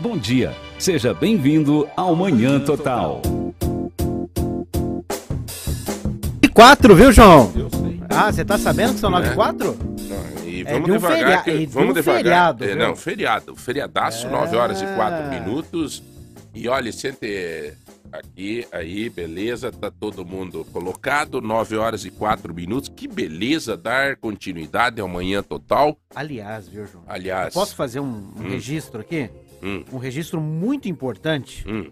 Bom dia, seja bem-vindo ao Manhã Total. E quatro, viu, João? Ah, você tá sabendo que são nove e É. quatro? Não, e É vamos de um devagar. feria- que- e de vamos um devagar. feriado, É, não, feriado. Feriadaço, É. 9 horas e 4 minutos. E olha, sente aqui, aí, beleza, tá todo mundo colocado, 9 horas e 4 minutos. Que beleza dar continuidade ao manhã total. Aliás, viu, João? Aliás, Posso fazer um, um Hum. registro aqui? Hum, Um registro muito importante, hum,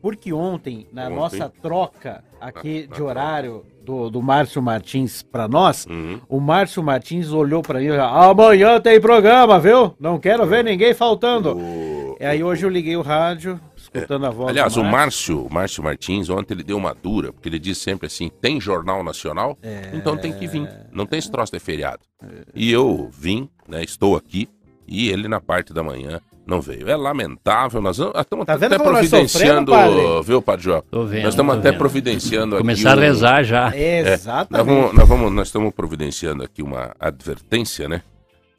porque ontem, na Ontem. nossa troca aqui de horário do, do Márcio Martins pra nós, hum. o Márcio Martins olhou pra mim e falou, amanhã tem programa, viu? Não quero ver ninguém faltando. O- E aí hoje eu liguei o rádio, escutando a voz Aliás, do o Márcio. Márcio, Márcio Martins, ontem ele deu uma dura, porque ele diz sempre assim: tem Jornal Nacional, É. então tem que vir. Não tem esse troço de feriado. E eu vim, né? Estou aqui, e ele na parte da manhã não veio. É lamentável, nós estamos Tá até nós providenciando, sofremos, padre? viu, Padre João? Tô vendo. Nós estamos até vendo. providenciando Começar a aqui. um- rezar já. Nós Exatamente. vamos, nós vamos, nós estamos providenciando aqui uma advertência, né?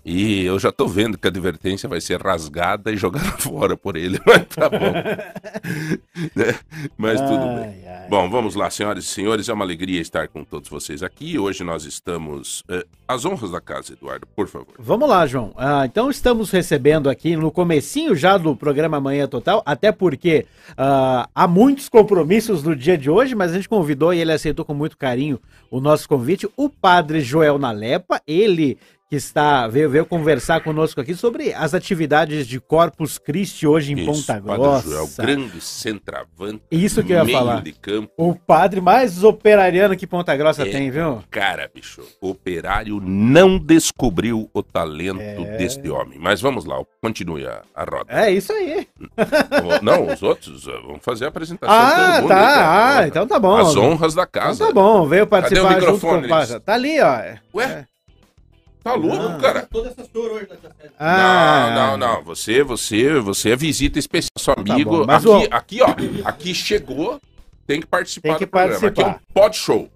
E eu já tô vendo que a advertência vai ser rasgada e jogada fora por ele, mas tá bom. Né? Mas tudo bem. Ai, ai. Bom, vamos lá, senhoras e senhores, é uma alegria estar com todos vocês aqui. Hoje nós estamos eh, às honras da casa, Eduardo, por favor. Vamos lá, João. Ah, então estamos recebendo aqui no comecinho já do programa Manhã Total, até porque ah, há muitos compromissos no dia de hoje, mas a gente convidou e ele aceitou com muito carinho o nosso convite, o padre Joel Nalepa, ele que está veio, veio conversar conosco aqui sobre as atividades de Corpus Christi hoje em Isso, Ponta Padre Grossa. Joel, grande centroavante, Isso que eu ia falar. de campo. O padre mais operariano que Ponta Grossa É. tem, viu? Cara, bicho, operário não descobriu o talento É. deste homem. Mas vamos lá, continue a, a roda. É isso aí. Não, os outros, eh, vamos fazer a apresentação. Ah, mundo, tá. né? Ah, então tá bom. As honras da Então casa. tá bom, veio participar Cadê o junto com microfone, o. Tá ali, ó. Ué? Tá louco, Ah. cara? Ah, Não, não, não. Você, você, você é visita especial, seu Tá amigo. bom, mas aqui, o- aqui, ó. Aqui chegou, tem que participar Tem que do programa. participar. Aqui é um pod show.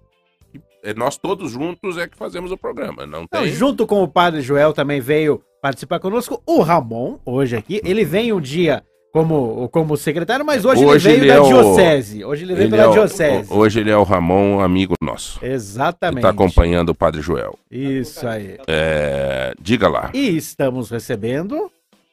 É, nós todos juntos é que fazemos o programa. Não Então, tem. junto com o padre Joel também veio participar conosco o Ramon, hoje aqui. Ele vem um dia como, como secretário, mas hoje, Hoje ele veio ele da é o- diocese. Hoje ele veio Ele pela é o- diocese. hoje ele é o Ramon, amigo nosso. Exatamente. Está acompanhando o Padre Joel. Isso aí. É, diga lá. E estamos recebendo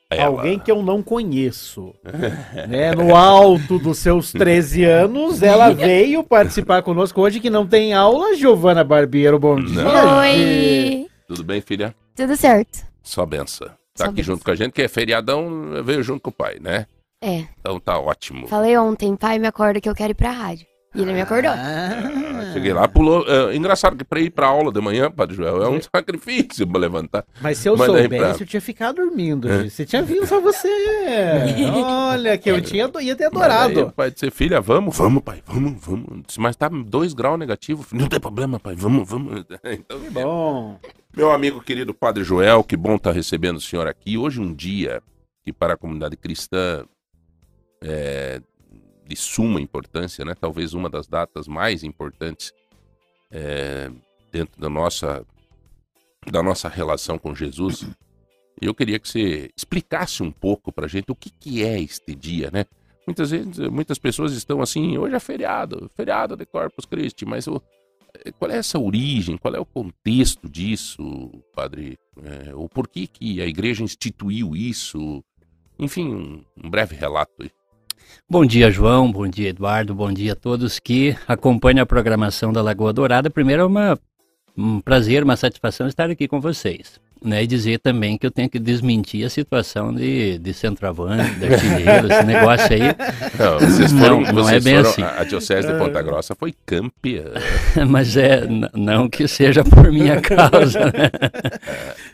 Ela. alguém que eu não conheço. né? No alto dos seus 13 anos, ela veio participar conosco hoje que não tem aula. Giovana Barbiero, bom dia. Não. Oi! Tudo bem, filha? Tudo certo. Só benção. Tá Só aqui benção. junto com a gente, que é feriadão, veio junto com o pai, né? É, Então tá ótimo. falei ontem, pai, me acorda que eu quero ir pra rádio. E ele me acordou. Ah, Cheguei lá, pulou. é, engraçado que pra ir pra aula de manhã, Padre Joel, é um sacrifício pra levantar. Mas se eu Mas soubesse, pra- eu tinha ficado dormindo. É. Você tinha vindo só você. Olha, que eu tinha, ia ter adorado. o pai disse, filha, vamos, vamos, pai, vamos, vamos. Mas tá dois graus negativo. Não tem problema, pai, vamos, vamos. Então, Bom, Meu amigo querido Padre Joel, que bom estar recebendo o senhor aqui. Hoje um dia que para a comunidade cristã é de suma importância, né? Talvez uma das datas mais importantes é, dentro da nossa da nossa relação com Jesus. Eu queria que você explicasse um pouco para gente o que, que é este dia, né? Muitas vezes, muitas pessoas estão assim, hoje é feriado, feriado de Corpus Christi, mas o, qual é essa origem, qual é o contexto disso, padre? É, o porquê que a igreja instituiu isso? Enfim, um, um breve relato aí. Bom dia, João. Bom dia, Eduardo. Bom dia a todos que acompanham a programação da Lagoa Dourada. Primeiro é uma, um prazer, uma satisfação estar aqui com vocês. Né, e dizer também que eu tenho que desmentir a situação de, de centroavante, de artilheiro, esse negócio aí. Não, vocês Não, foram, não vocês é bem foram- assim. A, Diocese de Ponta Grossa foi campeã. Mas é, não que seja por minha causa. Né?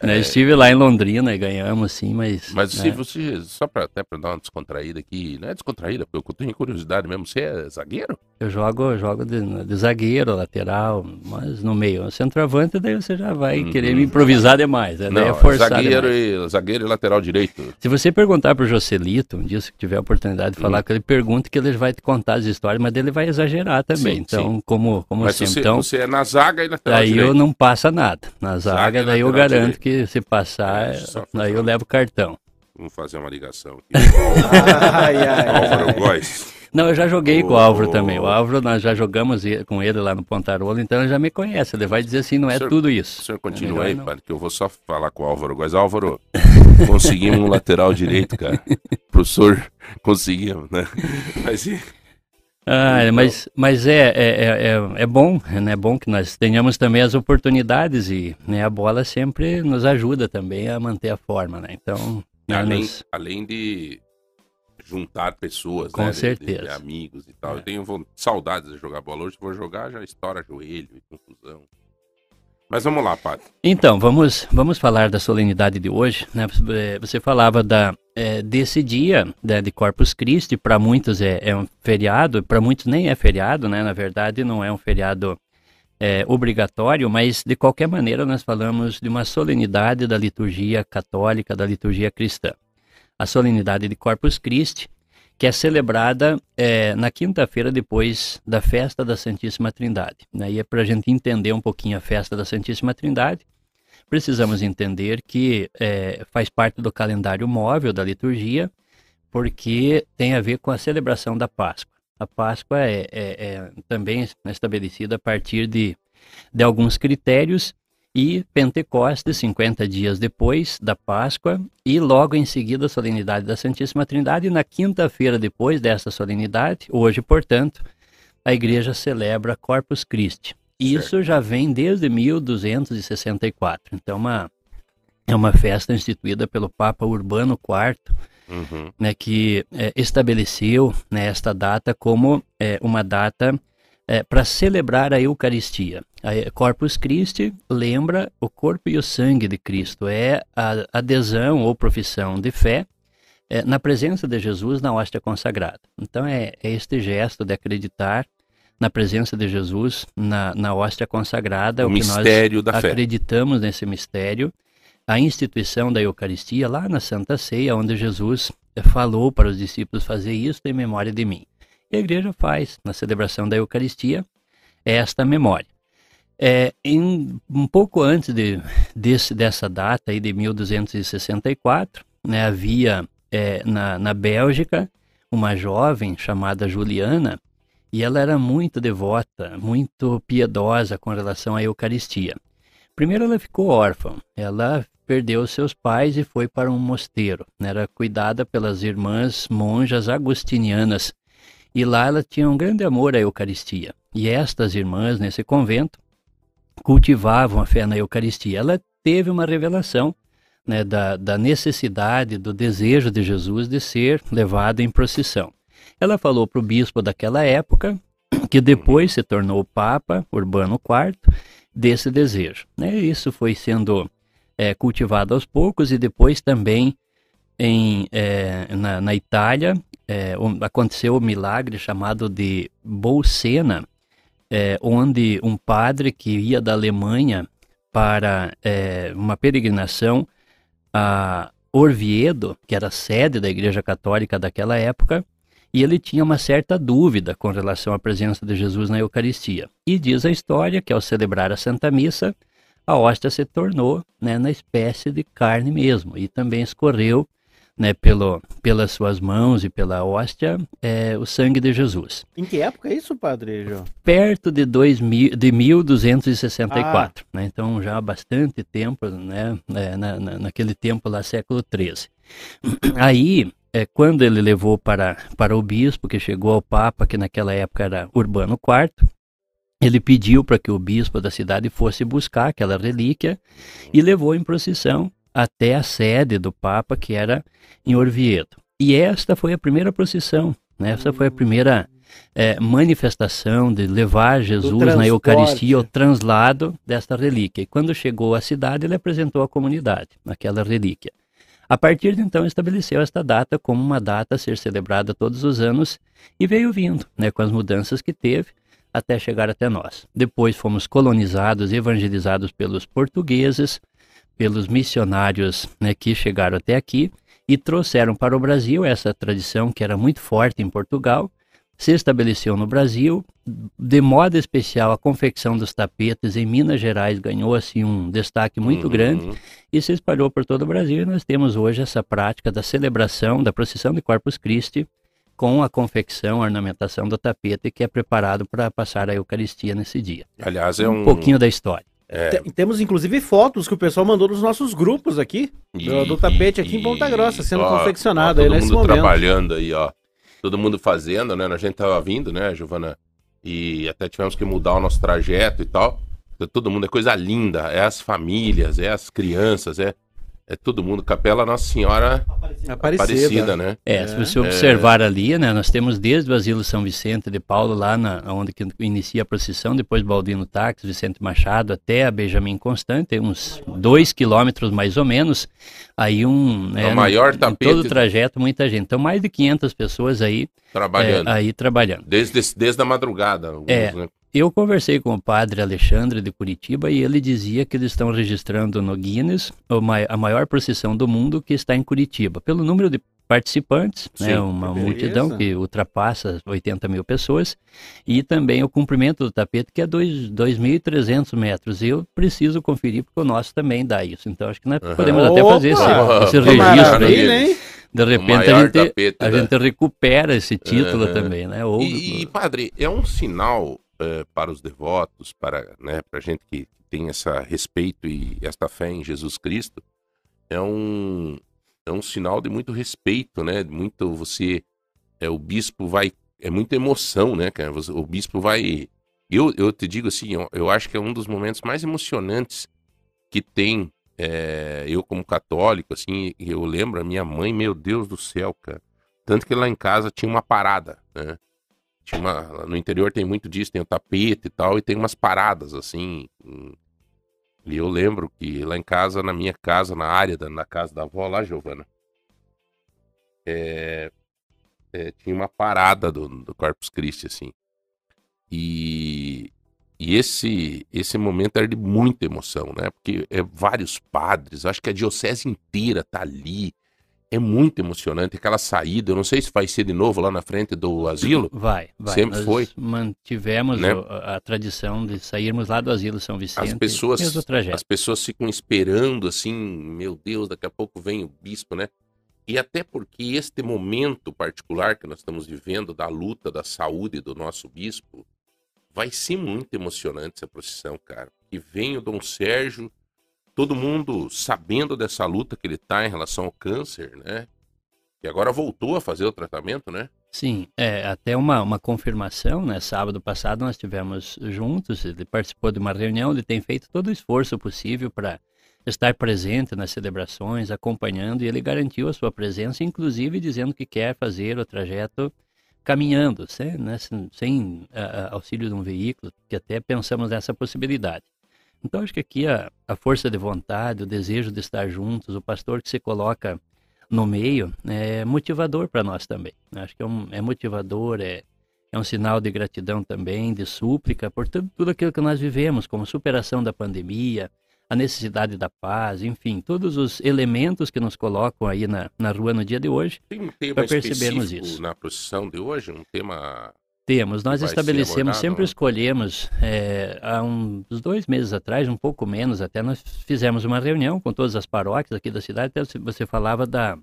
Né, estive lá em Londrina e ganhamos, sim, mas. Mas né, se você, só pra, até para dar uma descontraída aqui, não é descontraída, porque eu tenho curiosidade mesmo, você é zagueiro? Eu jogo, jogo de, de zagueiro, lateral, mas no meio. Centroavante, daí você já vai Uhum. querer me improvisar demais. Né? Daí é Não, forçar zagueiro demais. e, zagueiro e lateral direito. Se você perguntar pro Joselito, um dia se tiver a oportunidade de Hum. falar com ele, pergunta que ele vai te contar as histórias, mas ele vai exagerar também. Sim, então, como, como Mas sempre. você, Então, você é na zaga e lateral daí direito. eu não passa nada. Na Zaga zaga, daí eu garanto direito. que se passar, É, só daí eu levo cartão. Vamos fazer uma ligação aqui. Ai, ai, Álvaro ai. Góes. Não, eu já joguei com o. Álvaro também. O Álvaro, nós já jogamos com ele lá no Pontarolo, então ele já me conhece. Ele vai dizer assim, não é Senhor- tudo O isso. senhor É continua melhor aí, não. padre, que eu vou só falar com o Álvaro Góes. Álvaro, conseguimos um lateral direito, cara. Professor, conseguimos, né? Mas e... Ah, Então- mas, mas é, é, é, é- é bom, né? É bom que nós tenhamos também as oportunidades e né, a bola sempre nos ajuda também a manter a forma, né? Então, nós além, nos- além de juntar pessoas, Com né? de- de- certeza. De, amigos e tal. É. Eu tenho saudades de jogar bola. Hoje vou jogar, já estoura joelho e confusão. Mas vamos lá, padre. Então, vamos, vamos falar da solenidade de hoje. Né? Você falava da, eh, desse dia né, de Corpus Christi, para muitos é, é um feriado, para muitos nem é feriado, né? na verdade não é um feriado eh, obrigatório, mas de qualquer maneira nós falamos de uma solenidade da liturgia católica, da liturgia cristã. A solenidade de Corpus Christi, que é celebrada eh, na quinta-feira depois da festa da Santíssima Trindade. Aí é para a gente entender um pouquinho a festa da Santíssima Trindade, precisamos entender que eh, faz parte do calendário móvel da liturgia, porque tem a ver com a celebração da Páscoa. A Páscoa é, é- é também estabelecida a partir de, de alguns critérios e Pentecostes, 50 dias depois da Páscoa, e logo em seguida a solenidade da Santíssima Trindade, e na quinta-feira depois dessa solenidade, hoje, portanto, a igreja celebra Corpus Christi. Isso já vem desde 1264. Então, uma, é uma festa instituída pelo Papa Urbano IV, Uhum. né, que eh, estabeleceu né, esta data como eh, uma data para celebrar a Eucaristia. A eh, Corpus Christi lembra o corpo e o sangue de Cristo, é a adesão ou profissão de fé eh, na presença de Jesus na hóstia consagrada. Então é, é este gesto de acreditar na presença de Jesus na, na hóstia consagrada, O o que nós da fé. acreditamos nesse mistério, a instituição da Eucaristia lá na Santa Ceia, onde Jesus falou para os discípulos fazer isso em memória de mim. E a igreja faz, na celebração da Eucaristia, esta memória. É, em, um pouco antes de, desse, dessa data, aí de 1264, né, havia é, na, na Bélgica uma jovem chamada Juliana, e ela era muito devota, muito piedosa com relação à Eucaristia. Primeiro ela ficou órfã, ela perdeu seus pais e foi para um mosteiro, né, era cuidada pelas irmãs monjas agustinianas, e lá ela tinha um grande amor à Eucaristia. E estas irmãs, nesse convento, cultivavam a fé na Eucaristia. Ela teve uma revelação né, da, da necessidade, do desejo de Jesus de ser levado em procissão. Ela falou para o bispo daquela época, que depois se tornou Papa Urbano IV, desse desejo. Né? Isso foi sendo é, cultivado aos poucos e depois também em, é, na, na Itália é, aconteceu um milagre chamado de Bolsena, é, onde um padre que ia da Alemanha para é, uma peregrinação a Orviedo, que era sede da Igreja Católica daquela época, e ele tinha uma certa dúvida com relação à presença de Jesus na Eucaristia. E diz a história que ao celebrar a Santa Missa, a hóstia se tornou né, na espécie de carne mesmo, e também escorreu né, pelo, pelas suas mãos e pela hóstia é, o sangue de Jesus. Em que época é isso, Padre João? Perto de, 2000, de 1264, né? então já há bastante tempo, né, é, na, na, naquele tempo lá, século XIII. Aí, é, quando ele levou para, para o bispo, que chegou ao Papa, que naquela época era Urbano IV, ele pediu para que o bispo da cidade fosse buscar aquela relíquia e levou em procissão até a sede do Papa, que era em Orvieto. E esta foi a primeira procissão, né? essa foi a primeira é, manifestação de levar Jesus na Eucaristia, o translado desta relíquia. E quando chegou à cidade, ele apresentou à comunidade aquela relíquia. A partir de então, estabeleceu esta data como uma data a ser celebrada todos os anos e veio vindo, né, com as mudanças que teve, até chegar até nós. Depois fomos colonizados, evangelizados pelos portugueses, pelos missionários né, que chegaram até aqui e trouxeram para o Brasil essa tradição que era muito forte em Portugal, se estabeleceu no Brasil, de modo especial a confecção dos tapetes em Minas Gerais ganhou assim um destaque muito Uhum. grande e se espalhou por todo o Brasil e nós temos hoje essa prática da celebração da procissão de Corpus Christi com a confecção, a ornamentação do tapete que é preparado para passar a Eucaristia nesse dia. Aliás, é um um. pouquinho da história. Te- Temos inclusive fotos que o pessoal mandou nos nossos grupos aqui, do, do tapete aqui em Ponta Grossa, sendo ó, confeccionado ó, aí todo nesse mundo momento. trabalhando aí, ó. Todo mundo fazendo, né? A gente tava vindo, né, Giovana? E até tivemos que mudar o nosso trajeto e tal. Todo mundo é coisa linda. É as famílias, é as crianças, é, é todo mundo. Capela Nossa Senhora Aparecida. Aparecida, né? É, se você observar ali, né, nós temos desde o Asilo São Vicente de Paulo, lá na, onde que inicia a procissão, depois Baldino Táxi, Vicente Machado, até a Benjamin Constante, uns dois quilômetros mais ou menos, aí um... né, É o maior em tapete- todo o trajeto, muita gente. Então, mais de 500 pessoas aí, Trabalhando. é, aí trabalhando. Desde, desde a madrugada. alguns, É. né? Eu conversei com o padre Alexandre de Curitiba e ele dizia que eles estão registrando no Guinness a maior procissão do mundo que está em Curitiba, pelo número de participantes, Sim, né, uma beleza. multidão que ultrapassa 80 mil pessoas, e também o comprimento do tapete, que é dois- 2.300 metros. Eu preciso conferir, porque o nosso também dá isso. Então, acho que nós Aham. podemos até fazer esse, esse registro aí. De repente, a gente, tapete a da- gente recupera esse título Aham. também, né? Ou, E, e, padre, é um sinal eh, para os devotos, para né, para gente que tem essa respeito e esta fé em Jesus Cristo, é um é um sinal de muito respeito, né? Muito você é o bispo vai é muita emoção, né, cara? O bispo vai eu, eu te digo assim, eu, eu acho que é um dos momentos mais emocionantes que tem é, eu como católico, assim, eu lembro a minha mãe, meu Deus do céu, cara. Tanto que lá em casa tinha uma parada, né? Uma, no interior tem muito disso, tem o tapete e tal, e tem umas paradas, assim. E eu lembro que lá em casa, na minha casa, na área da na casa da avó lá, Giovana, é, é, tinha uma parada do, do Corpus Christi, assim. E, e esse, esse momento era de muita emoção, né? Porque é vários padres, acho que a diocese inteira tá ali. É muito emocionante aquela saída. Eu não sei se vai ser de novo lá na frente do asilo. Vai, vai. Sempre Nós foi. Mantivemos Né? a, a tradição de sairmos lá do Asilo São Vicente. As pessoas, as pessoas ficam esperando assim, meu Deus, daqui a pouco vem o bispo, né? E até porque este momento particular que nós estamos vivendo da luta da saúde do nosso bispo, vai ser muito emocionante essa procissão, cara. Que vem o Dom Sérgio, todo mundo sabendo dessa luta que ele tá em relação ao câncer, né? E agora voltou a fazer o tratamento, né? Sim, é, até uma, uma confirmação, né? Sábado passado nós tivemos juntos, ele participou de uma reunião, ele tem feito todo o esforço possível para estar presente nas celebrações, acompanhando, e ele garantiu a sua presença, inclusive dizendo que quer fazer o trajeto caminhando, sem, né, sem, sem auxílio de um veículo, que até pensamos nessa possibilidade. Então, acho que aqui a, a força de vontade, o desejo de estar juntos, o pastor que se coloca no meio, é motivador para nós também. Acho que é, um, é motivador, é, é um sinal de gratidão também, de súplica por tudo, tudo aquilo que nós vivemos, como superação da pandemia, a necessidade da paz, enfim, todos os elementos que nos colocam aí na, na rua no dia de hoje, Tem um tema específico isso. na procissão de hoje, um tema temos. Nós estabelecemos, sempre escolhemos, é, há uns dois meses atrás, um pouco menos até, nós fizemos uma reunião com todas as paróquias aqui da cidade, até você falava da,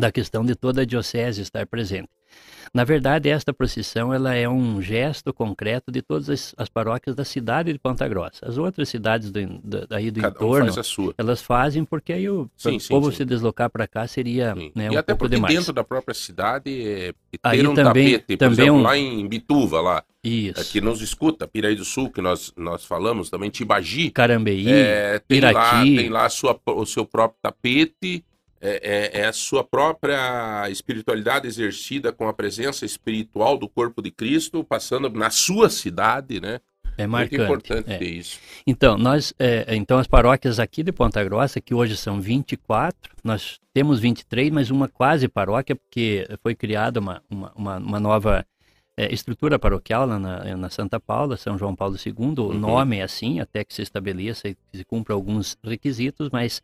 da questão de toda a diocese estar presente. Na verdade, esta procissão ela é um gesto concreto de todas as, as paróquias da cidade de Ponta Grossa. As outras cidades do, do, daí do cada um entorno, faz a sua. elas fazem porque aí o, Sim, sim, povo sim. se deslocar para cá seria né, e um até pouco porque demais. dentro da própria cidade é, Aí ter um também- tapete, por também exemplo, um- lá em Bituva, lá, Isso. que nos escuta, Piraí do Sul, que nós, nós falamos também, Tibagi, Carambeí, é, tem, lá, Irati. tem lá sua, o seu próprio tapete, é, é- é a sua própria espiritualidade exercida com a presença espiritual do corpo de Cristo, passando na sua cidade, né? é Muito marcante. importante é. isso. Então, nós, é, então as paróquias aqui de Ponta Grossa, que hoje são 24, nós temos 23, mas uma quase paróquia, porque foi criada uma, uma, uma, nova é, estrutura paroquial lá na, na Santa Paula, São João Paulo II, o Uhum. nome é assim, até que se estabeleça e se cumpra alguns requisitos, mas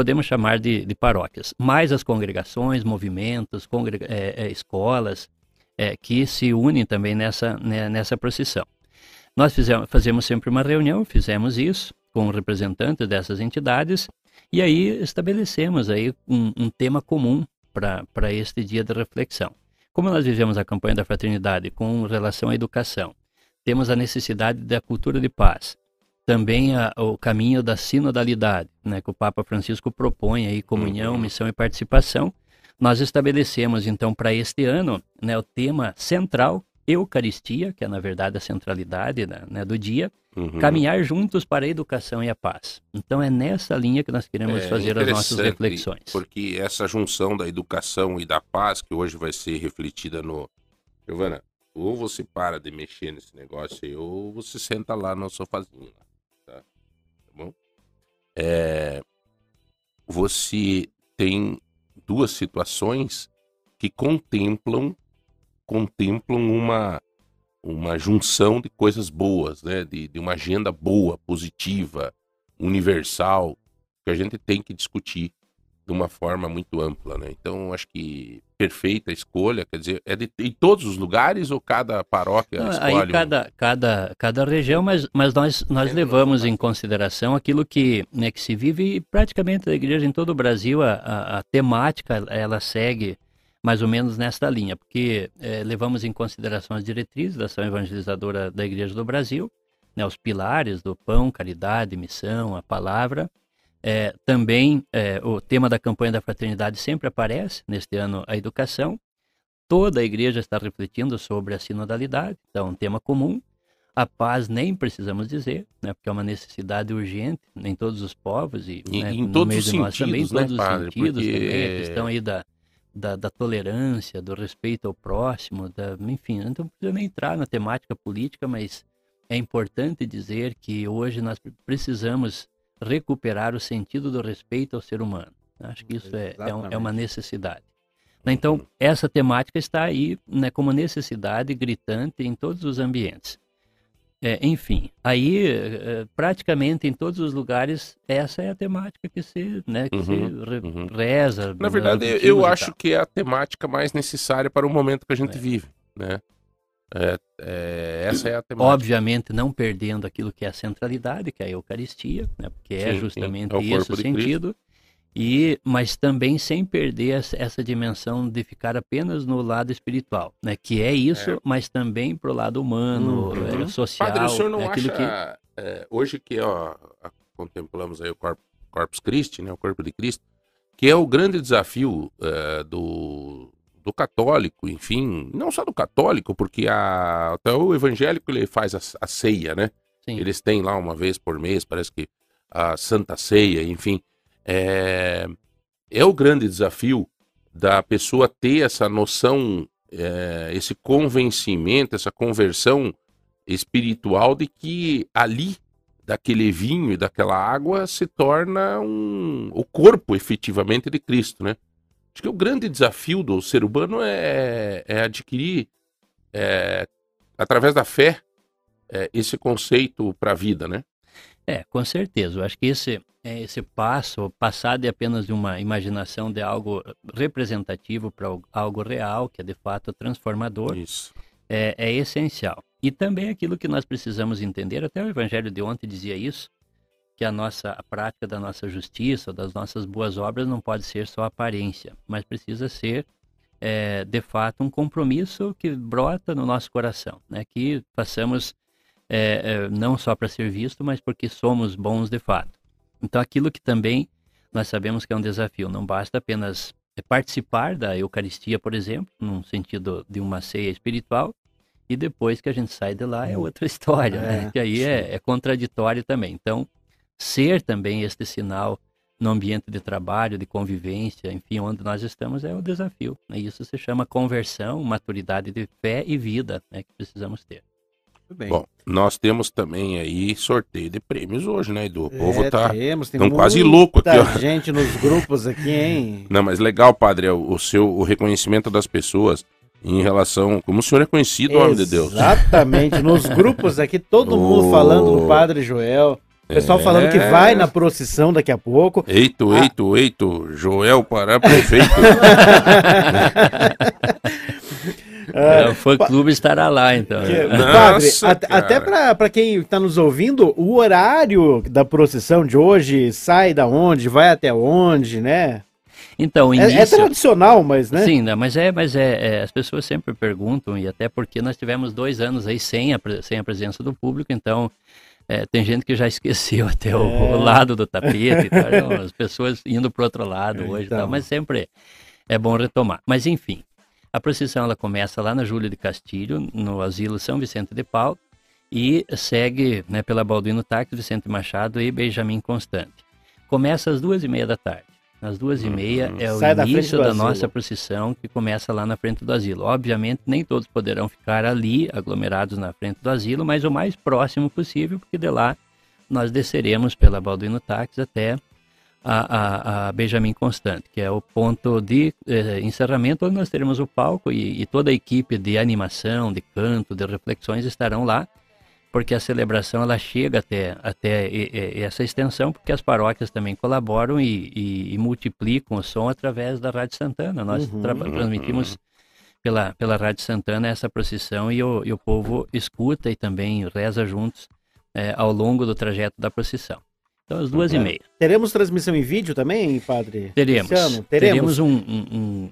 podemos chamar de, de paróquias. Mais as congregações, movimentos, congrega- é, é, escolas, é, que se unem também nessa, né, nessa procissão. Nós fizemos, fazemos sempre uma reunião, fizemos isso com representantes dessas entidades e aí estabelecemos aí um, um tema comum para este dia de reflexão. Como nós vivemos a campanha da fraternidade com relação à educação, temos a necessidade da cultura de paz, também a, o caminho da sinodalidade, né, que o Papa Francisco propõe aí comunhão, uhum. missão e participação. Nós estabelecemos então para este ano né, o tema central Eucaristia, que é na verdade a centralidade né, do dia, uhum. caminhar juntos para a educação e a paz. Então é nessa linha que nós queremos é fazer as nossas reflexões. Porque essa junção da educação e da paz, que hoje vai ser refletida no. Giovana, ou você para de mexer nesse negócio aí, ou você senta lá no sofazinho. Tá bom? É... Você tem duas situações que contemplam contemplam uma, uma junção de coisas boas, né? de, de uma agenda boa, positiva, universal, que a gente tem que discutir de uma forma muito ampla, né? Então, acho que perfeita escolha, quer dizer, é de, em todos os lugares ou cada paróquia Não, escolhe? Aí cada, um... cada, cada região, mas, mas nós, nós levamos em consideração aquilo que, né, que se vive praticamente na igreja em todo o Brasil, a, a, a temática, ela segue mais ou menos nesta linha, porque é, levamos em consideração as diretrizes da ação evangelizadora da Igreja do Brasil, né, os pilares do pão, caridade, missão, a palavra. É, também é, o tema da campanha da fraternidade sempre aparece, neste ano a educação. Toda a igreja está refletindo sobre a sinodalidade, então um tema comum. A paz nem precisamos dizer, né, porque é uma necessidade urgente em todos os povos e, e né, em no todos meio os de nós também, em né, todos padre, os sentidos porque... também, a questão aí da, da, da, tolerância, do respeito ao próximo, da, enfim, não precisa nem entrar na temática política, mas é importante dizer que hoje nós precisamos recuperar o sentido do respeito ao ser humano. Acho que isso é, é, um, é, uma necessidade. Então, essa temática está aí né, como necessidade gritante em todos os ambientes. É, enfim, aí é, praticamente em todos os lugares essa é a temática que se, né, que uhum, se re uhum. reza. Na verdade, eu, eu acho que é a temática mais necessária para o momento que a gente é. vive, né? É, é, essa é a temática. Obviamente não perdendo aquilo que é a centralidade, que é a Eucaristia, né, porque é sim, é justamente sim, esse o sentido. Cristo. E, mas também sem perder essa, essa, dimensão de ficar apenas no lado espiritual, né? Que é isso, é. mas também para o lado humano, uhum. é, social. Padre, o senhor não é acha, que... É, hoje que ó, contemplamos aí o Corpus, Corpus Christi, né? O corpo de Cristo, que é o grande desafio é, do, do católico, enfim, não só do católico, porque a, até o evangélico ele faz a, a ceia, né? Sim. Eles têm lá uma vez por mês, parece que a Santa Ceia, enfim é, é o grande desafio da pessoa ter essa noção, é, esse convencimento, essa conversão espiritual de que ali, daquele vinho e daquela água, se torna um, o corpo efetivamente de Cristo, né? Acho que o grande desafio do ser humano é, é adquirir, é, através da fé, é, esse conceito para a vida, né? É, com certeza. Eu acho que esse, é, esse passo, passar de apenas de uma imaginação de algo representativo para algo real, que é de fato transformador, é, é, essencial. E também aquilo que nós precisamos entender, até o Evangelho de ontem dizia isso, que a nossa a prática da nossa justiça, das nossas boas obras, não pode ser só aparência, mas precisa ser é, de fato um compromisso que brota no nosso coração, né? que façamos é, é, não só para ser visto, mas porque somos bons de fato. Então, aquilo que também nós sabemos que é um desafio, não basta apenas participar da Eucaristia, por exemplo, num sentido de uma ceia espiritual, e depois que a gente sai de lá é outra história, né? é? Que aí é, é, contraditório também. Então, ser também este sinal no ambiente de trabalho, de convivência, enfim, onde nós estamos, é o desafio. Né? Isso se chama conversão, maturidade de fé e vida né, que precisamos ter. Bom, nós temos também aí sorteio de prêmios hoje, né, Edu? O povo é, tá temos, tão quase louco aqui, ó. gente nos grupos aqui, hein? Não, mas legal, padre, é o, seu o reconhecimento das pessoas em relação. Como o senhor é conhecido, homem de Deus. Exatamente, nos grupos aqui, todo mundo falando do Padre Joel. O pessoal é... falando que vai na procissão daqui a pouco. Eito, ah. eito, eito, Joel para prefeito. É, fã-clube estará lá, então. Que-? Padre, at- até pra quem está nos ouvindo, o horário da procissão de hoje sai da onde, vai até onde, né? Então, o É, é início... tradicional, mas, né? Sim, né, mas é, mas é, é, as pessoas sempre perguntam, e até porque nós tivemos dois anos aí sem a, sem a presença do público, então é, tem gente que já esqueceu até o, É. o lado do tapete, tal, então, as pessoas indo para outro lado hoje, Então. tal, mas sempre é bom retomar. Mas enfim, a procissão ela começa lá na Júlia de Castilho, no asilo São Vicente de Paulo, e segue né, pela Balduino Táxi, Vicente Machado e Benjamin Constante. Começa às duas e meia da tarde. Às duas e meia é o Sai da frente início da asilo. nossa procissão que começa lá na frente do asilo. Obviamente, nem todos poderão ficar ali, aglomerados na frente do asilo, mas o mais próximo possível, porque de lá nós desceremos pela Balduino Táxi até a, a, a Benjamin Constante, que é o ponto de eh, encerramento, onde nós teremos o palco e, e toda a equipe de animação, de canto, de reflexões estarão lá, porque a celebração ela chega até, até e- e- essa extensão, porque as paróquias também colaboram e, e- e multiplicam o som através da Rádio Santana. Nós Uhum. tra- transmitimos pela, pela Rádio Santana essa procissão e o, e o povo escuta e também reza juntos eh, ao longo do trajeto da procissão. Então, às duas e É. meia. Teremos transmissão em vídeo também, padre? Teremos. Teremos um, um- um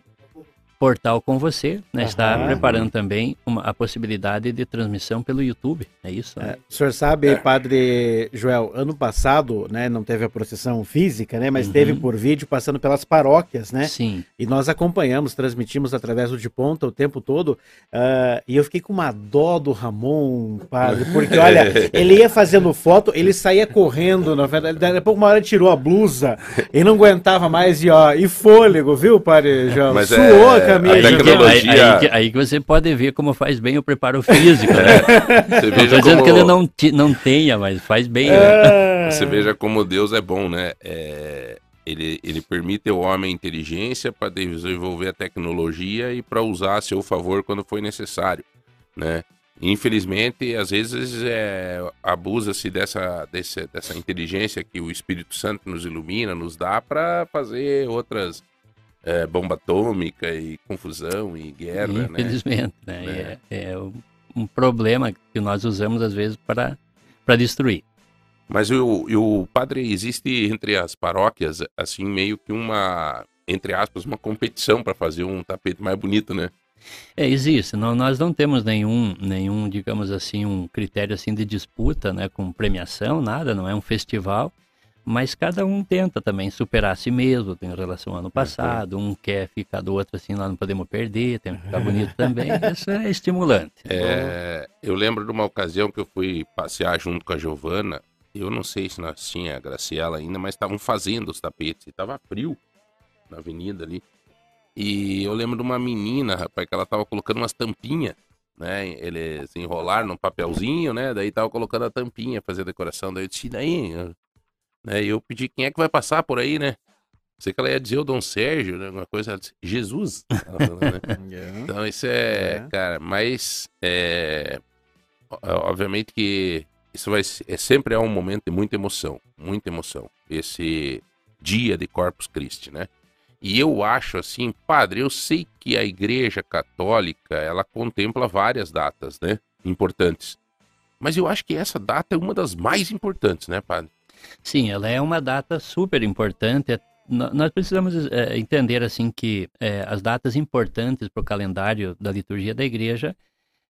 portal com você, né? Está preparando também uma, a possibilidade de transmissão pelo YouTube. É isso? né? É, o senhor sabe, padre Joel, ano passado, né, não teve a procissão física, né, mas Uhum. teve por vídeo passando pelas paróquias, né? Sim. E nós acompanhamos, transmitimos através do de ponta o tempo todo. ah, e eu fiquei com uma dó do Ramon, padre, porque olha, ele ia fazendo foto, ele saía correndo, na verdade, daqui a pouco uma hora ele tirou a blusa e não aguentava mais e ó, e fôlego, viu, padre Joel? Mas Suou é- a camisa. a Aí que, tecnologia- aí- aí que- aí que você pode ver como faz bem o preparo físico, né? Você Não veja estou dizendo como- que ele não, ti- não tenha, mas faz bem. né? Ah, Você veja como Deus é bom, né? É, ele, ele permite ao homem a inteligência para desenvolver a tecnologia e para usar a seu favor quando for necessário, né? Infelizmente, às vezes é, abusa-se dessa, desse- dessa inteligência que o Espírito Santo nos ilumina, nos dá para fazer outras é, bomba atômica e confusão e guerra, né? Infelizmente, né? É, é um- problema que nós usamos às vezes para destruir. Mas o, o padre, existe entre as paróquias, assim, meio que uma, entre aspas, uma competição para fazer um tapete mais bonito, né? É, existe. Não, nós não temos nenhum, nenhum, digamos assim, um critério assim de disputa, né, com premiação, nada. Não é um festival, mas cada um tenta também superar a si mesmo em relação ao ano passado. Um quer ficar do outro assim, nós não podemos perder, tem que ficar bonito também. Isso é estimulante. É, eu lembro de uma ocasião que eu fui passear junto com a Giovana. Eu não sei se nós tinha a Graciela ainda, mas estavam fazendo os tapetes. E tava frio na avenida ali. E eu lembro de uma menina, rapaz, que ela tava colocando umas tampinhas, né? Eles enrolaram num papelzinho, né? Daí tava colocando a tampinha, fazer a decoração. Daí eu disse, "E daí? Né? E eu pedi quem é que vai passar por aí, né? Sei que ela ia dizer o Dom Sérgio, né? Alguma coisa. Ela disse, Jesus. Ela falou, né? Então isso é, É. cara, mas é, obviamente que isso vai é sempre é um momento de muita emoção, muita emoção. Esse dia de Corpus Christi, né? E eu acho assim, padre, eu sei que a Igreja Católica ela contempla várias datas, né? Importantes. Mas eu acho que essa data é uma das mais importantes, né, padre? Sim, ela é uma data super importante. É, nó- Nós precisamos é, entender assim que é, as datas importantes para o calendário da liturgia da igreja,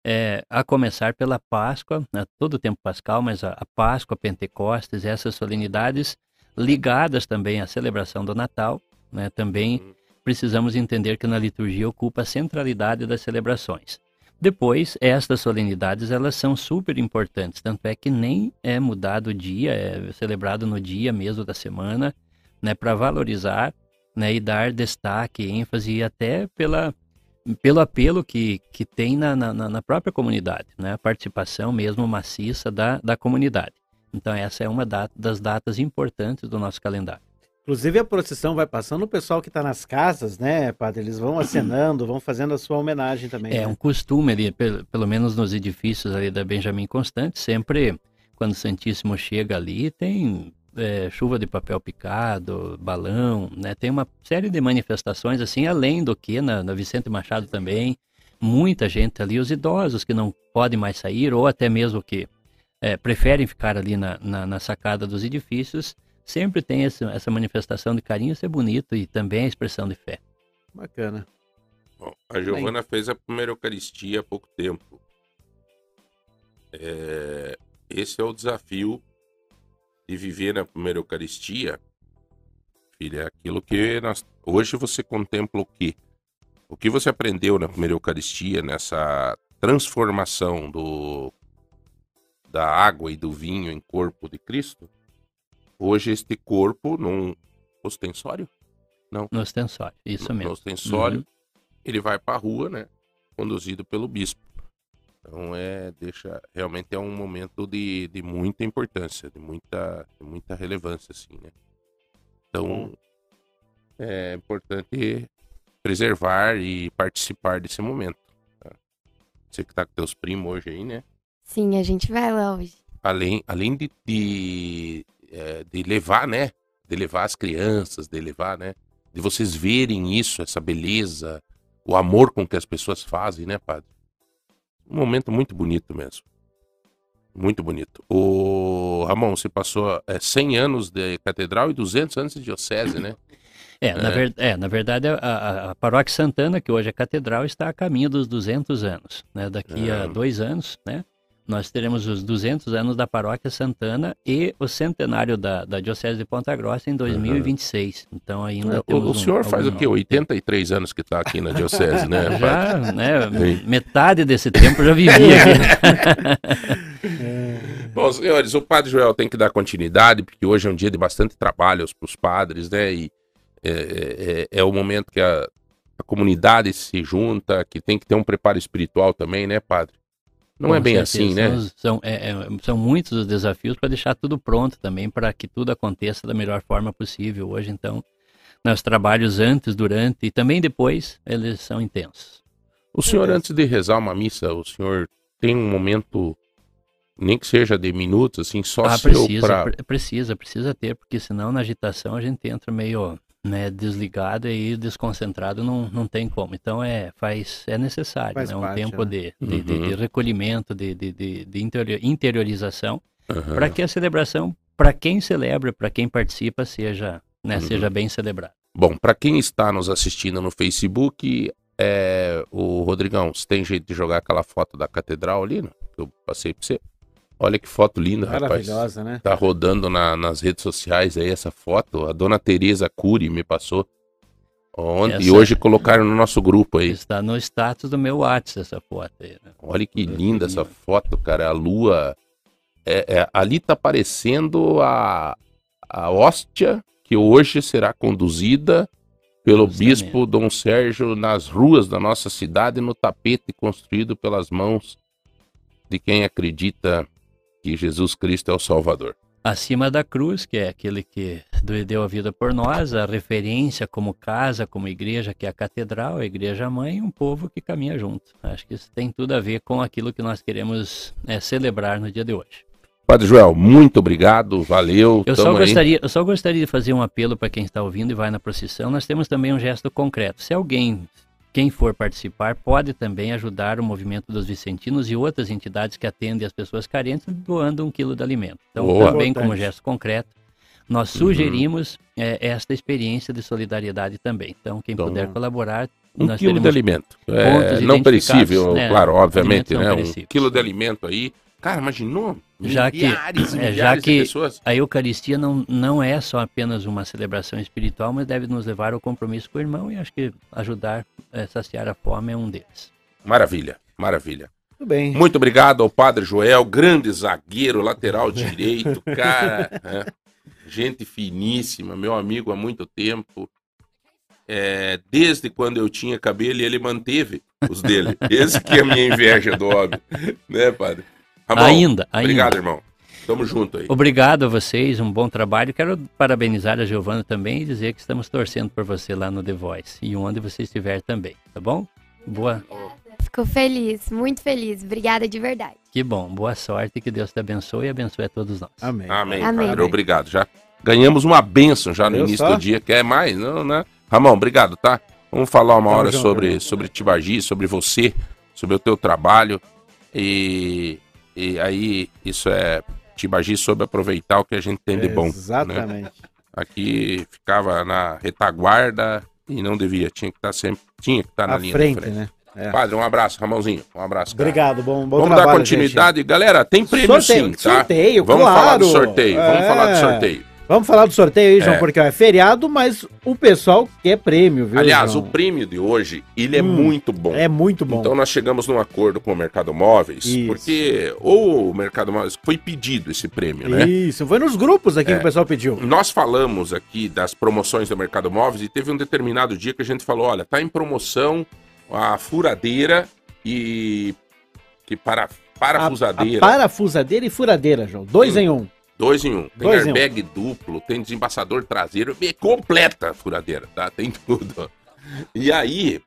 é, a começar pela Páscoa, né, todo o tempo pascal, mas a, a Páscoa, Pentecostes, essas solenidades ligadas também à celebração do Natal, né, também precisamos entender que na liturgia ocupa a centralidade das celebrações. Depois, estas solenidades, elas são super importantes, tanto é que nem é mudado o dia, é celebrado no dia mesmo da semana, né, para valorizar, né, e dar destaque, ênfase até pela pelo apelo que, que tem na, na, na própria comunidade, né, a participação mesmo maciça da, da comunidade. Então essa é uma data, das datas importantes do nosso calendário. Inclusive a procissão vai passando, o pessoal que está nas casas, né, padre? Eles vão acenando, vão fazendo a sua homenagem também. É né? um costume ali, pelo, pelo menos nos edifícios ali da Benjamin Constante, sempre quando o Santíssimo chega ali, tem é, chuva de papel picado, balão, né? Tem uma série de manifestações assim, além do que na, na Vicente Machado também, muita gente ali, os idosos que não podem mais sair, ou até mesmo que é, preferem ficar ali na, na, na, sacada dos edifícios, sempre tem esse, essa manifestação de carinho, isso é bonito e também a expressão de fé. Bacana. Bom, a Giovana Bem. fez a primeira Eucaristia há pouco tempo. É, esse é o desafio de viver na primeira Eucaristia, filha, é aquilo que nós, hoje você contempla o que? O que você aprendeu na primeira Eucaristia, nessa transformação do da água e do vinho em corpo de Cristo, hoje este corpo num ostensório? Não. No ostensório, isso no, mesmo. No ostensório, uhum. ele vai para a rua, né? Conduzido pelo bispo. Então é, deixa, realmente é um momento de, de muita importância, de muita, de muita relevância, assim, né? Então é importante preservar e participar desse momento. Tá? Você que tá com teus primos hoje aí, né? Sim, a gente vai lá hoje. Além, além de, de, é, de levar, né? De levar as crianças, de levar, né? De vocês verem isso, essa beleza, o amor com que as pessoas fazem, né, padre? Um momento muito bonito mesmo. Muito bonito. O Ramon, você passou é, 100 anos de catedral e 200 anos de diocese, né? É, é. Na, ver, é na, verdade, a, a, Paróquia Santana, que hoje é catedral, está a caminho dos 200 anos. Né? Daqui é. a dois anos, né? Nós teremos os 200 anos da Paróquia Santana e o centenário da, da Diocese de Ponta Grossa em 2026. Uhum. Então ainda é, O, o senhor um, faz o quê? 83 anos que está aqui na Diocese, né? já, né? Metade desse tempo já vivia aqui. Bom, senhores, o Padre Joel tem que dar continuidade, porque hoje é um dia de bastante trabalho para os padres, né? E é, é, é, é o momento que a, a comunidade se junta, que tem que ter um preparo espiritual também, né, Padre? Não Com é bem certeza. assim, né? São, é, é, são muitos os desafios para deixar tudo pronto também, para que tudo aconteça da melhor forma possível. Hoje, então, nos trabalhos antes, durante e também depois, eles são intensos. O senhor, antes de rezar uma missa, o senhor tem um momento, nem que seja de minutos, assim, só ah, seu precisa, pra... precisa, precisa ter, porque senão na agitação a gente entra meio né, desligado e desconcentrado não, não tem como. Então é faz é necessário, faz né, um parte, tempo né? de, de, uhum. de, de, recolhimento, de, de, de interiorização, uhum. para que a celebração, para quem celebra, para quem participa, seja, né, uhum. seja bem celebrada. Bom, para quem está nos assistindo no Facebook, é, o Rodrigão, você tem jeito de jogar aquela foto da catedral ali, né, que eu passei para você? Olha que foto linda, Maravilhosa, rapaz. né? Tá rodando na, nas redes sociais aí essa foto. A dona Tereza Cury me passou. Ontem, essa... E hoje colocaram no nosso grupo aí. Está no status do meu WhatsApp essa foto aí. Né? Olha que linda essa foto, cara. A lua. É, é, ali tá aparecendo a, a hóstia que hoje será conduzida pelo Justamente. bispo Dom Sérgio nas ruas da nossa cidade no tapete construído pelas mãos de quem acredita que Jesus Cristo é o Salvador. Acima da cruz, que é aquele que deu a vida por nós, a referência como casa, como igreja, que é a catedral, a igreja mãe, um povo que caminha junto. Acho que isso tem tudo a ver com aquilo que nós queremos é, celebrar no dia de hoje. Padre Joel, muito obrigado, valeu. Eu só, gostaria, eu só gostaria de fazer um apelo para quem está ouvindo e vai na procissão. Nós temos também um gesto concreto. Se alguém quem for participar pode também ajudar o movimento dos vicentinos e outras entidades que atendem as pessoas carentes doando um quilo de alimento. Então, Boa. também como gesto concreto, nós uhum. sugerimos uhum. é, esta experiência de solidariedade também. Então, quem então, puder colaborar, um quilo de alimento. É, não perecível, né? claro, obviamente, né? Um quilo de alimento aí Cara, imaginou? Já que, é, já que a Eucaristia não, não é só apenas uma celebração espiritual, mas deve nos levar ao compromisso com o irmão e acho que ajudar a saciar a fome é um deles. Maravilha, maravilha. Muito bem. Muito obrigado ao Padre Joel, grande zagueiro, lateral direito, cara. é, gente finíssima, meu amigo há muito tempo. É, desde quando eu tinha cabelo, ele manteve os dele. Esse que é a minha inveja do homem, né, padre? Tá ainda, ainda. Obrigado, irmão. Tamo junto aí. Obrigado a vocês, um bom trabalho. Quero parabenizar a Giovana também e dizer que estamos torcendo por você lá no The Voice e onde você estiver também, tá bom? Boa. Fico feliz, muito feliz. Obrigada de verdade. Que bom, boa sorte, que Deus te abençoe e abençoe a todos nós. Amém. Amém, Amém. Padre, obrigado. Já ganhamos uma bênção já no Deus início só? do dia. Quer mais? Não, né? Ramon, obrigado, tá? Vamos falar uma Tamo hora junto, sobre, sobre Tibagi, sobre você sobre o teu trabalho. E, e aí, isso é. Tibagi soube aproveitar o que a gente tem de bom. né? Exatamente. Aqui ficava na retaguarda e não devia. Tinha que estar sempre. Tinha que estar na À linha frente, frente. né? É. Padre, um abraço, Ramãozinho. Um abraço. cara. Obrigado, bom, bom Vamos trabalho, dar continuidade. Galera, tem prêmio Sorteio, sim, tá? sorteio, Vamos claro. falar do sorteio. Vamos É. falar do sorteio. Vamos falar do sorteio aí, João, É. porque ó, é feriado, mas o pessoal quer prêmio, viu, Aliás, João? o prêmio de hoje, ele é Hum, muito bom. É muito bom. Então nós chegamos num acordo com o Mercado Móveis, Isso. porque ou o Mercado Móveis foi pedido esse prêmio, né? Isso, foi nos grupos aqui É. que o pessoal pediu. Nós falamos aqui das promoções do Mercado Móveis e teve um determinado dia que a gente falou, olha, tá em promoção a furadeira e que para A, parafusadeira, a parafusadeira e furadeira, João. Dois Sim. em um. Dois em um. Tem Dois em um. airbag duplo, tem desembaçador traseiro, é completa a furadeira, tá? Tem tudo. E aí,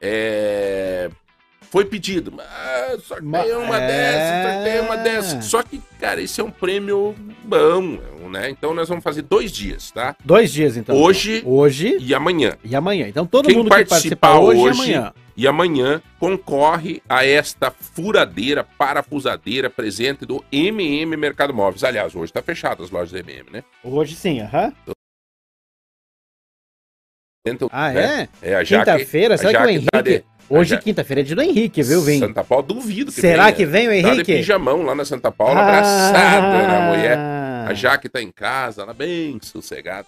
é, foi pedido, ah, sorteia Ma- uma é. dessas, sorteia uma dessas. Só que, cara, esse é um prêmio bom, né? Então nós vamos fazer dois dias, tá? Dois dias, então. Hoje Hoje e amanhã. e amanhã. Então todo Quem mundo que participar hoje, hoje- e amanhã. E amanhã concorre a esta furadeira, parafusadeira presente do MM Mercado Móveis. Aliás, hoje tá fechado as lojas do MM, né? Hoje sim, aham. Então, Ah, né? é? É. Quinta-feira, será que o Jaque Henrique... tá de- Hoje, Ja- quinta-feira, é dia do Henrique, viu, vem? Santa Paula, duvido que Será venha. que vem o Tá de Henrique? pijamão lá na Santa Paula, Ah. abraçada na mulher. A Jaque tá em casa, ela bem sossegada.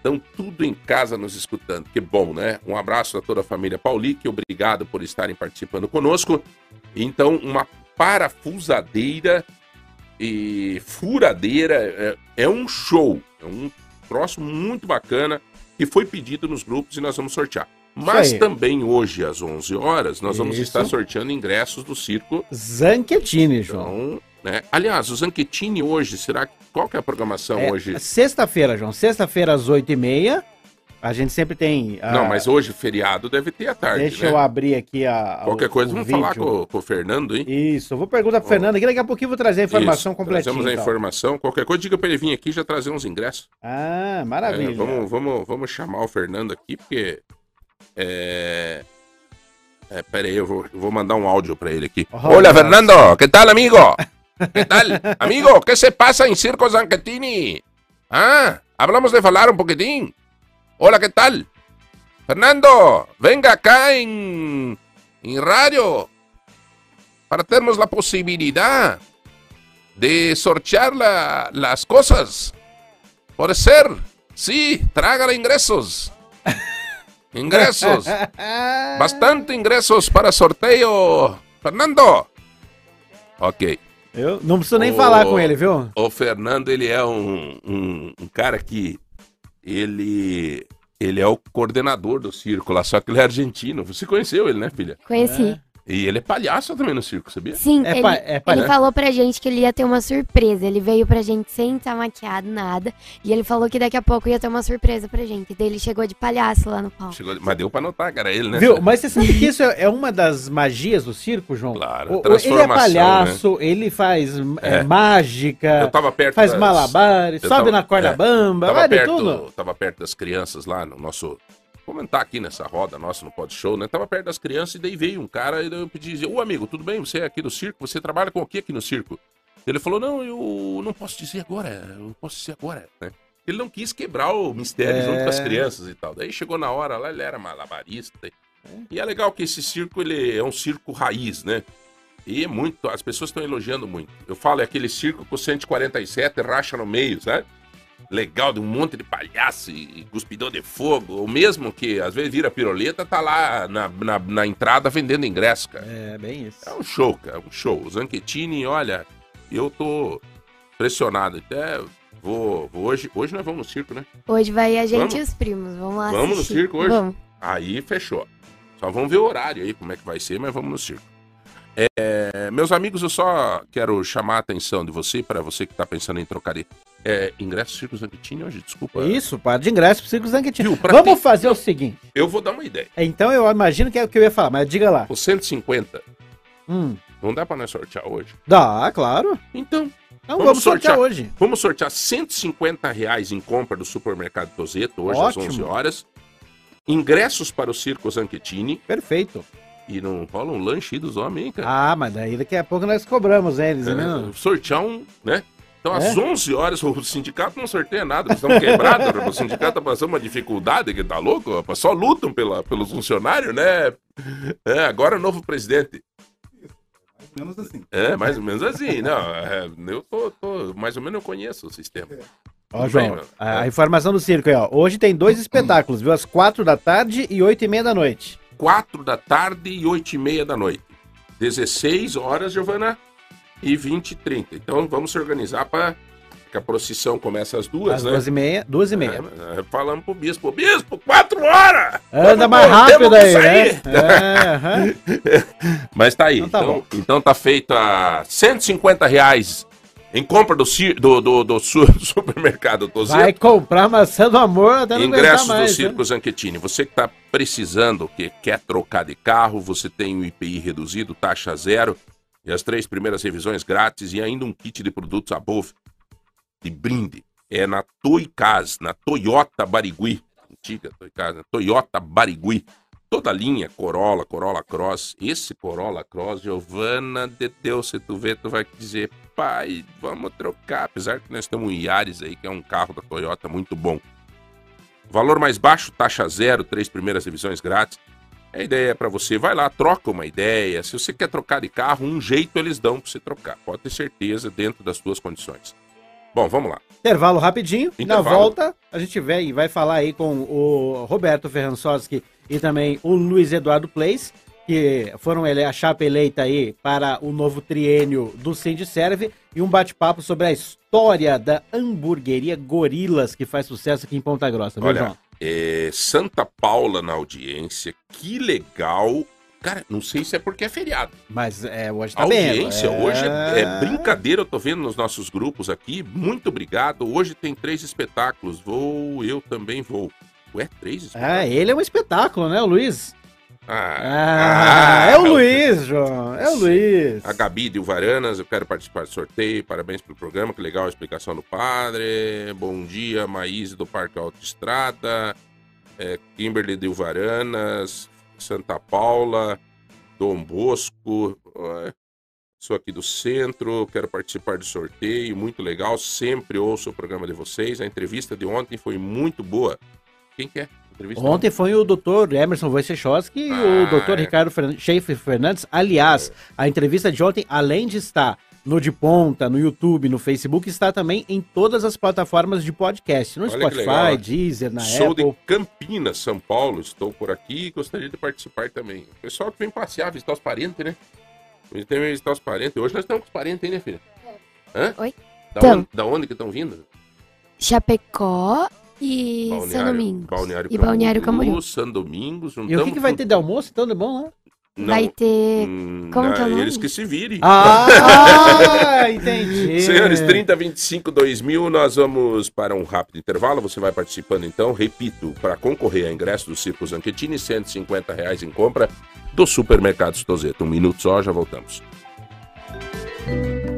Então, tudo em casa nos escutando. Que bom, né? Um abraço a toda a família Paulique. Obrigado por estarem participando conosco. Então, uma parafusadeira e furadeira é, é um show. É um troço muito bacana que foi pedido nos grupos e nós vamos sortear. Mas também hoje, às 11 horas, nós vamos Isso. estar sorteando ingressos do circo Zanquetini, João. então, né? Aliás, o Zanquetini hoje, será. Qual que é a programação É, hoje? Sexta-feira, João. Sexta-feira às oito e meia. A gente sempre tem... ah, Não, mas hoje, feriado, deve ter à tarde, Deixa né? eu abrir aqui a. Qualquer o- coisa, o vamos falar vídeo. com, com o Fernando, hein? Isso, eu vou perguntar pro. Fernando aqui, daqui a pouquinho eu vou trazer a informação Isso, completinha. Trazemos a então. informação. Qualquer coisa, diga pra ele vir aqui e já trazer uns ingressos. Ah, maravilha. É, vamos, vamos, vamos chamar o Fernando aqui, porque. É. É, pera aí, eu vou, eu vou mandar um áudio pra ele aqui. Oh. Fernando, que tal, amigo? Que tal? amigo, que se passa em Circo Zanquetini? Ah, hablamos de falar um pouquinho. Hola, que tal? Fernando, venga acá em, em rádio para termos la posibilidad de sortear la- las cosas. Puede ser. Sí, trágale ingresos. Ingresos. Bastante ingresos para sorteio. Fernando. Ok. Eu não preciso nem Ô. falar com ele, viu? O Fernando, ele é um, um, um cara que. Ele. Ele é o coordenador do circo lá, só que ele é argentino. Você conheceu ele, né, filha? Conheci. E ele é palhaço também no circo, sabia? Sim, É ele, pa- é ele falou pra gente que ele ia ter uma surpresa. Ele veio pra gente sem estar maquiado, nada. E ele falou que daqui a pouco ia ter uma surpresa pra gente. Daí ele chegou de palhaço lá no palco. Chegou- mas deu pra notar que era ele, né? Viu? Mas você sabe que isso é é uma das magias do circo, João? Claro, O- ele é transformação, palhaço, ele faz é, É. mágica, Eu tava perto faz das- malabares, eu sobe tava- na corda é, bamba, Tava vai de perto, tudo. tava perto das crianças lá no nosso. Comentar aqui nessa roda nossa no Pod Show, né? Tava perto das crianças e daí veio um cara e eu pedi, ô amigo, tudo bem? Você é aqui do circo? Você trabalha com o que aqui no circo? Ele falou, não, eu não posso dizer agora, eu não posso dizer agora, né? Ele não quis quebrar o mistério É. junto com as crianças e tal. Daí chegou na hora lá, ele era malabarista. E é legal que esse circo, ele é um circo raiz, né? E é muito, as pessoas estão elogiando muito. Eu falo, é aquele circo com 147 racha no meio, sabe? Legal, de um monte de palhaço e cuspidor de fogo. Ou mesmo que às vezes vira piroleta, tá lá na, na, na entrada vendendo ingresso, cara. É, bem isso. É um show, cara, um show. O Zanquetini, olha, eu tô impressionado. Até vou, vou hoje, hoje nós vamos no circo, né? Hoje vai a gente Vamos? e os primos. Vamos lá Vamos no assistir. circo hoje? Vamos. Aí fechou. Só vamos ver o horário aí, como é que vai ser, mas vamos no circo. É, meus amigos, eu só quero chamar a atenção de você, para você que tá pensando em trocar de, é, ingresso Circo Zanquetini hoje, desculpa. Isso, par de ingresso pro Circo pra Vamos ter- fazer o seguinte. Eu vou dar uma ideia. Então eu imagino que é o que eu ia falar, mas diga lá. O 150, Hum, não dá para nós sortear hoje? dá, claro. Então, Então Vamos vamos, sortear, sortear. hoje. vamos sortear 150 reais em compra do supermercado Tozeto, hoje Ótimo. às 11 horas. Ingressos para o Circo Zanquetini. Perfeito. E não rola um lanche aí dos homens, hein, cara? Ah, mas daí daqui a pouco nós cobramos eles, É, né? sortear um, né? Então, às É? 11 horas, o sindicato não sorteia nada, nós estamos quebrados, o sindicato tá passando uma dificuldade, que tá louco, rapaz, só lutam pela, pelos funcionários, né? É, agora o novo presidente. Menos assim. É, mais ou menos assim, não, é, eu tô, tô- mais ou menos eu conheço o sistema. Ó, Tudo João, bem, a É. informação do circo aí, ó. Hoje tem dois espetáculos, viu? Às quatro da tarde e oito e meia da noite. 4 da tarde e 8 e meia da noite. 16 horas, Giovana, e 20 e 30. Então vamos se organizar para que a procissão começa às duas, Às né? duas e meia, duas e meia. É, é, falamos pro bispo, bispo, quatro horas! Anda mais rápido aí, né? É. Mas tá aí. Então tá Então, então tá feito a 150 reais em compra do, do, do, do su- supermercado Tozeto. Vai comprar maçã do amor até não Ingressos mais. do né? Circo Zanchettini. Você que está precisando, que quer trocar de carro, você tem o IPI reduzido, taxa zero, e as três primeiras revisões grátis e ainda um kit de produtos Above de brinde. É na Toicas, na Toyota Barigui. Antiga Toicas, né? Toyota Barigui. Toda a linha, Corolla, Corolla Cross. Esse Corolla Cross, Giovana de Deus, se tu vê, tu vai dizer, pai, vamos trocar. Apesar que nós temos um Yaris aí, que é um carro da Toyota muito bom. Valor mais baixo, taxa zero, três primeiras revisões grátis. A ideia é para você, vai lá, troca uma ideia. Se você quer trocar de carro, um jeito eles dão para você trocar. Pode ter certeza, dentro das suas condições. Bom, vamos lá. Intervalo rapidinho. Na Intervalo. volta, a gente vem e vai falar aí com o Roberto Ferransoski e também o Luiz Eduardo Place, que foram ele a chapa eleita aí para o novo triênio do Serve e um bate-papo sobre a história da hamburgueria Gorilas, que faz sucesso aqui em Ponta Grossa. viu, Olha, João? é, Santa Paula na audiência, que legal. Cara, não sei se é porque é feriado. Mas é, hoje tá A bem. audiência hoje é, é brincadeira, eu tô vendo nos nossos grupos aqui. Muito obrigado. Hoje tem três espetáculos. Vou, eu também vou. Ué, três Ah, espetáculos? ele é um espetáculo, né, o Luiz? Ah, Ah, ah, é o Luiz, João. É o Luiz. A Gabi de Uvaranas, eu quero participar do sorteio. Parabéns pelo programa, que legal a explicação do padre. Bom dia, Maíse do Parque Autoestrada. É, Kimberly de Uvaranas, Santa Paula, Dom Bosco. Ué, Sou aqui do centro, quero participar do sorteio, muito legal. Sempre ouço o programa de vocês. A entrevista de ontem foi muito boa. Quem quer? Entrevista Ontem foi o doutor Emerson Wojciechowski e o Ah, doutor é. Ricardo Fern- Schaefer Fernandes. Aliás, a entrevista de ontem, além de estar no De Ponta, no YouTube, no Facebook, está também em todas as plataformas de podcast. No Olha Spotify, legal. Deezer, na Sou Apple. de Campinas, São Paulo. Estou por aqui e gostaria de participar também. O pessoal que vem passear, visitar os parentes, né? Que visitar os parentes. Hoje nós estamos com os parentes aí, né, filha? Hã? Oi? Da, Então. onde, da onde que estão vindo? Chapecó e São Domingos. Balneário e Balneário Camboriú. São Domingos. E o que, que vai ter de almoço, então, de bom, né? Vai ter. Hum, como que é o não, nome? Eles que se virem. Ah, entendi. Senhores, 3025 2000, nós vamos para um rápido intervalo. Você vai participando então. Repito, para concorrer a ingresso do Circo Zanchettini, 150 reais em compra do Supermercado Tozeto. Um minuto só, já voltamos.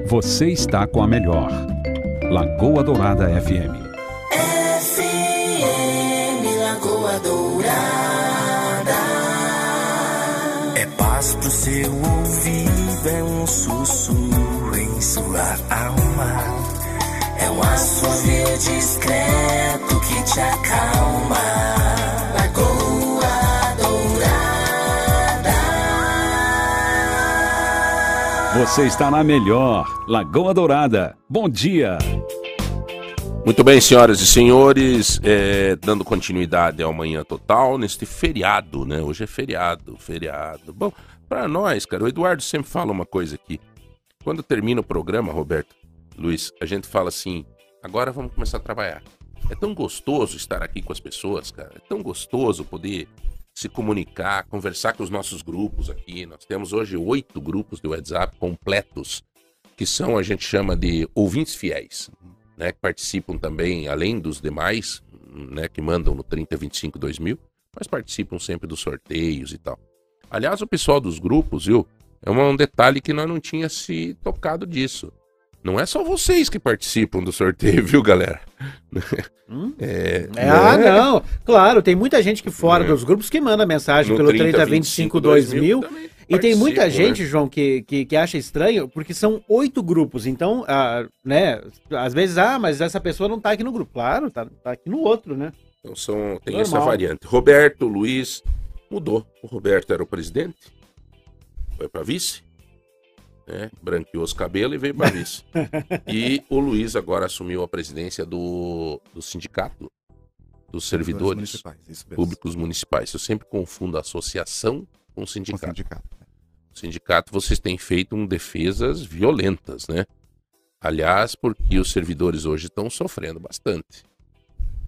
Você está com a melhor. Lagoa Dourada FM. FM Lagoa Dourada. Paz pro seu ouvido, é um sussurro em sua alma. É um assovio discreto que te acalma. Lagoa Dourada. Você está na melhor. Lagoa Dourada. Bom dia. Muito bem, senhoras e senhores, é, dando continuidade ao Manhã Total neste feriado, né? Hoje é feriado, feriado. Bom, para nós, cara, o Eduardo sempre fala uma coisa aqui. Quando termina o programa, Roberto, Luiz, a gente fala assim: agora vamos começar a trabalhar. É tão gostoso estar aqui com as pessoas, cara. É tão gostoso poder se comunicar, conversar com os nossos grupos aqui. Nós temos hoje oito grupos de WhatsApp completos, que são, a gente chama de ouvintes fiéis né, que participam também, além dos demais, né, que mandam no 3025 2000, mas participam sempre dos sorteios e tal. Aliás, o pessoal dos grupos, viu, é um detalhe que nós não tinha se tocado disso. Não é só vocês que participam do sorteio, viu, galera? Hum? É, É, ah, né? não. Claro, tem muita gente que fora É. dos grupos que manda mensagem No pelo 30, 3025 2000. também E tem muita participam, gente, né? João, que, que, que acha estranho, porque são oito grupos. Então, ah, né, às vezes, ah, mas essa pessoa não tá aqui no grupo. Claro, tá, tá aqui no outro, né? Então são, tem Normal. essa variante. Roberto, Luiz, mudou. O Roberto era o presidente, foi para vice, né? branqueou os cabelos e veio para vice. e o Luiz agora assumiu a presidência do, do sindicato dos servidores municipais, públicos municipais. Eu sempre confundo associação com Com sindicato. sindicato. O sindicato, vocês têm feito um defesas violentas, né? Aliás, porque os servidores hoje estão sofrendo bastante.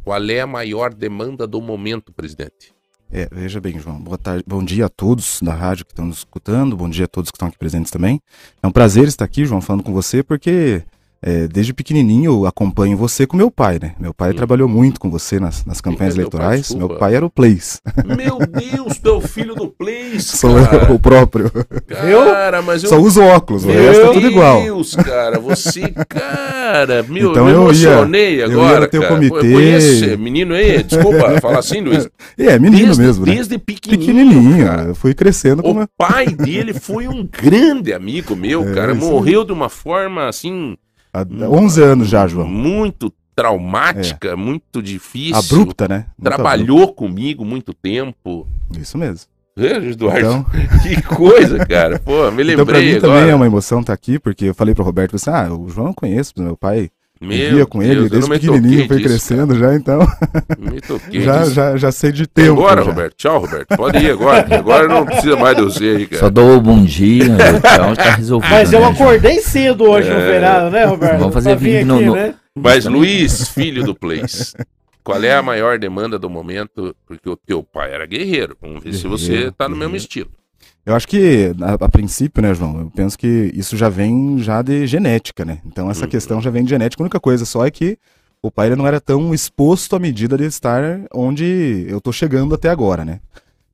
Qual é a maior demanda do momento, presidente? É, veja bem, João. Boa tarde, bom dia a todos da rádio que estão nos escutando, bom dia a todos que estão aqui presentes também. É um prazer estar aqui, João, falando com você, porque é, desde pequenininho eu acompanho você com meu pai, né? Meu pai Hum. trabalhou muito com você nas, nas campanhas é pai? eleitorais. Desculpa. meu pai era o Place, Meu Deus, é o filho do Place, sou eu, o próprio. Cara, mas eu... Só uso óculos, o resto é tudo igual. Meu Deus, cara, você, cara, meu, Então me eu ia- emocionei eu ia agora, no teu cara. comitê. Eu conheço esse menino aí, desculpa falar assim, Luiz. É, menino desde, mesmo, né? Desde pequenininho, Pequenininho, cara. eu fui crescendo O meu... pai dele foi um grande amigo meu, É, cara. Morreu de uma forma assim. Há 11 anos já, João. Muito traumática, muito difícil. Abrupta, né? Muito Trabalhou comigo muito tempo. abrupta. Isso mesmo. Veja, Eduardo. Então, Que coisa, cara. Pô, me então pra lembrei mim também é agora. uma emoção estar aqui, porque eu falei pro Roberto, assim, ah, o João eu conheço, meu pai vivia Meu com ele Deus, eu desde pequenininho, foi disso, crescendo já, então cara. Me toquei já, já, já sei de E tempo. agora, já. Roberto? Tchau, Roberto. Pode ir agora. Agora não precisa mais de você aí, Só cara. dou o bom dia, então tá resolvido. Mas eu né, acordei cedo hoje no feriado, né, Roberto? Vamos fazer vídeo no- aqui, no- né? Mas, Luiz, filho do Place, qual é a maior demanda do momento? Porque o teu pai era guerreiro. Vamos ver se você Guerreiro, tá no mesmo guerreiro. estilo. Eu acho que, a, a princípio, né, João, eu penso que isso já vem já de genética, né? Então essa Uhum. questão já vem de genética. A única coisa só é que o pai ele não era tão exposto à medida de estar onde eu tô chegando até agora, né?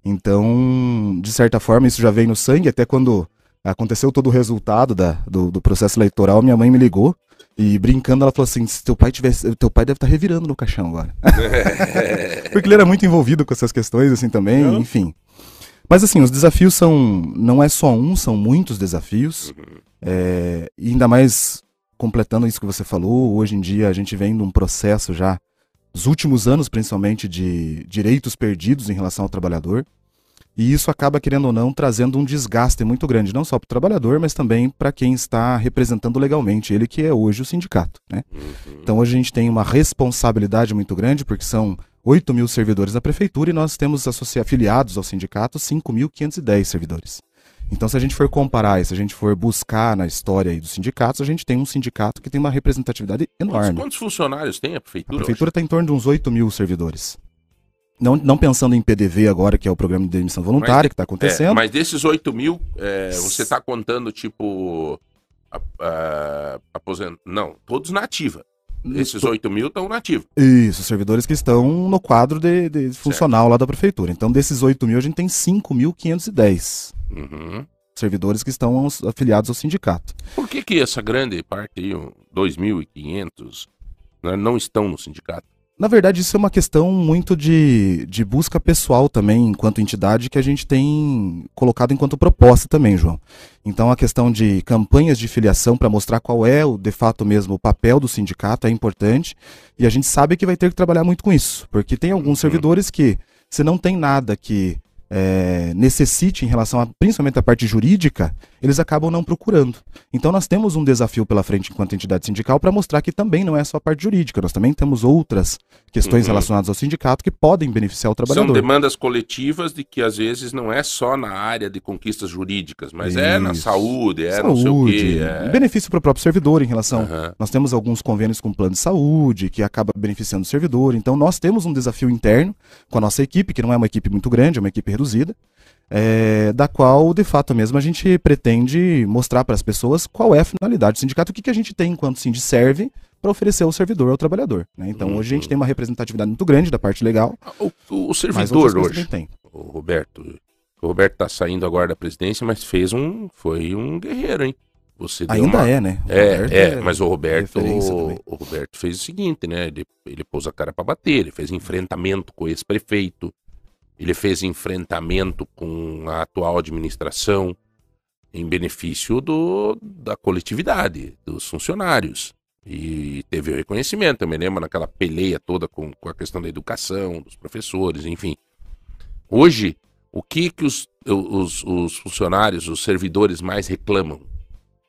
Então, de certa forma, isso já vem no sangue, até quando aconteceu todo o resultado da, do, do processo eleitoral, minha mãe me ligou e brincando, ela falou assim: se teu pai tivesse. Teu pai deve estar revirando no caixão agora. Porque ele era muito envolvido com essas questões, assim, também, Não. enfim. Mas assim, os desafios são. Não é só um, são muitos desafios. É, e ainda mais completando isso que você falou, hoje em dia a gente vem num processo já, nos últimos anos principalmente, de direitos perdidos em relação ao trabalhador. E isso acaba, querendo ou não, trazendo um desgaste muito grande, não só para o trabalhador, mas também para quem está representando legalmente ele, que é hoje o sindicato. Né? Então hoje a gente tem uma responsabilidade muito grande, porque são 8 mil servidores da prefeitura e nós temos afiliados ao sindicato 5.510 servidores. Então, se a gente for comparar, e se a gente for buscar na história aí dos sindicatos, a gente tem um sindicato que tem uma representatividade Quantos, enorme. quantos funcionários tem a A prefeitura? prefeitura está em torno de uns 8 mil servidores. Não, não pensando em PDV agora, que é o programa de demissão voluntária que está É, acontecendo. mas desses 8 mil, é, você tá contando, tipo. A, a, aposent... Não, todos na ativa. Esses 8 mil estão na ativa. Isso, servidores que estão no quadro de, de funcional lá da prefeitura. Então, desses 8 mil, a gente tem 5.510 Uhum. servidores que estão aos- afiliados ao sindicato. Por que, que essa grande parte aí, um, 2.500, né, não estão no sindicato? Na verdade, isso é uma questão muito de, de busca pessoal também, enquanto entidade, que a gente tem colocado enquanto proposta também, João. Então, a questão de campanhas de filiação para mostrar qual é, o, de fato mesmo, o papel do sindicato é importante. E a gente sabe que vai ter que trabalhar muito com isso, porque tem alguns servidores que, se não tem nada que é, necessite em relação a, principalmente a parte jurídica, eles acabam não procurando. Então nós temos um desafio pela frente enquanto entidade sindical para mostrar que também não é só a parte jurídica, nós também temos outras questões Uhum. relacionadas ao sindicato que podem beneficiar o São trabalhador. demandas coletivas de que às vezes não é só na área de conquistas jurídicas, mas é na Isso. saúde, é não sei o saúde, quê. É... benefício para o próprio servidor em relação. Aham. Nós temos alguns convênios com plano de saúde que acaba beneficiando o servidor. Então nós temos um desafio interno com a nossa equipe, que não é uma equipe muito grande, é uma equipe reduzida, é, da qual de fato mesmo a gente pretende mostrar para as pessoas qual é a finalidade do sindicato, o que, que a gente tem enquanto Sind serve para oferecer ao servidor, ao trabalhador. né? Então hoje a gente tem uma representatividade muito grande da parte legal, O, o- o servidor hoje, tem. o Roberto, o Roberto tá saindo agora da presidência, mas fez um, foi um guerreiro, hein? você Ainda uma- é, né? O É, Roberto é, mas o Roberto, também. o Roberto fez o seguinte, né? Ele, ele pôs a cara pra bater, ele fez enfrentamento com o ex-prefeito, ele fez enfrentamento com a atual administração em benefício do, da coletividade, dos funcionários. E teve reconhecimento, eu me lembro naquela peleia toda com, com a questão da educação, dos professores, enfim. Hoje, o que, que os, os, os funcionários, os servidores mais reclamam?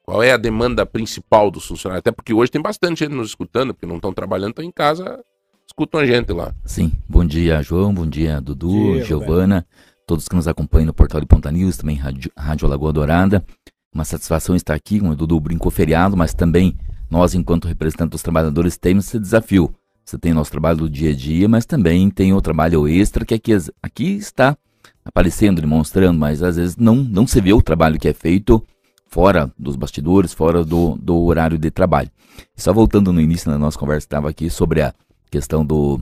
Qual é a demanda principal dos funcionários? Até porque hoje tem bastante gente nos escutando, porque não estão trabalhando, estão em casa, escutam a gente lá. Sim, bom dia, João, bom dia, Dudu, Bom dia, Giovana, todos que nos acompanham no portal de Ponta News, também Rádio, Rádio Lagoa Dourada. Uma satisfação estar aqui, como o Dudu brincou feriado, mas também nós, enquanto representantes dos trabalhadores, temos esse desafio. Você tem o nosso trabalho do dia a dia, mas também tem o trabalho extra que aqui, aqui está aparecendo, demonstrando, mas às vezes não, não se vê o trabalho que é feito fora dos bastidores, fora do, do horário de trabalho. E só voltando no início da nossa conversa, estava aqui sobre a questão do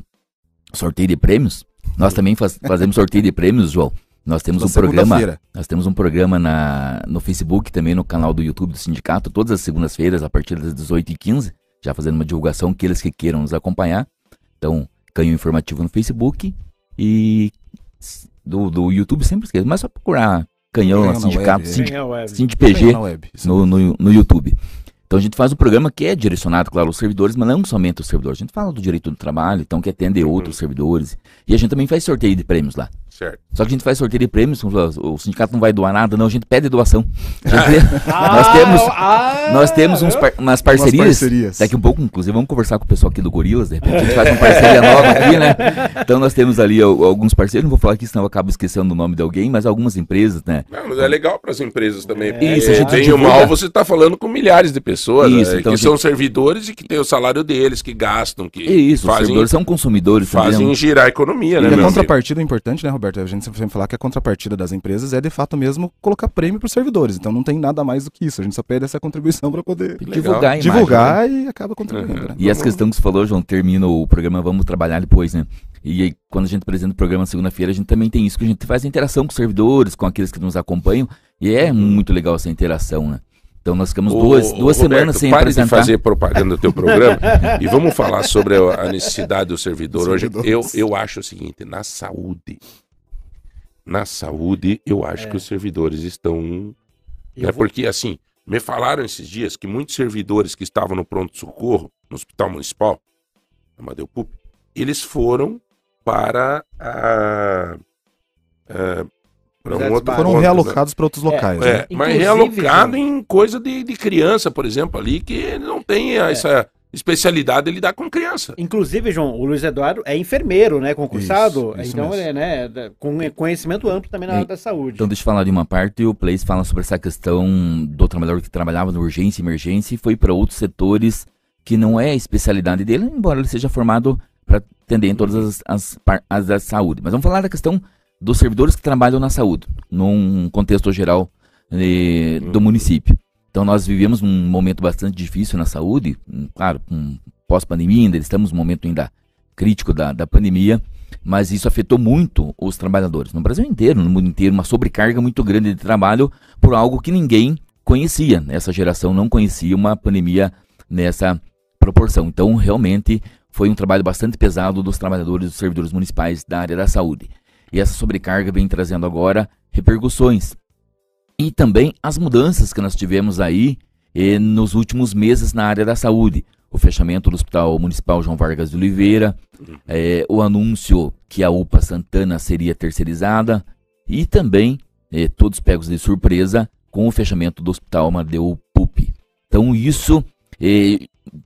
sorteio de prêmios. Nós também faz- fazemos sorteio de prêmios, João. Nós temos Na um programa, nós temos um programa na, no Facebook, também no canal do YouTube do sindicato, todas as segundas-feiras, a partir das 18h15, já fazendo uma divulgação, aqueles que queiram nos acompanhar. Então, canhão informativo no Facebook e do, do YouTube sempre esqueço, mas é só procurar canhão, Canhão sindicato, web. Sindi- Quem o Web? SindPG Na web. Isso no, no, no YouTube. Então a gente faz um programa que é direcionado, claro, aos servidores, mas não somente aos servidores. A gente fala do direito do trabalho, então que atende outros servidores. E a gente também faz sorteio de prêmios lá. Certo. Só que a gente faz sorteio de prêmios, o sindicato não vai doar nada, não, a gente pede doação. Gente- nós temos, ah, nós temos uns par- umas parcerias. Umas parcerias. Daqui um pouco, inclusive, vamos conversar com o pessoal aqui do Gorilas, de repente a gente faz uma parceria nova aqui, né? Então nós temos ali al- alguns parceiros, não vou falar aqui, senão eu acabo esquecendo o nome de alguém, mas algumas empresas, né? Não, mas é legal para as empresas também. porque Isso, a gente bem ou divulga. mal, você está falando com milhares de pessoas Isso, né, então que gente- são servidores e que têm o salário deles, que gastam, que, isso, que os fazem, servidores são consumidores também. fazem girar a economia, né? E a contrapartida é importante, né, Roberto? A gente sempre fala que a contrapartida das empresas é de fato mesmo colocar prêmio para os servidores. Então não tem nada mais do que isso. A gente só pede essa contribuição para poder Divulgar a imagem, né? divulgar e acaba contribuindo. Uhum. né? E essa questão que você falou, João, termina o programa, vamos trabalhar depois, né? E aí, quando a gente apresenta o programa segunda-feira, a gente também tem isso, que a gente faz a interação com os servidores, com aqueles que nos acompanham, e é muito legal essa interação, né? Então nós ficamos Ô, duas, ô, duas Roberto, semanas sem pare apresentar. de fazer propaganda do teu programa e vamos falar sobre a necessidade do servidor. Hoje, eu, eu acho o seguinte, na saúde, na saúde, eu acho que os servidores estão... É vou- porque, assim, me falaram esses dias que muitos servidores que estavam no pronto-socorro, no hospital municipal, Amadeu Pup, eles foram para a... a para um outro. Foram ponto, né? realocados para outros locais. né? É, mas Inclusive, realocado João- em coisa de, de criança, por exemplo, ali, que não tem É. essa especialidade de lidar com criança. Inclusive, João, o Luiz Eduardo é enfermeiro, né? Concursado. Isso, isso então, mesmo. ele é, né? Com conhecimento amplo também na área da saúde. Então deixa eu falar de uma parte, e o Place fala sobre essa questão do trabalhador que trabalhava na urgência e emergência e foi para outros setores que não é a especialidade dele, embora ele seja formado para atender em todas as, as áreas da saúde. Mas vamos falar da questão dos servidores que trabalham na saúde, num contexto geral eh, do município. Então nós vivemos um momento bastante difícil na saúde, claro, com pós-pandemia ainda, estamos num momento ainda crítico da, da pandemia, mas isso afetou muito os trabalhadores. No Brasil inteiro, no mundo inteiro, uma sobrecarga muito grande de trabalho por algo que ninguém conhecia. Essa geração não conhecia uma pandemia nessa proporção. Então, realmente, foi um trabalho bastante pesado dos trabalhadores, dos servidores municipais da área da saúde. E essa sobrecarga vem trazendo agora repercussões. E também as mudanças que nós tivemos aí eh, nos últimos meses na área da saúde. O fechamento do Hospital Municipal João Vargas de Oliveira, eh, o anúncio que a UPA Santana seria terceirizada e também eh, todos pegos de surpresa com o fechamento do Hospital Amadeu Pupi. Então isso eh,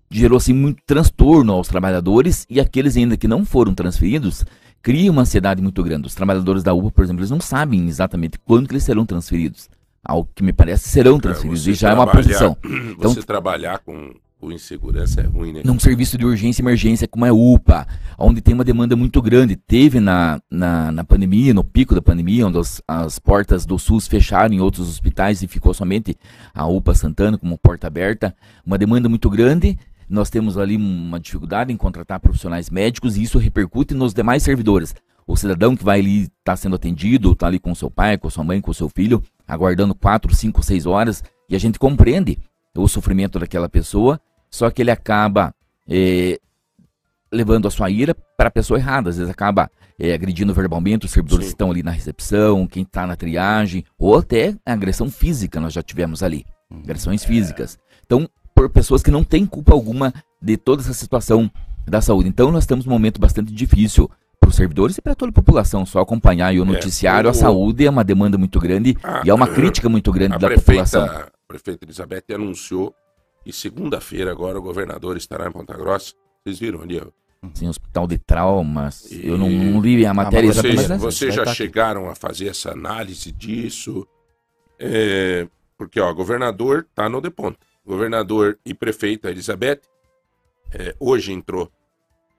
gerou assim muito transtorno aos trabalhadores e aqueles ainda que não foram transferidos cria uma ansiedade muito grande. Os trabalhadores da UPA, por exemplo, eles não sabem exatamente quando que eles serão transferidos. Algo que me parece serão transferidos você e já é uma posição. Então- Você trabalhar com, com insegurança é ruim, né? num serviço de urgência e emergência como é a UPA, onde tem uma demanda muito grande. Teve na, na, na pandemia, no pico da pandemia, onde as, as portas do SUS fecharam em outros hospitais e ficou somente a UPA Santana como porta aberta, uma demanda muito grande. Nós temos ali uma dificuldade em contratar profissionais médicos e isso repercute nos demais servidores. O cidadão que vai ali estar sendo atendido, está ali com seu pai, com sua mãe, com seu filho, aguardando quatro, cinco, seis horas, e a gente compreende o sofrimento daquela pessoa, só que ele acaba é, levando a sua ira para a pessoa errada. Às vezes acaba é, agredindo verbalmente os servidores Sim. que estão ali na recepção, quem está na triagem, ou até agressão física nós já tivemos ali. Agressões físicas. Então, por pessoas que não têm culpa alguma de toda essa situação da saúde. Então, nós estamos num momento bastante difícil para os servidores e para toda a população. Só acompanhar aí o noticiário, o- a saúde é uma demanda muito grande Ah, e é uma crítica muito grande A da população. prefeita, a prefeita Elizabeth anunciou que segunda-feira agora o governador estará em Ponta Grossa. Vocês viram ali, ó. Sim, hospital de traumas. E- Eu não, não li a matéria mas exatamente. Vocês, né? vocês Vai já tá aqui. chegaram a fazer essa análise disso? É, porque, ó, governador tá no deponto. Governador e prefeita Elizabeth é, hoje entrou,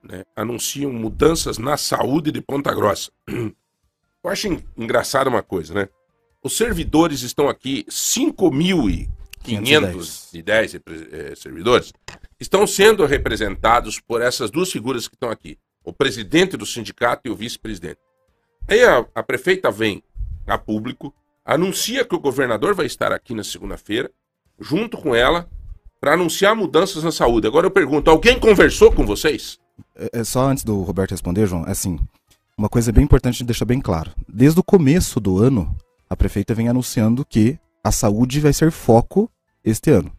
né, anunciam mudanças na saúde de Ponta Grossa. Eu acho en- engraçado uma coisa, né? Os servidores estão aqui, 5.510 eh, servidores, estão sendo representados por essas duas figuras que estão aqui, o presidente do sindicato e o vice-presidente. Aí a, a prefeita vem a público, anuncia que o governador vai estar aqui na segunda-feira, junto com ela, para anunciar mudanças na saúde. Agora eu pergunto, alguém conversou com vocês? É, é só antes do Roberto responder, João, é assim, uma coisa bem importante de deixar bem claro. Desde o começo do ano, a prefeita vem anunciando que a saúde vai ser foco este ano.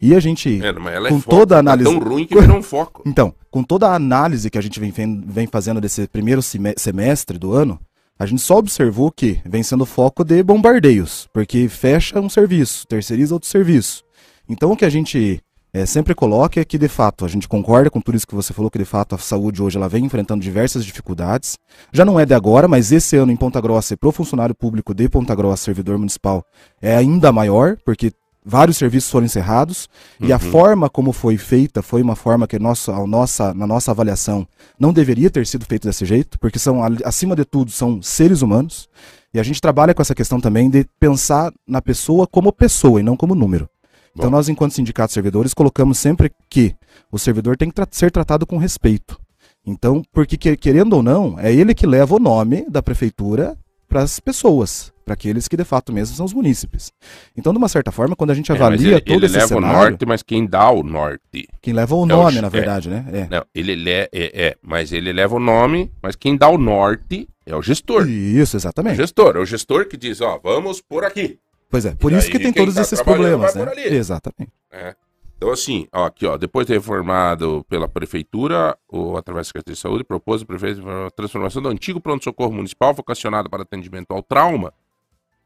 E a gente, É, mas ela é Com foco, toda a tá análise- tão ruim que virou um foco. então, com toda a análise que a gente vem, vem fazendo desse primeiro semestre do ano, a gente só observou que vem sendo foco de bombardeios, porque fecha um serviço, terceiriza outro serviço. Então, o que a gente é, sempre coloca é que, de fato, a gente concorda com tudo isso que você falou, que de fato a saúde hoje ela vem enfrentando diversas dificuldades. Já não é de agora, mas esse ano em Ponta Grossa, para o funcionário público de Ponta Grossa, servidor municipal, é ainda maior, porque vários serviços foram encerrados e a forma como foi feita foi uma forma que nossa, a nossa, na nossa avaliação não deveria ter sido feito desse jeito, porque são, acima de tudo, são seres humanos. E a gente trabalha com essa questão também de pensar na pessoa como pessoa e não como número. Então, nós, enquanto sindicato de servidores, colocamos sempre que o servidor tem que tra- ser tratado com respeito. Então, porque que- querendo ou não, é ele que leva o nome da prefeitura para as pessoas, para aqueles que de fato mesmo são os munícipes. Então, de uma certa forma, quando a gente É, avalia ele, todo ele esse leva cenário, o norte, mas quem dá o norte. quem leva o É o nome, ch- na é. verdade, né? É. Não, ele le- é, é, mas ele leva o nome, mas quem dá o norte é o gestor. Isso, O exatamente. gestor, é o gestor que diz, ó, vamos por aqui. Pois é, por E isso que tem todos tá esses problemas, né? Exatamente. né? Então, assim, ó, aqui, ó, depois de reformado pela prefeitura, ou através da Secretaria de Saúde, propôs o prefeito a transformação do antigo pronto-socorro municipal vocacionado para atendimento ao trauma,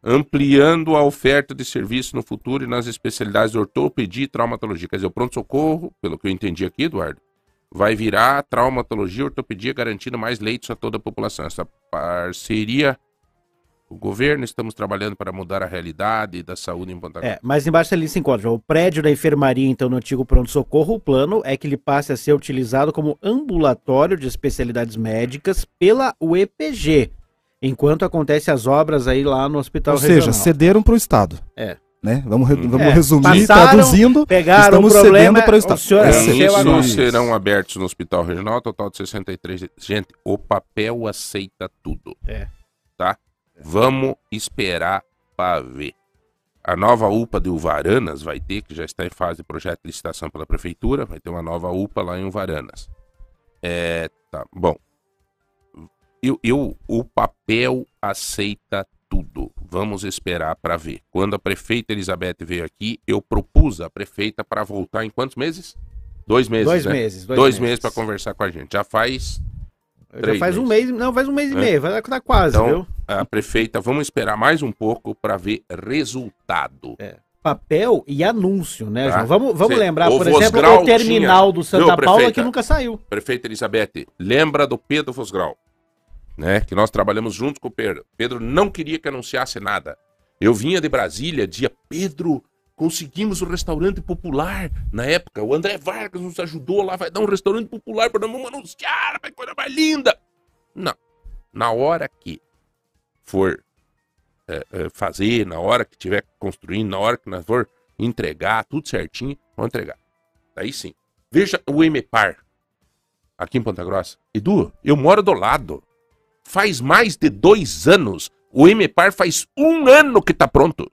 ampliando a oferta de serviço no futuro e nas especialidades de ortopedia e traumatologia. Quer dizer, o pronto-socorro, pelo que eu entendi aqui, Eduardo, vai virar traumatologia e ortopedia, garantindo mais leitos a toda a população. Essa parceria, o governo, estamos trabalhando para mudar a realidade da saúde em Ponta Grossa. É, mas embaixo ali se encontra o prédio da enfermaria, então, no antigo pronto-socorro. O plano é que ele passe a ser utilizado como ambulatório de especialidades médicas pela UEPG, enquanto acontecem as obras aí lá no hospital Ou seja, regional. cederam para o Estado. É. Né? Vamos, re- vamos É, resumir, passaram, traduzindo. Pegaram estamos o problema, cedendo para o o Estado. senhor É, isso, serão abertos no Hospital Regional, total de 63. Gente, o papel aceita tudo. É. Tá? Vamos esperar para ver. A nova UPA de Uvaranas vai ter, que já está em fase de projeto de licitação pela Prefeitura, vai ter uma nova UPA lá em Uvaranas. É, tá, bom. Eu, eu, o papel aceita tudo. Vamos esperar para ver. Quando a prefeita Elizabeth veio aqui, eu propus a prefeita para voltar em quantos meses? Dois meses, Dois né? meses. Dois, meses para conversar com a gente. Já faz. Já faz um meses. mês, não, faz um mês e É. meio, vai tá quase, Então, viu? a prefeita, vamos esperar mais um pouco para ver resultado. Papel e anúncio, né, Tá. João? Vamos, vamos Cê- lembrar, por exemplo, o terminal tinha- do Santa Viu, Paula prefeita? que nunca saiu. Prefeita Elizabeth, lembra do Pedro Fosgrau, né? Que nós trabalhamos junto com o Pedro. Pedro não queria que anunciasse nada. Eu vinha de Brasília, dizia, Pedro, conseguimos o restaurante popular. Na época, o André Vargas nos ajudou lá, vai dar um restaurante popular para vamos anunciar, vai coisa mais linda. Não. Na hora que for é, é, fazer, na hora que tiver construindo, na hora que nós for entregar, tudo certinho, vamos entregar. Daí sim. Veja o Emepar aqui em Ponta Grossa. Edu, eu moro do lado. Faz mais de dois anos. O Emepar faz um ano que tá pronto.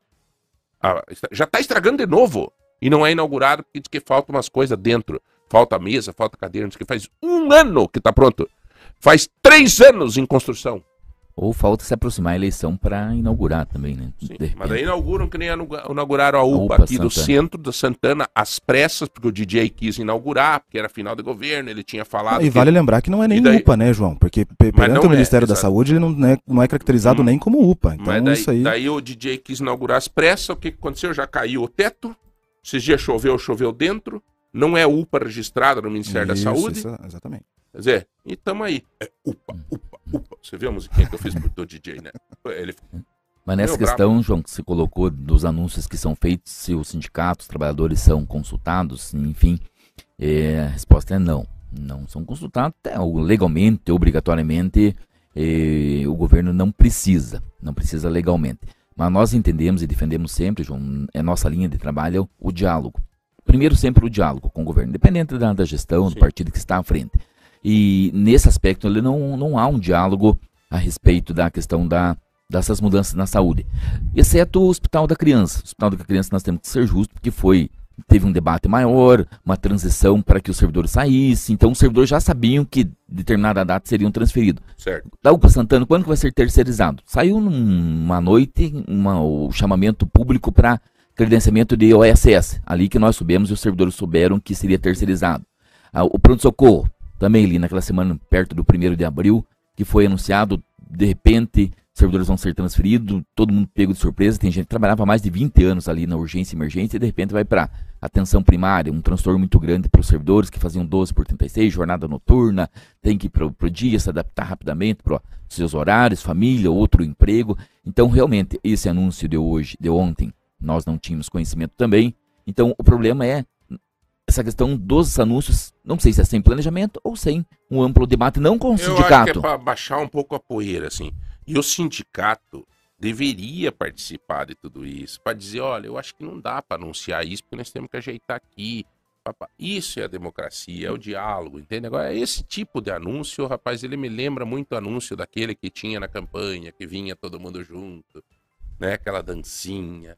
Ah, está- já tá estragando de novo. E não é inaugurado porque diz que falta umas coisas dentro. Falta mesa, falta cadeira, diz que faz um ano que tá pronto. Faz três anos em construção. Ou falta se aproximar a eleição para inaugurar também, né? Sim, mas daí repente. inauguram que nem inauguraram a UPA, UPA aqui do Santana. centro da Santana, às pressas, porque o DJ quis inaugurar, porque era final de governo, ele tinha falado. E que- vale lembrar que não é nem daí- UPA, né, João? Porque pe- perante o é, Ministério da exato. Saúde ele não é, não é caracterizado Hum. nem como UPA. Então Mas daí, isso aí. daí o DJ quis inaugurar as pressas, o que que aconteceu? Já caiu o teto, esses dias choveu, choveu dentro, não é UPA registrada no Ministério Isso, da Saúde. isso, exatamente. Quer dizer, e tamo aí. É UPA, UPA, UPA. Você viu a musiquinha que eu fiz pro do DJ, né? Ele Mas nessa Meu, questão, João, que você colocou dos anúncios que são feitos, se os sindicatos, os trabalhadores são consultados, enfim, é, a resposta é não. Não são consultados, até, o- legalmente, obrigatoriamente, é, o governo não precisa, não precisa legalmente. Mas nós entendemos e defendemos sempre, João, é nossa linha de trabalho, o diálogo. Primeiro, sempre o diálogo com o governo, independente da, da gestão, do Sim. partido que está à frente. E nesse aspecto, ele não, não há um diálogo a respeito da questão da, dessas mudanças na saúde. Exceto o Hospital da Criança. O Hospital da Criança nós temos que ser justos, porque foi teve um debate maior, uma transição para que os servidores saíssem. Então os servidores já sabiam que determinada data seriam transferidos. certo. Da UPA Santana, quando que vai ser terceirizado? Saiu numa noite uma- o chamamento público para credenciamento de OSS, ali que nós soubemos e os servidores souberam que seria terceirizado. Ah, o pronto-socorro, também ali naquela semana perto do 1 de abril, que foi anunciado, de repente, servidores vão ser transferidos, todo mundo pego de surpresa, tem gente que trabalhava há mais de 20 anos ali na urgência e emergência e de repente vai para atenção primária, um transtorno muito grande para os servidores que faziam 12 por 36, jornada noturna, tem que ir para o dia, se adaptar rapidamente para os seus horários, família, outro emprego. Então, realmente, esse anúncio de hoje, de ontem, nós não tínhamos conhecimento também. Então, o problema é essa questão dos anúncios, não sei se é sem planejamento ou sem um amplo debate, não com o Eu acho que é sindicato. para baixar um pouco a poeira, assim. E o sindicato deveria participar de tudo isso, para dizer, olha, eu acho que não dá para anunciar isso, porque nós temos que ajeitar aqui. Papá. Isso é a democracia, é o diálogo, entende? Agora, esse tipo de anúncio, rapaz, ele me lembra muito o anúncio daquele que tinha na campanha, que vinha todo mundo junto, né? Aquela dancinha.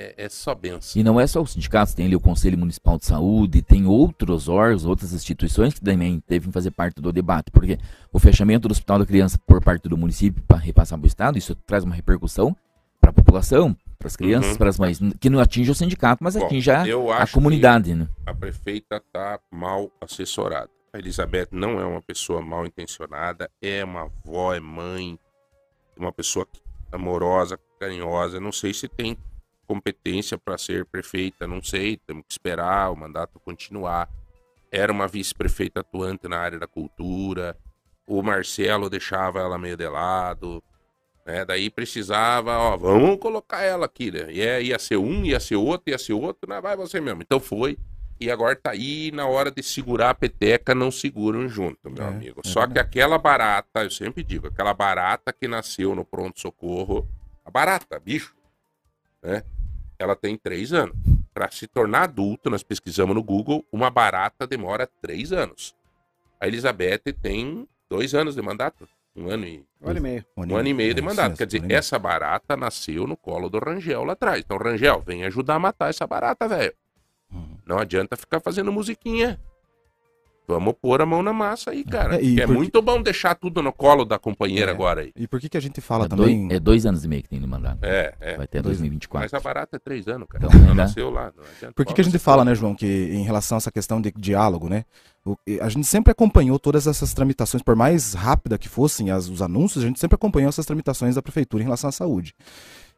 É, é só benção. E não é só os sindicatos, tem ali o Conselho Municipal de Saúde, tem outros órgãos, outras instituições que também devem fazer parte do debate, porque o fechamento do Hospital da Criança por parte do município para repassar para o Estado, isso traz uma repercussão para a população, para as crianças, Uhum. para as mães, que não atinge o sindicato, mas Bom, atinge a, a comunidade. Né? a prefeita tá mal assessorada. A Elizabeth não é uma pessoa mal intencionada, é uma avó, é mãe, é uma pessoa amorosa, carinhosa. Não sei se tem competência para ser prefeita, não sei, temos que esperar o mandato continuar. Era uma vice-prefeita atuante na área da cultura. O Marcelo deixava ela meio de lado. Né? Daí precisava, ó, vamos colocar ela aqui, né? E é, ia ser um, ia ser outro, ia ser outro, né? vai você mesmo. Então foi. E agora tá aí na hora de segurar a peteca, não seguram junto, meu É, amigo. é Só que aquela barata, eu sempre digo, aquela barata que nasceu no pronto-socorro, a barata, bicho, né? Ela tem três anos. Para se tornar adulto, nós pesquisamos no Google, uma barata demora três anos. A Elizabeth tem dois anos de mandato. Um ano e Um ano e meio. um ano e meio de mandato. Quer dizer, um essa barata nasceu no colo do Rangel lá atrás. Então, Rangel, vem ajudar a matar essa barata, velho. Uhum. Não adianta ficar fazendo musiquinha. Vamos pôr a mão na massa aí, cara. É, é muito bom deixar tudo no colo da companheira É. agora aí. E por que, que a gente fala É, também. dois, é dois anos e meio que tem de mandato. É, é. Vai até Dois- 2024. Mas a barata é três anos, cara. Então, né? nasceu lá. Por que, que a gente fala, né, João, que em relação a essa questão de diálogo, né? o- a gente sempre acompanhou todas essas tramitações, por mais rápida que fossem as- os anúncios, a gente sempre acompanhou essas tramitações da prefeitura em relação à saúde.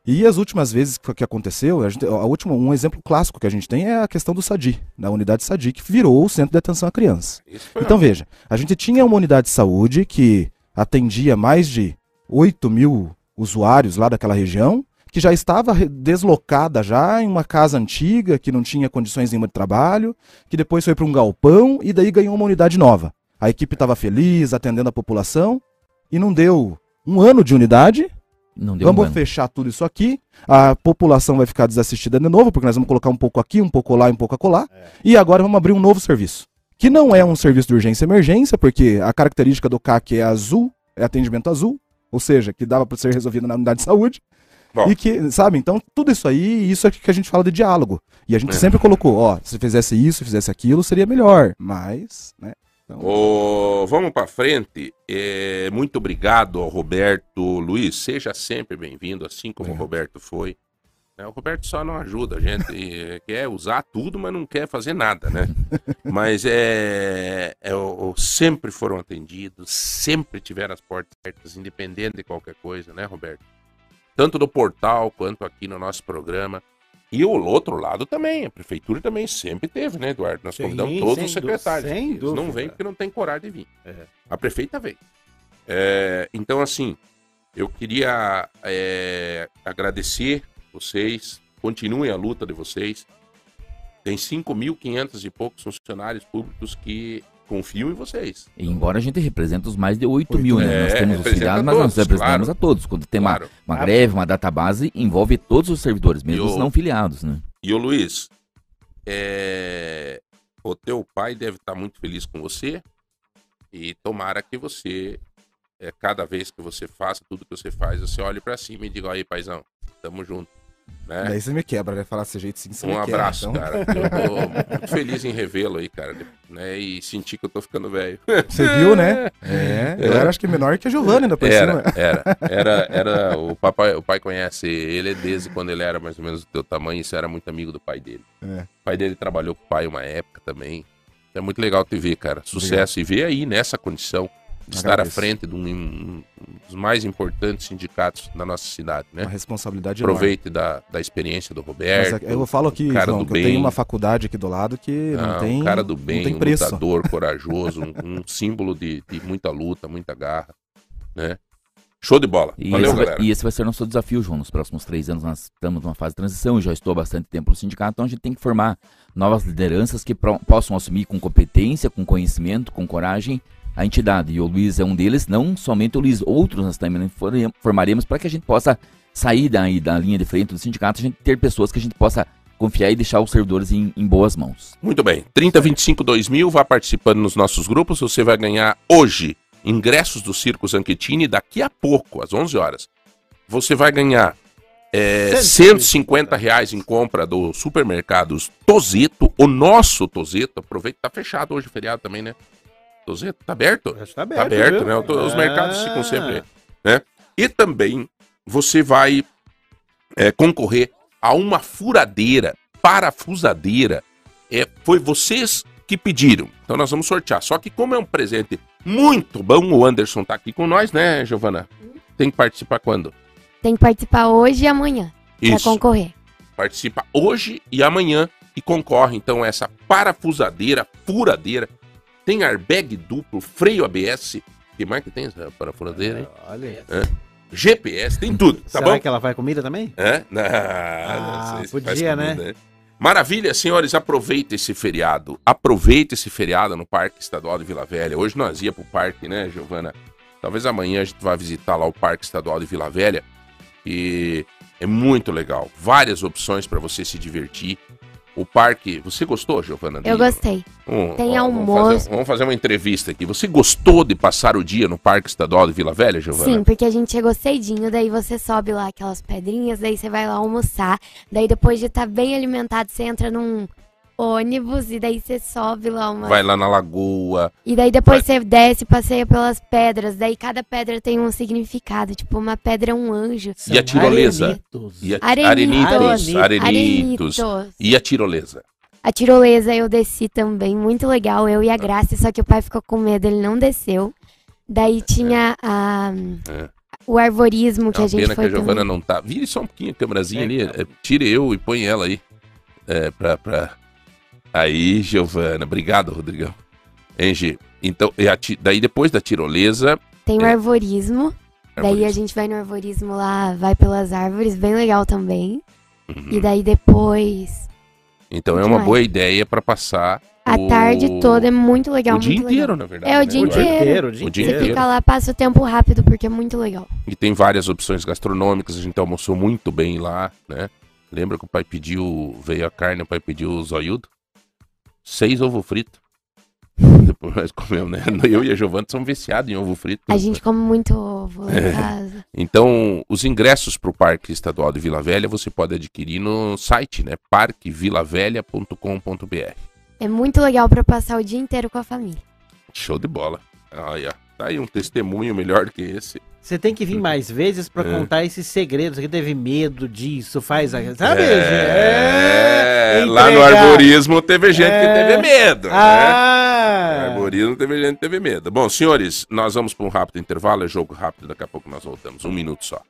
E as últimas vezes que, aconteceu, a gente, a última, um exemplo clássico que a gente tem é a questão do SADI, da unidade SADI, que virou o centro de atenção à criança. Então veja, a gente tinha uma unidade de saúde que atendia mais de 8 mil usuários lá daquela região, que já estava deslocada já em uma casa antiga, que não tinha condições nenhuma de trabalho, que depois foi para um galpão e daí ganhou uma unidade nova. A equipe estava feliz, atendendo a população, e não deu um ano de unidade, vamos um fechar tudo isso aqui, a população vai ficar desassistida de novo, porque nós vamos colocar um pouco aqui, um pouco lá, um pouco acolá, e agora vamos abrir um novo serviço. Que não é um serviço de urgência e emergência, porque a característica do CAC é azul, é atendimento azul, ou seja, que dava para ser resolvido na unidade de saúde, Bom. E que, sabe, então tudo isso aí, isso é que a gente fala de diálogo. E a gente É. sempre colocou, ó, se fizesse isso, fizesse aquilo, seria melhor. Mas, né? Ô, vamos para frente. É, muito obrigado ao Roberto Luiz. Seja sempre bem-vindo, assim como o Obrigado. Roberto foi. É, o Roberto só não ajuda a gente, e quer usar tudo, mas não quer fazer nada, né? Mas é, é, o- o- sempre foram atendidos, sempre tiveram as portas abertas, independente de qualquer coisa, né, Roberto? Tanto no portal quanto aqui no nosso programa. E o outro lado também, a prefeitura também sempre teve, né, Eduardo? Nós Sim, convidamos todos os secretários. sem Eles não vêm porque não tem coragem de vir. É. A prefeita veio. É, então, assim, eu queria é, agradecer vocês, continuem a luta de vocês. Tem 5.500 e poucos funcionários públicos que confiam em vocês. E embora a gente represente os mais de 8 mil, né? É, nós temos os filiados, mas nós representamos claro. a todos. Quando tem uma, Claro. uma greve, uma database, envolve todos os servidores, mesmo os não filiados, né? E o Luiz, é, o teu pai deve estar muito feliz com você e tomara que você, é, cada vez que você faça tudo que você faz, você olhe pra cima e diga aí, paizão, tamo junto. Né? daí você me quebra, né? Falar desse jeito sim, você Um me quebra. abraço, então. cara. Eu tô muito feliz em revê-lo aí, cara. Né? E sentir que eu tô ficando velho. Você viu, né? É, eu era acho que menor que a Giovana ainda por Era, cima. era, era, era. O papai, o pai conhece ele desde quando ele era mais ou menos do teu tamanho. E você era muito amigo do pai dele. É. O pai dele trabalhou com o pai uma época também. É muito legal te ver, cara. Sucesso e ver aí nessa condição estar à Agradeço. frente de um, um dos mais importantes sindicatos da nossa cidade, né? Uma responsabilidade enorme. Aproveite da, da experiência do Mas Roberto. é- eu falo aqui, cara João, do que eu bem. tenho uma faculdade aqui do lado que não, Ah, tem. um cara do não bem, um lutador corajoso, um, um símbolo de, de muita luta, muita garra, né? Show de bola. E, Valeu, esse vai, galera. e esse vai ser nosso desafio, João. Nos próximos três anos nós estamos numa fase de transição, eu já estou há bastante tempo no sindicato, então a gente tem que formar novas lideranças que pro- possam assumir com competência, com conhecimento, com coragem a entidade. E o Luiz é um deles, não somente o Luiz, outros nós também formaremos para que a gente possa sair daí da linha de frente do sindicato, a gente ter pessoas que a gente possa confiar e deixar os servidores em, em boas mãos. Muito bem. 3025 2000, vá participando nos nossos grupos. Você vai ganhar hoje ingressos do Circo Zanchettini daqui a pouco, às 11 horas. Você vai ganhar é, 150 reais em compra do supermercados Tozeto, o nosso Tozeto. Aproveita, tá fechado hoje o feriado também, né? Tá aberto? Acho que tá aberto, Tá aberto, né? Os Ah. mercados ficam sempre, né? E também você vai é, concorrer a uma furadeira, parafusadeira. É, foi vocês que pediram. Então nós vamos sortear. Só que como é um presente muito bom, o Anderson tá aqui com nós, né, Giovana? Tem que participar quando? Tem que participar hoje e amanhã pra Isso. concorrer. Participa hoje e amanhã e concorre então a essa parafusadeira, furadeira. Tem airbag duplo, freio ABS. que que tem essa parafuradeira, hein? Olha. GPS, tem tudo, tá Será bom? que ela vai comida também? É? Não, Ah, não sei se podia, faz né? comida, Maravilha, senhores, aproveita esse feriado. Aproveita esse feriado no Parque Estadual de Vila Velha. Hoje nós ia pro parque, né, Giovana? Talvez amanhã a gente vá visitar lá o Parque Estadual de Vila Velha. E é muito legal. Várias opções para você se divertir. O parque. Você gostou, Giovana? Eu gostei. Hum, Tem ó, almoço. Vamos fazer, vamos fazer uma entrevista aqui. Você gostou de passar o dia no Parque Estadual de Vila Velha, Giovana? Sim, porque a gente chegou cedinho, daí você sobe lá aquelas pedrinhas, daí você vai lá almoçar, daí depois de estar bem alimentado, você entra num ônibus e daí você sobe lá uma. Vai lá na lagoa. E daí depois você desce, passeia pelas pedras, daí cada pedra tem um significado, tipo uma pedra é um anjo. E a tirolesa? Arenitos. E a, Arenitos. arenitos, arenitos. Arenitos. E a tirolesa? A tirolesa eu desci também, muito legal, eu e a Graça, só que o pai ficou com medo, ele não desceu. Daí tinha a, É. o arvorismo É que a gente pena que foi a Giovana também. não tá. Vire só um pouquinho a câmerazinha É, ali. é, tire eu e põe ela aí. É, pra, pra... Aí, Giovana. Obrigado, Rodrigão. Hein, Gi? Então, e a ti- daí depois da tirolesa. Tem o É. arvorismo, daí a gente vai no arvorismo lá, vai pelas árvores, bem legal também. Uhum. E daí depois, Então é uma mais? boa ideia pra passar. a o- tarde toda é muito legal, O dia muito inteiro, legal. na verdade. É, o né, dia O dia inteiro. inteiro, o dia O dia Você inteiro. fica lá, passa o tempo rápido, porque é muito legal. E tem várias opções gastronômicas, a gente almoçou muito bem lá, né? Lembra que o pai pediu, veio a carne, o pai pediu o zoiudo? Seis ovo frito. nós comemos, né? Eu e a Giovana somos viciados em ovo frito. A gente come muito ovo em casa. Então, os ingressos para o Parque Estadual de Vila Velha você pode adquirir no site, né? parquevilavelha.com.br. É muito legal pra passar o dia inteiro com a família. Show de bola. Olha, tá aí um testemunho melhor que esse. Você tem que vir mais vezes pra É. contar esses segredos. Você teve medo disso, faz a. Sabe? É, É, lá no arborismo teve gente É. que teve medo, né? No Ah! arborismo teve gente que teve medo. Bom, senhores, nós vamos para um rápido intervalo, é jogo rápido, daqui a pouco nós voltamos. Um minuto só.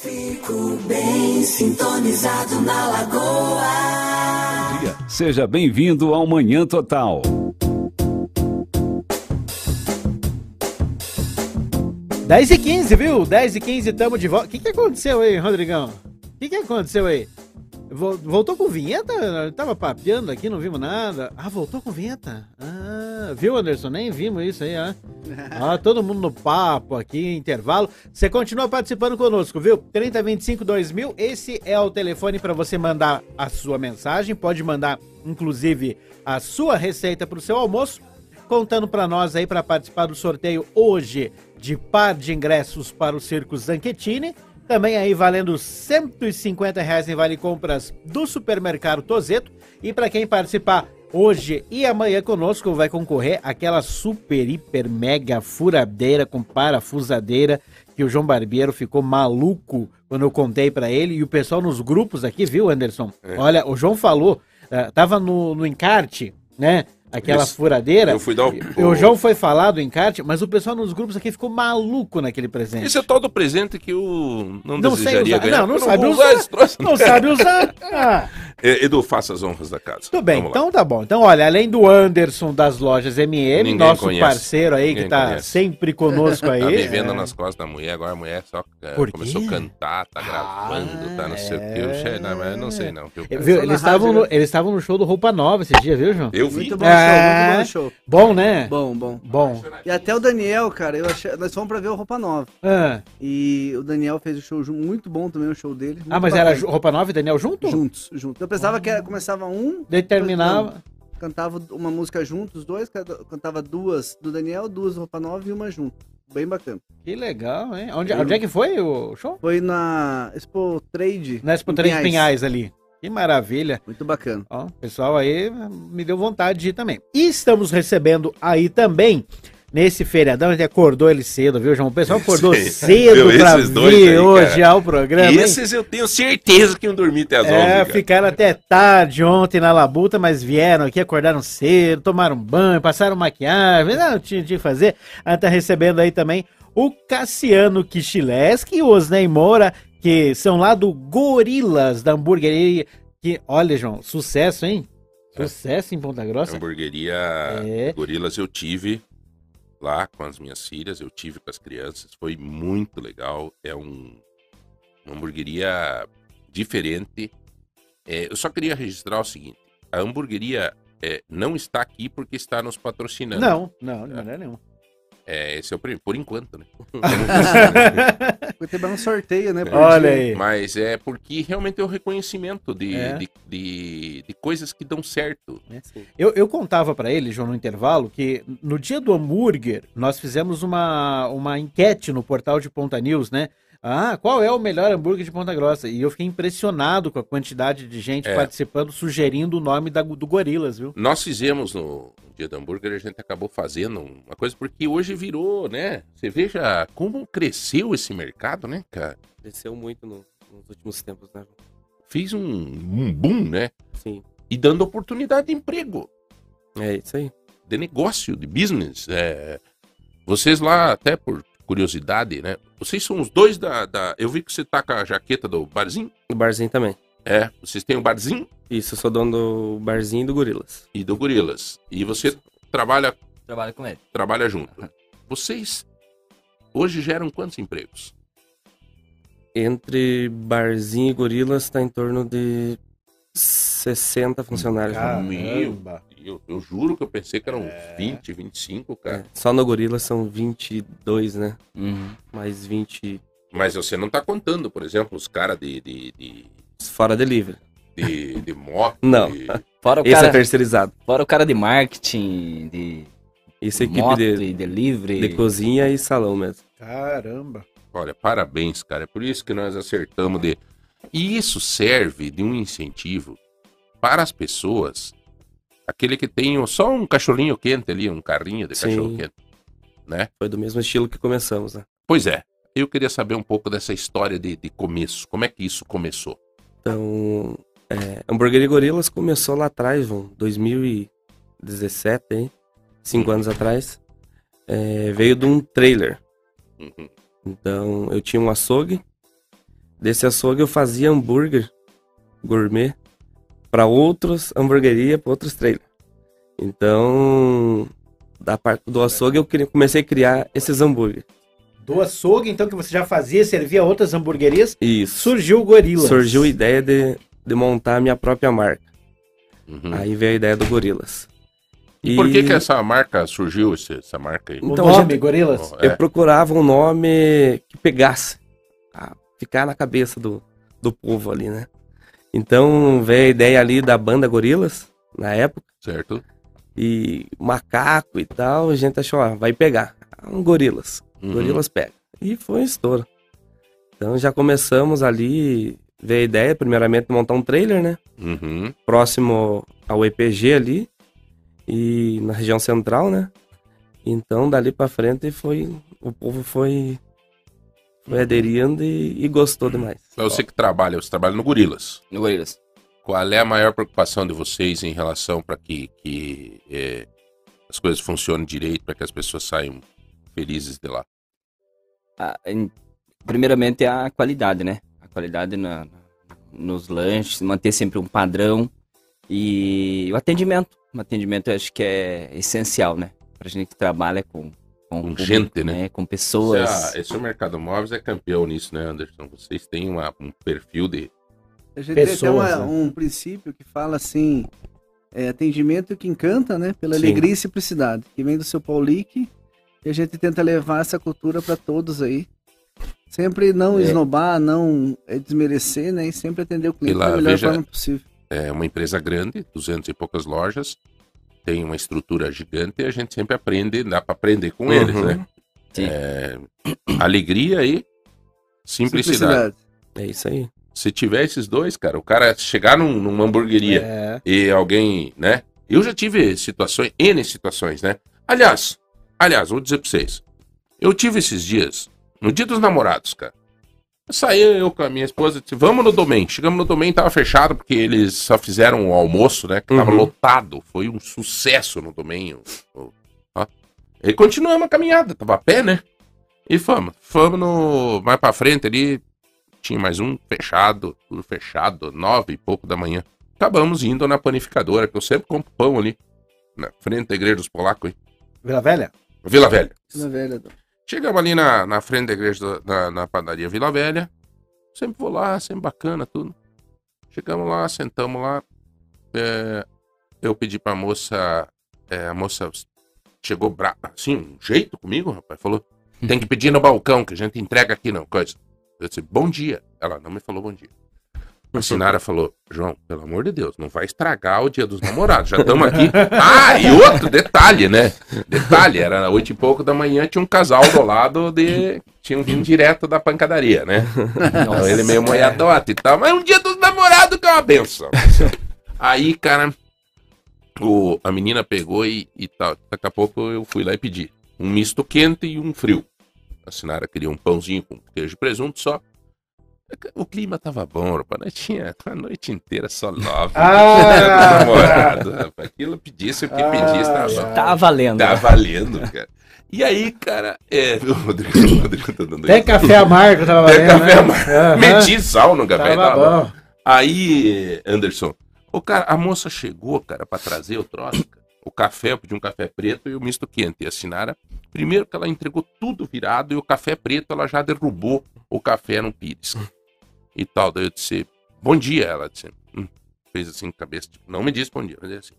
Fico bem sintonizado na lagoa. Seja bem-vindo ao Manhã Total. 10 e 15, viu? 10 e 15, tamo de volta. O que, que aconteceu aí, Rodrigão? O que, que aconteceu aí? Vol- Voltou com vinheta? Eu tava papeando aqui, não vimos nada. Ah, voltou com vinheta? Ah, viu, Anderson? Nem vimos isso aí, ah. Ah, todo mundo no papo aqui, intervalo. Você continua participando conosco, viu? 3025 2000, esse é o telefone para você mandar a sua mensagem. Pode mandar, inclusive, a sua receita para o seu almoço contando para nós aí para participar do sorteio hoje de par de ingressos para o Circo Zanchettini. Também aí valendo 150 reais em vale compras do supermercado Tozeto. E para quem participar hoje e amanhã conosco vai concorrer aquela super, hiper, mega furadeira com parafusadeira que o João Barbeiro ficou maluco quando eu contei para ele. E o pessoal nos grupos aqui, viu, Anderson? Olha, o João falou, eh, tava no, no encarte, né? Aquela Isso. furadeira. Eu fui dar o- E o João foi falar do encarte, mas o pessoal nos grupos aqui ficou maluco naquele presente. Esse é todo o presente que eu não, Não sei desejaria usar. ganhar. Não, não sabe usar. troço. Não sabe usar? Ah, É, Edu, faça as honras da casa. tudo bem, Vamos lá. então tá bom. Então, olha, além do Anderson das lojas MM, Ninguém nosso conhece. parceiro aí que Ninguém tá conhece. sempre conosco aí. Tá vivendo é. nas costas da mulher, agora a mulher só é, Por começou a quê? cantar, tá gravando, tá não sei o que. Eu, sei, não, mas eu não sei não. viu, É, eles estavam no, eles estavam no show do Roupa Nova esse dia, viu, João? Eu vi. Muito bom É. show, muito bom show. Bom, né? Bom, bom. Bom. E até o Daniel, cara, eu achei, nós fomos pra ver o Roupa Nova. Ah, E o Daniel fez o show ju- muito bom também, o show dele. Ah, mas era bacana. Ju- Roupa Nova e Daniel junto? Juntos, juntos. Eu pensava que era- começava um, Daí terminava. cantava uma música juntos, os dois, cantava duas do Daniel, duas do Roupa Nova e uma junto. Bem bacana. Que legal, hein? Onde, onde é que foi o show? Foi na Expo Trade. Na Expo em Três Pinhais ali. Que maravilha. Muito bacana. Ó, o pessoal aí me deu vontade de ir também. E estamos recebendo aí também, nesse feriadão, a gente acordou ele cedo, viu, João? O pessoal acordou Sim. cedo pra vir aí, hoje cara. ao programa. hein? Esses eu tenho certeza que iam dormir até as 11. É, cara. ficaram até tarde ontem na labuta, mas vieram aqui, acordaram cedo, tomaram banho, passaram maquiagem, não tinha que fazer. A tá recebendo aí também o Cassiano Kichileski e o Osnei Moura, que são lá do Gorilas, da hamburgueria. Que, olha, João, sucesso, hein? Sucesso em Ponta Grossa. Hamburgueria É. Gorilas eu tive lá com as minhas filhas, eu tive com as crianças, foi muito legal. É um, uma hamburgueria diferente. É, eu só queria registrar o seguinte: a hamburgueria é, não está aqui porque está nos patrocinando. Não, não, não é nenhum. É, esse é o primeiro, por enquanto, né? Foi ter um sorteio, né? Olha aí. Mas é porque realmente é o reconhecimento de, É. de, de, de coisas que dão certo. Eu, eu contava pra ele, João, no intervalo, que no dia do hambúrguer, nós fizemos uma, uma enquete no portal de Ponta News, né? Ah, qual é o melhor hambúrguer de Ponta Grossa? E eu fiquei impressionado com a quantidade de gente É. participando, sugerindo o nome da, do Gorilas, viu? Nós fizemos no dia do hambúrguer, a gente acabou fazendo uma coisa, porque hoje virou, né? Você veja como cresceu esse mercado, né, cara? Cresceu muito no- nos últimos tempos, né? Fez um, um boom, né? Sim, E dando oportunidade de emprego, é isso aí. de negócio, de business. É, vocês lá, até por curiosidade, né? Vocês são os dois da, da- Eu vi que você tá com a jaqueta do barzinho. O barzinho também. É, vocês têm o barzinho Isso, eu sou dono do barzinho e do Gorilas. e do Gorilas. E você trabalha, Trabalho com ele. trabalha junto. Vocês hoje geram quantos empregos? Entre barzinho e Gorilas tá em torno de 60 funcionários. né? Eu, eu juro que eu pensei que eram 20, 25, É, cara. só no Gorilas são 22, né? Uhum. Mais 20 Mas você não tá contando, por exemplo, os caras de, de, de, fora delivery. de, de moto. Não. de- Fora o, Esse é cara, terceirizado. fora o cara de marketing, de Isso, equipe moto de, e delivery. de cozinha e salão mesmo. Caramba. Olha, parabéns, cara. É por isso que nós acertamos de. E isso serve de um incentivo para as pessoas. Aquele que tem só um cachorrinho quente ali, um carrinho de Sim. cachorro quente. Né? Foi do mesmo estilo que começamos, né? Pois é. Eu queria saber um pouco dessa história de, de começo. Como é que isso começou? Então, é, Hamburgueria Gorilas começou lá atrás, vão, 2017, hein? Cinco anos atrás. É, veio de um trailer. Uhum. Então, eu tinha um açougue. Desse açougue eu fazia hambúrguer gourmet para outros hamburgueria, para outros trailers. Então, da parte do açougue eu comecei a criar esses hambúrguer. Do açougue, então, que você já fazia, servia a outras hamburguerias, Isso. surgiu o Gorila. Surgiu a ideia de, de montar a minha própria marca. Uhum. Aí veio a ideia do Gorilas. E por que, que essa marca surgiu, essa marca aí? O Então, nome, gente, Gorilas. É. Eu procurava um nome que pegasse, a ficar na cabeça do, do povo ali, né? Então veio a ideia ali da banda Gorilas, na época, Certo? e macaco e tal, a gente achou, ah, vai pegar. Um Gorilas. Uhum. Gorilas pega. E foi um estouro. Então já começamos ali, veio a ideia, primeiramente, montar um trailer, né? Uhum. próximo ao EPG ali e na região central, né? Então dali pra frente foi o povo foi foi aderindo e, e gostou demais. É você que trabalha, você trabalha no Gorilas. No Gorilas. Qual é a maior preocupação de vocês em relação para que, que é, as coisas funcionem direito, para que as pessoas saiam felizes de lá? Ah, em- primeiramente é a qualidade, né? A qualidade na- nos lanches, manter sempre um padrão e o atendimento. O atendimento eu acho que é essencial, né? Pra gente que trabalha com, Com público, gente, né? Com pessoas. Esse, é- esse é o Mercado Móveis é campeão nisso, né, Anderson? Vocês têm uma- um perfil de. A gente tem até Pessoas, uma- né? um princípio que fala assim: é, atendimento que encanta, né? Pela Sim. alegria e simplicidade, que vem do seu Paulique, e a gente tenta levar essa cultura para todos aí. Sempre não É. esnobar, não é, desmerecer, né? E sempre atender o cliente lá, da melhor veja- forma possível. É uma empresa grande, 200 e poucas lojas, tem uma estrutura gigante e a gente sempre aprende, dá para aprender com eles, Uhum. né? Sim. É, alegria e simplicidade. É isso aí. Se tiver esses dois, cara, o cara chegar num, numa hamburgueria É. e alguém, né? Eu já tive situações, N situações, né? Aliás, aliás, vou dizer pra vocês. Eu tive esses dias, no dia dos namorados, cara. Eu saí eu com a minha esposa, disse, vamos no domingo. Chegamos no domingo, tava fechado, porque eles só fizeram o almoço, né? Que tava Uhum. lotado. Foi um sucesso no domingo. O- ó. E continuamos a caminhada, tava a pé, né? E fomos. Fomos no. Mais pra frente ali. Tinha mais um fechado, tudo fechado, nove e pouco da manhã. Acabamos indo na panificadora, que eu sempre compro pão ali. Na frente da igreja dos polacos, hein? Vila Velha? Vila Velha. Na velha. Chegamos ali na, na frente da igreja, da, na, padaria Vila Velha. Sempre vou lá, sempre bacana, tudo. Chegamos lá, sentamos lá. É, eu pedi pra moça. é, a moça chegou brava, assim, um jeito comigo, rapaz. Falou: tem que pedir no balcão, que a gente entrega aqui, não. Coisa. Eu disse: bom dia. Ela não me falou bom dia. A Sinara falou: João, pelo amor de Deus, não vai estragar o dia dos namorados. Já estamos aqui. Ah, e outro detalhe, né? Detalhe, era oito e pouco da manhã, tinha um casal do lado de. Tinham vindo direto da pancadaria, né? Então ele meio moiadote e tal. Mas um dia dos namorados que é uma benção. Aí, cara, o, a menina pegou e, e tal. Daqui a pouco eu fui lá e pedi um misto quente e um frio. A Sinara queria um pãozinho com queijo e presunto só. O clima tava bom, rapaz. Nós tinha a noite inteira só love. Ah! namorado, rapaz. Aquilo pedisse o que pedisse, tava bom. Tá valendo. Tá valendo, cara. E aí, cara, é. O Rodrigo, o Rodrigo tá dando isso. café amargo tava valendo, café né? amargo. Aham. Meti sal no café e Tava tava bom. Aí, Anderson, o cara, a moça chegou, cara, pra trazer o troço, cara. O café, eu pedi um café preto e o misto quente. E a Sinara, primeiro que ela entregou tudo virado e o café preto ela já derrubou o café no pires. E tal. Daí eu disse, bom dia. Ela disse, hum, fez assim, cabeça, tipo, não me disse bom dia. Mas, é assim,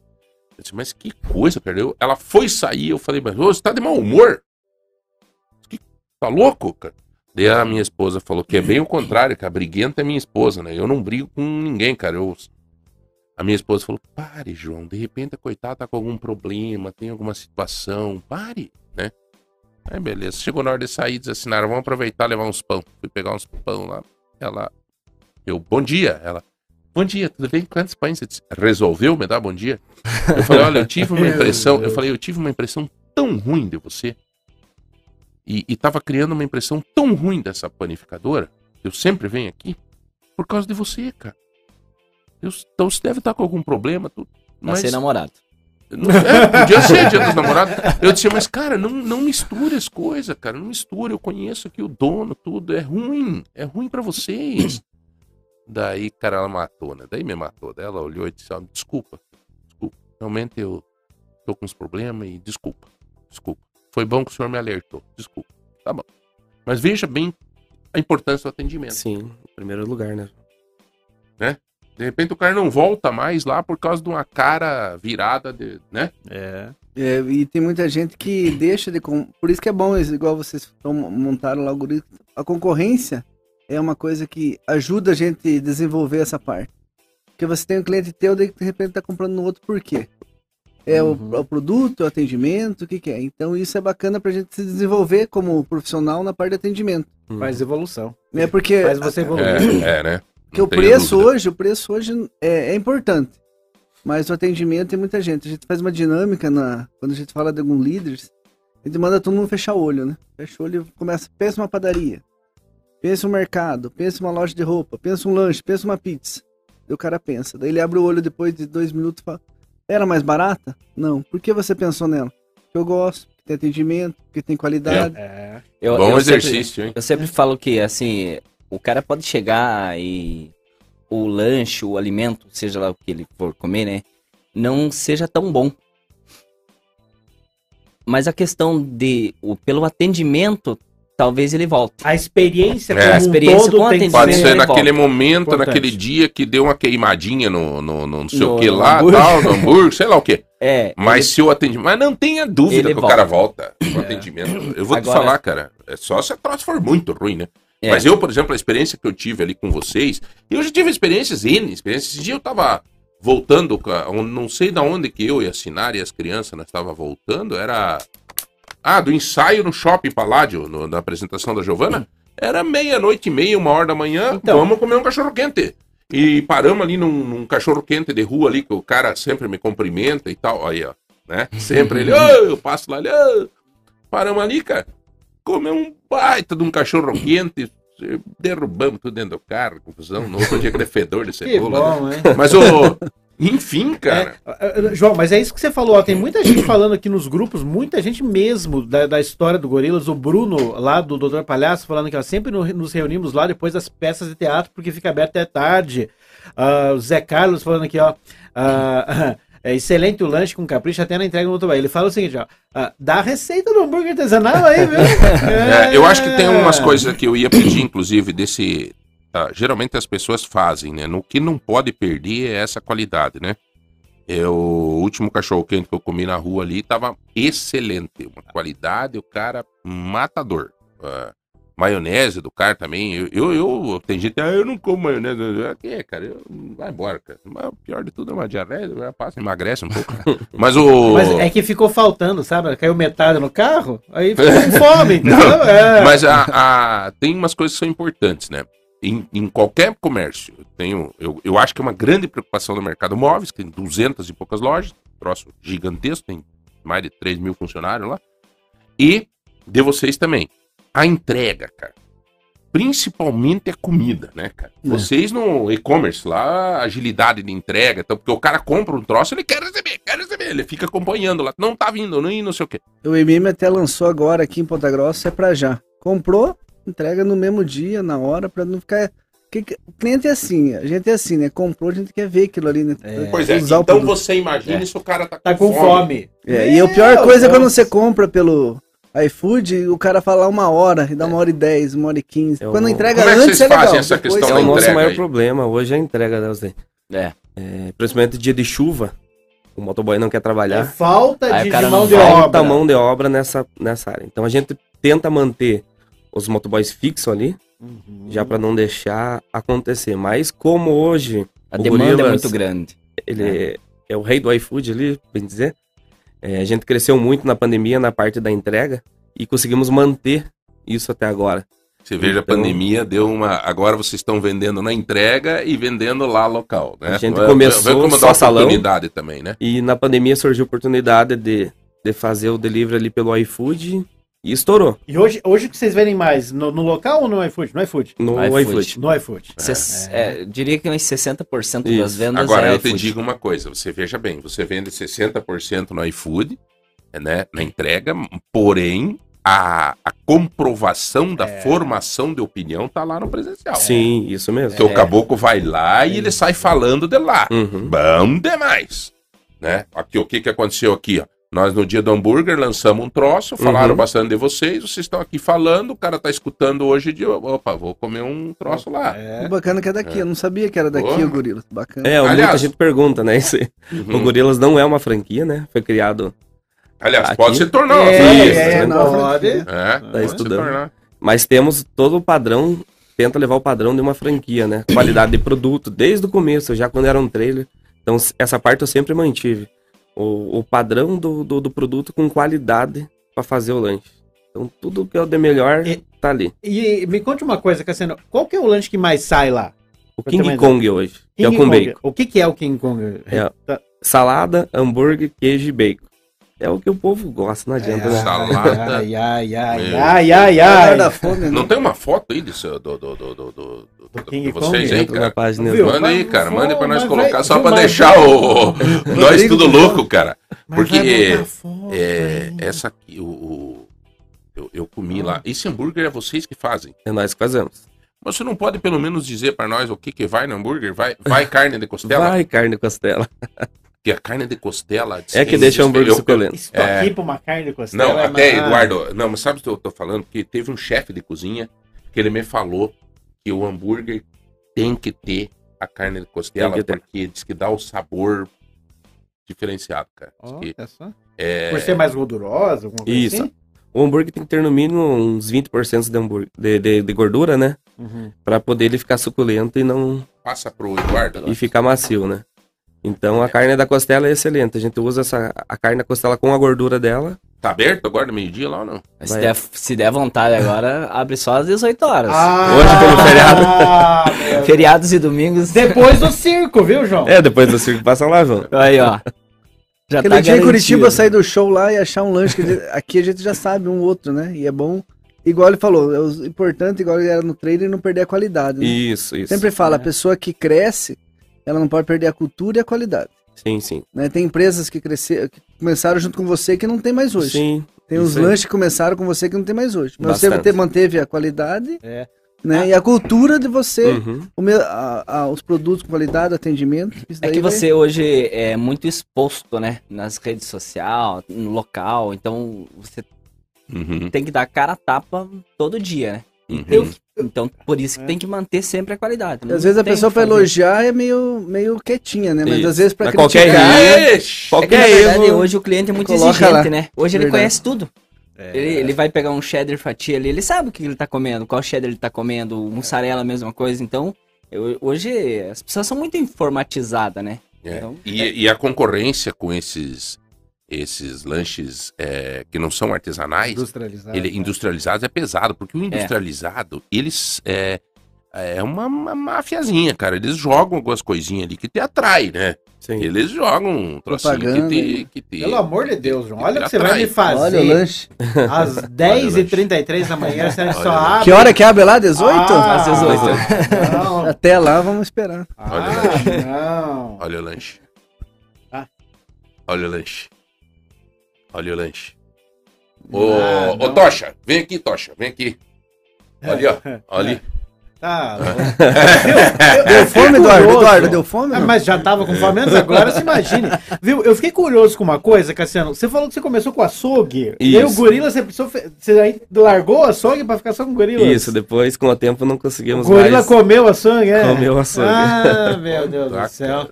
eu disse, mas que coisa, cara. Eu- ela foi sair, eu falei, mas você tá de mau humor? Que, tá louco, cara? Daí a minha esposa falou que é bem o contrário, que a briguenta é minha esposa, né? Eu não brigo com ninguém, cara. Eu... A minha esposa falou: pare, João, de repente a coitada tá com algum problema, tem alguma situação, pare, né? Aí beleza, chegou na hora de sair, desassinaram, vamos aproveitar levar uns pão. Fui pegar uns pão lá. Ela, eu, bom dia. Ela, bom dia, tudo bem? Quantos pães? Resolveu me dar bom dia? Eu falei, olha, eu tive uma impressão, eu falei, eu tive uma impressão tão ruim de você. E, e tava criando uma impressão tão ruim dessa panificadora. Eu sempre venho aqui por causa de você, cara. Eu, então você deve estar com algum problema. Tudo, Pra ser namorado. não- É, podia ser dia dos namorados. Eu disse, mas cara, não, não misture as coisas, cara. Não misture. Eu conheço aqui o dono, tudo. É ruim. É ruim pra vocês. Daí, cara, ela matou, né? Daí me matou. Daí ela olhou e disse, ó, desculpa. Desculpa. Realmente eu tô com uns problemas e desculpa. Desculpa. Foi bom que o senhor me alertou. Desculpa. Tá bom. Mas veja bem a importância do atendimento. Sim, em primeiro lugar, né? Né? De repente o cara não volta mais lá por causa de uma cara virada, de, né? É. É, e tem muita gente que deixa de. com- Por isso que é bom, igual vocês montaram lá o algoritmo. A concorrência é uma coisa que ajuda a gente a desenvolver essa parte. Porque você tem um cliente teu, daí de repente tá comprando no outro por quê? É o, Uhum. é o produto, é o atendimento, o que, que é? Então isso é bacana pra gente se desenvolver como profissional na parte de atendimento. Faz evolução. É porque. Faz você evoluir. É, é, né? Porque o preço dúvida. hoje, o preço hoje é, é importante. Mas o atendimento tem muita gente. A gente faz uma dinâmica na. Quando a gente fala de algum líderes, a gente manda todo mundo fechar o olho, né? Fecha o olho e começa. Pensa uma padaria. Pensa um mercado, pensa uma loja de roupa, pensa um lanche, pensa uma pizza. Daí o cara pensa. Daí ele abre o olho depois de dois minutos e fala: Era mais barata? Não. Por que você pensou nela? Porque eu gosto, porque tem atendimento, porque tem qualidade. É. Eu, Bom eu exercício, sempre, hein? Eu sempre falo que, assim, o cara pode chegar e o lanche, o alimento, seja lá o que ele for comer, né? Não seja tão bom. Mas a questão de, o, pelo atendimento, talvez ele volte. A experiência É. como A experiência um com todo Pode ser ele naquele volta. momento, Importante. naquele dia que deu uma queimadinha no, no, no não sei No- o que lá, hambúrguer. tal, no hambúrguer, sei lá o que. É, Mas se o atendimento. Mas não tenha dúvida Ele que o cara volta o atendimento. Eu vou te Agora- falar, cara. É só se a troça for muito ruim, né? É. Mas eu, por exemplo, a experiência que eu tive ali com vocês, e eu já tive experiências, N, experiências. Esse dia eu tava voltando, não sei da onde que eu e a Sinara e as crianças nós tava voltando, era. Ah, do ensaio no Shopping Paládio, no- na apresentação da Giovana. Era meia-noite e meia, uma hora da manhã, Então. vamos comer um cachorro quente. E paramos ali num, num cachorro quente de rua ali, que o cara sempre me cumprimenta e tal. Aí, ó. Né? Sempre ele, "Ô", eu passo lá, ele, "Ô". paramos ali, cara. Comemos um baita de um cachorro quente. Derrubamos tudo dentro do carro, confusão. No outro dia fedor de cebola. né? bom, hein? Mas o. Enfim, cara. É, é, João, mas é isso que você falou. ó, Tem muita gente falando aqui nos grupos, muita gente mesmo da, da história do Gorilas. O Bruno, lá do Doutor Palhaço, falando que ó, sempre no- nos reunimos lá depois das peças de teatro, porque fica aberto até tarde. Ah, o Zé Carlos falando aqui, ó. ah, é excelente o lanche com capricho até na entrega no motoboy. Ele fala o seguinte, ó. ah, dá a receita do hambúrguer artesanal aí, viu? É, eu acho que tem umas coisas que eu ia pedir, inclusive, desse. Ah, geralmente as pessoas fazem, né? No que não pode perder é essa qualidade, né? Eu, o último cachorro quente que eu comi na rua ali tava excelente. Uma qualidade, o cara matador. Ah, maionese do cara também. Eu, eu, eu- tem gente, ah, eu não como maionese. Eu, Que, cara, eu, vai embora, cara. Mas o pior de tudo é uma diarreia, já passa, emagrece um pouco. Mas o. Mas é que ficou faltando, sabe? Caiu metade no carro, aí ficou com fome? Não, É. Mas a, a- tem umas coisas que são importantes, né? Em, em qualquer comércio, eu, tenho, eu, eu acho que é uma grande preocupação no mercado móveis, que tem 200 e poucas lojas, troço gigantesco, tem mais de 3 mil funcionários lá. E de vocês também. A entrega, cara. Principalmente a comida, né, cara? É. Vocês no e-commerce lá, agilidade de entrega, então, porque o cara compra um troço, ele quer receber, quer receber, ele fica acompanhando lá, não tá vindo, não, não sei o quê. O MM até lançou agora aqui em Ponta Grossa, é pra já. Comprou, entrega no mesmo dia, na hora, pra não ficar. que que- O cliente é assim, a gente é assim, né? Comprou, a gente quer ver aquilo ali, né? Pois é, Usar o então produto. você imagina se o cara tá com, Tá com fome. É, e a pior Meu coisa é quando você compra pelo iFood, o cara fala uma hora, e dá uma hora e dez, uma hora e quinze. É o- Quando entrega Como é que antes vocês é legal. fazem essa depois questão É o nosso entrega maior aí. problema hoje é a entrega, né? É. É, principalmente dia de chuva, o motoboy não quer É trabalhar. falta Aí de, de mão de vai, Falta obra. mão de obra nessa, nessa área. Então a gente tenta manter os motoboys fixos ali, Uhum. já para não deixar acontecer. Mas como hoje A demanda é Gorilas- muito grande. Ele é. o rei do iFood ali, bem dizer. É, a gente cresceu muito na pandemia na parte da entrega e conseguimos manter isso até agora. Você veja, Então- a pandemia deu uma. Agora vocês estão vendendo na entrega e vendendo lá local, né? A gente Vai- começou vai como só salão. oportunidade também, né? E na pandemia surgiu a oportunidade de, de fazer o delivery ali pelo iFood e estourou E hoje, hoje o que vocês vendem mais? No, no local ou no iFood? No iFood. no iFood. iFood. No iFood. Ses- é, eu diria que uns 60% das Isso. vendas Agora é eu te iFood. digo uma coisa, você veja bem, você vende 60% no iFood, né, na entrega, porém a, a comprovação da formação de opinião tá lá no presencial. Sim, isso mesmo. Porque o caboclo vai lá e ele sai falando de lá. Uhum. Bom demais. Né? Aqui, o que, que aconteceu aqui? Ó? Nós, no dia do hambúrguer, lançamos um troço, falaram Uhum. bastante de vocês, vocês estão aqui falando, o cara tá escutando hoje de. Opa, vou comer um troço lá. É. O bacana que é daqui. Eu não sabia que era daqui Porra. o Gorila. Bacana. É, Aliás- muita gente pergunta, né? Aí. Uhum. O Gorilas não é uma franquia, né? Foi criado. Aliás, Aqui- pode se tornar uma É, franquia. é, né? não, pode. É, Tá estudando. Mas temos todo o padrão, tenta levar o padrão de uma franquia, né? Qualidade de produto, desde o começo, já quando era um trailer. Então, essa parte eu sempre mantive. O, o padrão do, do, do produto com qualidade para fazer o lanche. Então, tudo que é o de melhor E- tá ali. E me conte uma coisa, Cassiano. Qual que é o lanche que mais sai lá? O King mais- Kong hoje, que é o King com Kong. bacon. O que, que é o King Kong? É. Tá. Salada, hambúrguer, queijo e bacon. É o que o povo gosta, não adianta, né? Salada. Ai, ai, ai, ai, ai, Ai, ai. da fome, né? Não tem uma foto aí disso, do, do, do, do, do, do- King de vocês Kong? aí, cara? página Viu? Manda aí, cara. Manda pra nós colocar vai- só pra deixar o, nós tudo louco, cara. Porque é, aí. essa aqui, o, o- eu, eu comi lá. Esse hambúrguer é vocês que fazem. É nós que fazemos. Mas você não pode pelo menos dizer pra nós o que que vai no hambúrguer? Vai, vai carne de costela? Vai carne e costela. Porque a carne de costela... É que deixa o hambúrguer suculento. Isso É. aqui pra uma carne de costela. Não, é até, mais- Eduardo, não, mas sabe o que eu tô falando? Porque teve um chefe de cozinha que ele me falou que o hambúrguer tem que ter a carne de costela, porque diz que dá o sabor diferenciado, cara. Ó, que é só. é... Por ser mais gordurosa, alguma coisa Isso. assim? O hambúrguer tem que ter no mínimo uns 20% de, hambúrguer, de, de, de gordura, né? Uhum. Pra poder ele ficar suculento e não Passa pro Eduardo. e ficar macio, né? Então a carne da costela é excelente. A gente usa essa, a carne da costela com a gordura dela. Tá aberto agora, meio-dia lá ou não? Se der, se der vontade agora, abre só às 18 horas. Hoje pelo feriado. Ah, Feriados e domingos. Depois do circo, viu, João? É, depois do circo passa lá, João. Aí, ó. Já Aquele tá dia em. Curitiba, sair do show lá e achar um lanche. que aqui a gente já sabe um outro, né? E é bom. Igual ele falou, é o importante, igual ele era no trailer, não perder a qualidade. Né? Isso, isso. Sempre fala, a pessoa que cresce, ela não pode perder a cultura e a qualidade. Sim, sim. Né? Tem empresas que, cresceram, que começaram junto com você que não tem mais hoje. Sim. Tem os lanches que começaram com você que não tem mais hoje. Mas você Bastante. te- manteve a qualidade É. né? e a cultura de você, Uhum. o me- a- a- os produtos com qualidade, atendimento. isso É que vai- você hoje é muito exposto, né? Nas redes sociais, no local. Então, você Uhum. tem que dar cara a tapa todo dia, né? Uhum. Eu- então, por isso que tem que manter sempre a qualidade. Às vezes a pessoa fazer. elogiar é meio, meio quietinha, né? Mas Isso. às vezes qualquer criticar... É que, Qualquer na verdade, erro. hoje o cliente é muito exigente, lá. né? Hoje ele Verdade. conhece tudo. É. Ele, ele vai pegar um cheddar fatia ali, ele sabe o que ele tá comendo, qual cheddar ele tá comendo, mussarela, a mesma coisa. Então, eu- hoje as pessoas são muito informatizadas, né? É. Então, E, e a concorrência com esses, esses lanches é, que não são artesanais, Industrializado. ele, industrializados é pesado, porque o industrializado, eles é, é uma, uma mafiazinha, cara. Eles jogam algumas coisinhas ali que te atrai, né? Sim. Eles jogam um trocinho que Propaganda, te, que te... Pelo amor de Deus, João. Olha o que você Atrai. vai me fazer. Olha o lanche. Às 10h33 da manhã, você só Olha o abre. Que hora que abre lá? 18? Ah, Às 18. Não. Até lá vamos esperar. Ah, não. Olha o lanche. Ah. Olha o lanche. Olha o lanche. Ah, Ô, ô não. Tocha, vem aqui, Tocha, vem aqui. Olha, ó, olha ali. Tá. Deu fome, Eduardo? Eduardo, deu fome? Ah, mas já tava com fome antes, agora se imagine. Viu? Eu fiquei curioso com uma coisa, Cassiano. Você falou que você começou com açougue. E aí o Isso. gorila, você, precisou você aí largou o açougue pra ficar só com gorila? Isso, depois com o tempo não O conseguimos gorila mais. comeu o açougue, é? Comeu o açougue. Ah, meu Deus do céu.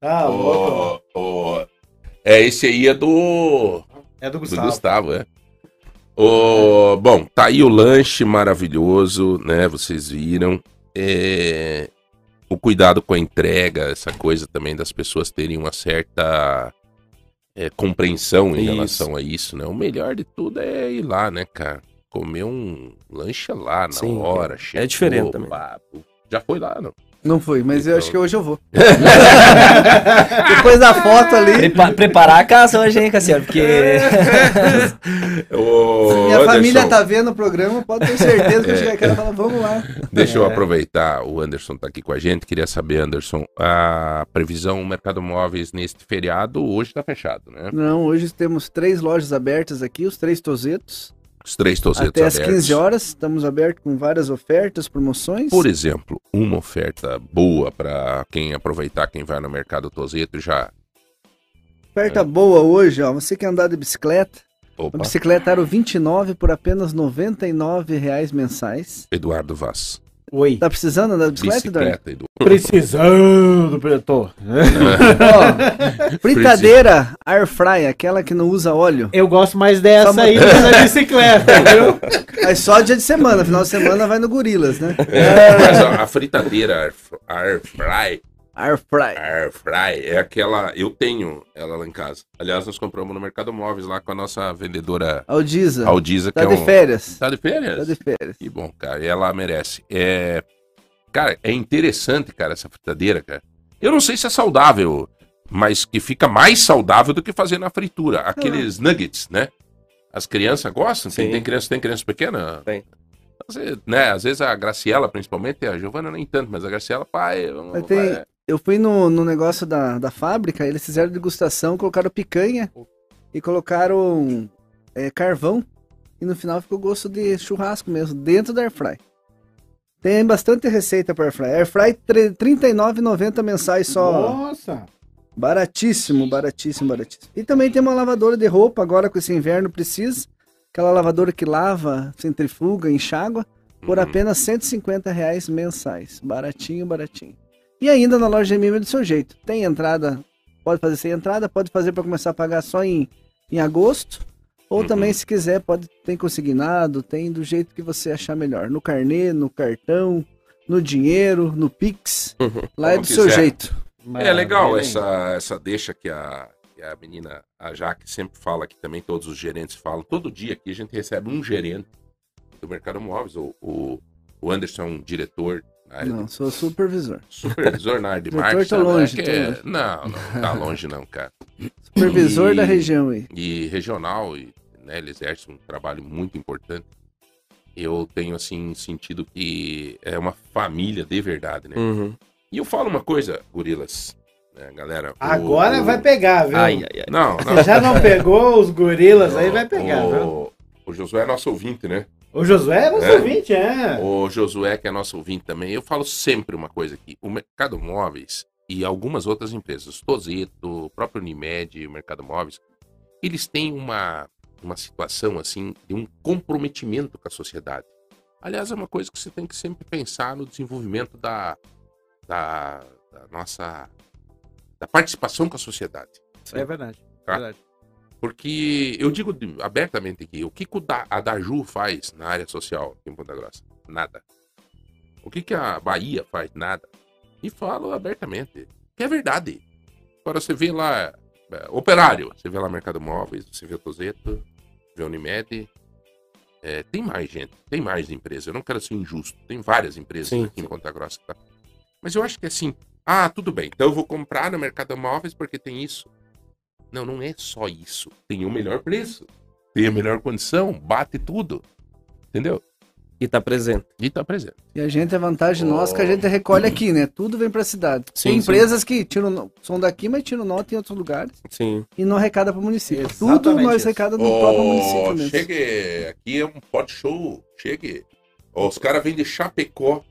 Tá louco. Ô, ô, é, esse aí é do, É do do Gustavo. Gustavo, é. Ô, bom, tá aí o lanche maravilhoso, né? Vocês viram. É, o cuidado com a entrega, essa coisa também das pessoas terem uma certa é, compreensão em Isso. relação a isso, né? O melhor de tudo é ir lá, né, cara? Comer um lanche lá na Sim, hora. é chegou, diferente também. papo. Já foi lá, não? Não fui, mas eu Então. acho que hoje eu vou. Depois da foto ali. Prepa- preparar a casa hoje, hein, Cassiano? Porque. Ô, Minha família Anderson, tá vendo o programa, pode ter certeza que eu É. chegar aqui e falar, vamos lá. Deixa eu É. aproveitar, o Anderson tá aqui com a gente. Queria saber, Anderson, a previsão Mercado Móveis neste feriado hoje tá fechado, né? Não, hoje temos três lojas abertas aqui, os três tozetos. Os três tozetos Até às abertos. 15 horas, estamos abertos com várias ofertas, promoções. Por exemplo, uma oferta boa para quem aproveitar, quem vai no Mercado Tozeto já. Oferta boa hoje, ó. Você quer andar de bicicleta? Opa, A bicicleta Aro 29 por apenas 99 reais mensais. Eduardo Vaz. Oi. Tá precisando de bicicleta, Eduardo? Bicicleta, Edu. Precisando, pretor. Ó, fritadeira Air Fry, aquela que não usa óleo. Eu gosto mais dessa Só aí do que da bicicleta, viu? Mas só dia de semana, final de semana vai no Gorilas, né? Mas a, a fritadeira Air Fr- Air Fry, Air Fry. Air Fry é aquela. Eu tenho ela lá em casa. Aliás, nós compramos no Mercado Móveis lá com a nossa vendedora Aldiza. Aldiza, que Tá é de um. férias. Tá de férias? Tá de férias. Que bom, cara. E ela merece. É... Cara, é interessante, cara, essa fritadeira, cara. Eu não sei se é saudável, mas que fica mais saudável do que fazer na fritura. Aqueles nuggets, né? As crianças gostam? Tem, Sim. tem criança, tem criança pequena? Tem. Às vezes, né? Às vezes a Graciela, principalmente, a Giovana nem tanto, mas a Graciela, pai. vamos- Mas tem- vai- Eu fui no, no negócio da, da fábrica, eles fizeram degustação, colocaram picanha e colocaram é, carvão. E no final ficou gosto de churrasco mesmo, dentro da Airfry. Tem bastante receita para Airfry. Airfry R$ 39,90 mensais só. Nossa. Baratíssimo, baratíssimo, baratíssimo. E também tem uma lavadora de roupa, agora com esse inverno precisa. Aquela lavadora que lava, centrifuga, enxágua, por Uhum. apenas 150 reais mensais. Baratinho, baratinho. E ainda na loja MM é do seu jeito. Tem entrada, pode fazer sem entrada, pode fazer para começar a pagar só em, em agosto. Ou Uhum. também, se quiser, pode tem consignado, tem do jeito que você achar melhor. No carnê, no cartão, no dinheiro, no Pix. Lá é Como do seu quiser. jeito. É legal essa, essa deixa que a, que a menina, a Jaque, sempre fala aqui também, todos os gerentes falam. Todo dia aqui a gente recebe um gerente do Mercado Móveis. O, o, o Anderson é um diretor Não, de sou supervisor. supervisor na área de Doutor, marketing. sabe? longe, É que tô é-. Não, não tá longe não, cara. Supervisor E- da região aí. E regional, e, né, ele exerce um trabalho muito importante. Eu tenho, assim, sentido que é uma família de verdade, né? Uhum. E eu falo uma coisa, gorilas, né, galera? Agora o- vai pegar, viu? Ai, ai, ai. Não, não. Você já não pegou os gorilas, aí vai pegar, viu? o, o Josué é nosso ouvinte, né? O Josué é nosso É. ouvinte, é. O Josué, que é nosso ouvinte também, eu falo sempre uma coisa aqui. O Mercado Móveis e algumas outras empresas, Tozeto, o próprio Unimed, o Mercado Móveis, eles têm uma, uma situação assim de um comprometimento com a sociedade. Aliás, é uma coisa que você tem que sempre pensar no desenvolvimento da, da, da nossa da participação com a sociedade. É verdade. Tá? verdade. Porque eu digo abertamente aqui, o que, a Daju faz na área social aqui em Ponta Grossa? Nada. O que, que a Bahia faz? Nada. E falo abertamente. Que é verdade. Agora você vê lá é, operário, você vê lá Mercado Móveis, você vê Tozeto, vê Unimed. É, tem mais gente, tem mais empresas. Eu não quero ser injusto. Tem várias empresas Sim, aqui em Ponta Grossa. Tá? Mas eu acho que assim, ah, tudo bem. Então eu vou comprar no Mercado Móveis porque tem isso. Não, não é só isso. Tem o melhor preço. Tem a melhor condição. Bate tudo. Entendeu? E tá presente. E tá presente. E a gente, a vantagem Oh. nossa é que a gente recolhe aqui, né? Tudo vem pra cidade. Sim, Tem sim. empresas que tiram, são daqui, mas tiram nota em outros lugares Sim. e não arrecada pro município. Exatamente Tudo nós isso. arrecada no próprio município mesmo. chegue. Aqui é um pot show. Chegue. Ó, os caras vêm de Chapecó.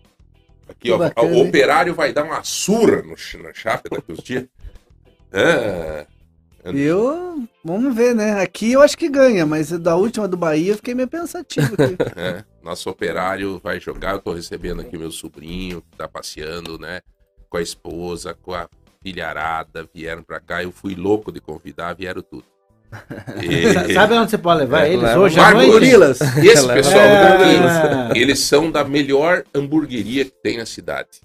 Aqui, Que ó. bacana, o hein? operário vai dar uma surra no, na Chape daqui uns dias. É. Eu, vamos ver, né? Aqui eu acho que ganha, mas da última do Bahia eu fiquei meio pensativo aqui. É, nosso operário vai jogar. Eu tô recebendo aqui meu sobrinho, que tá passeando, né? Com a esposa, com a filharada, vieram pra cá. Eu fui louco de convidar, vieram tudo. E- Sabe onde você pode levar É, eles leva hoje noite? Gorilas. Esse pessoal É. daqui, eles são da melhor hamburgueria que tem na cidade.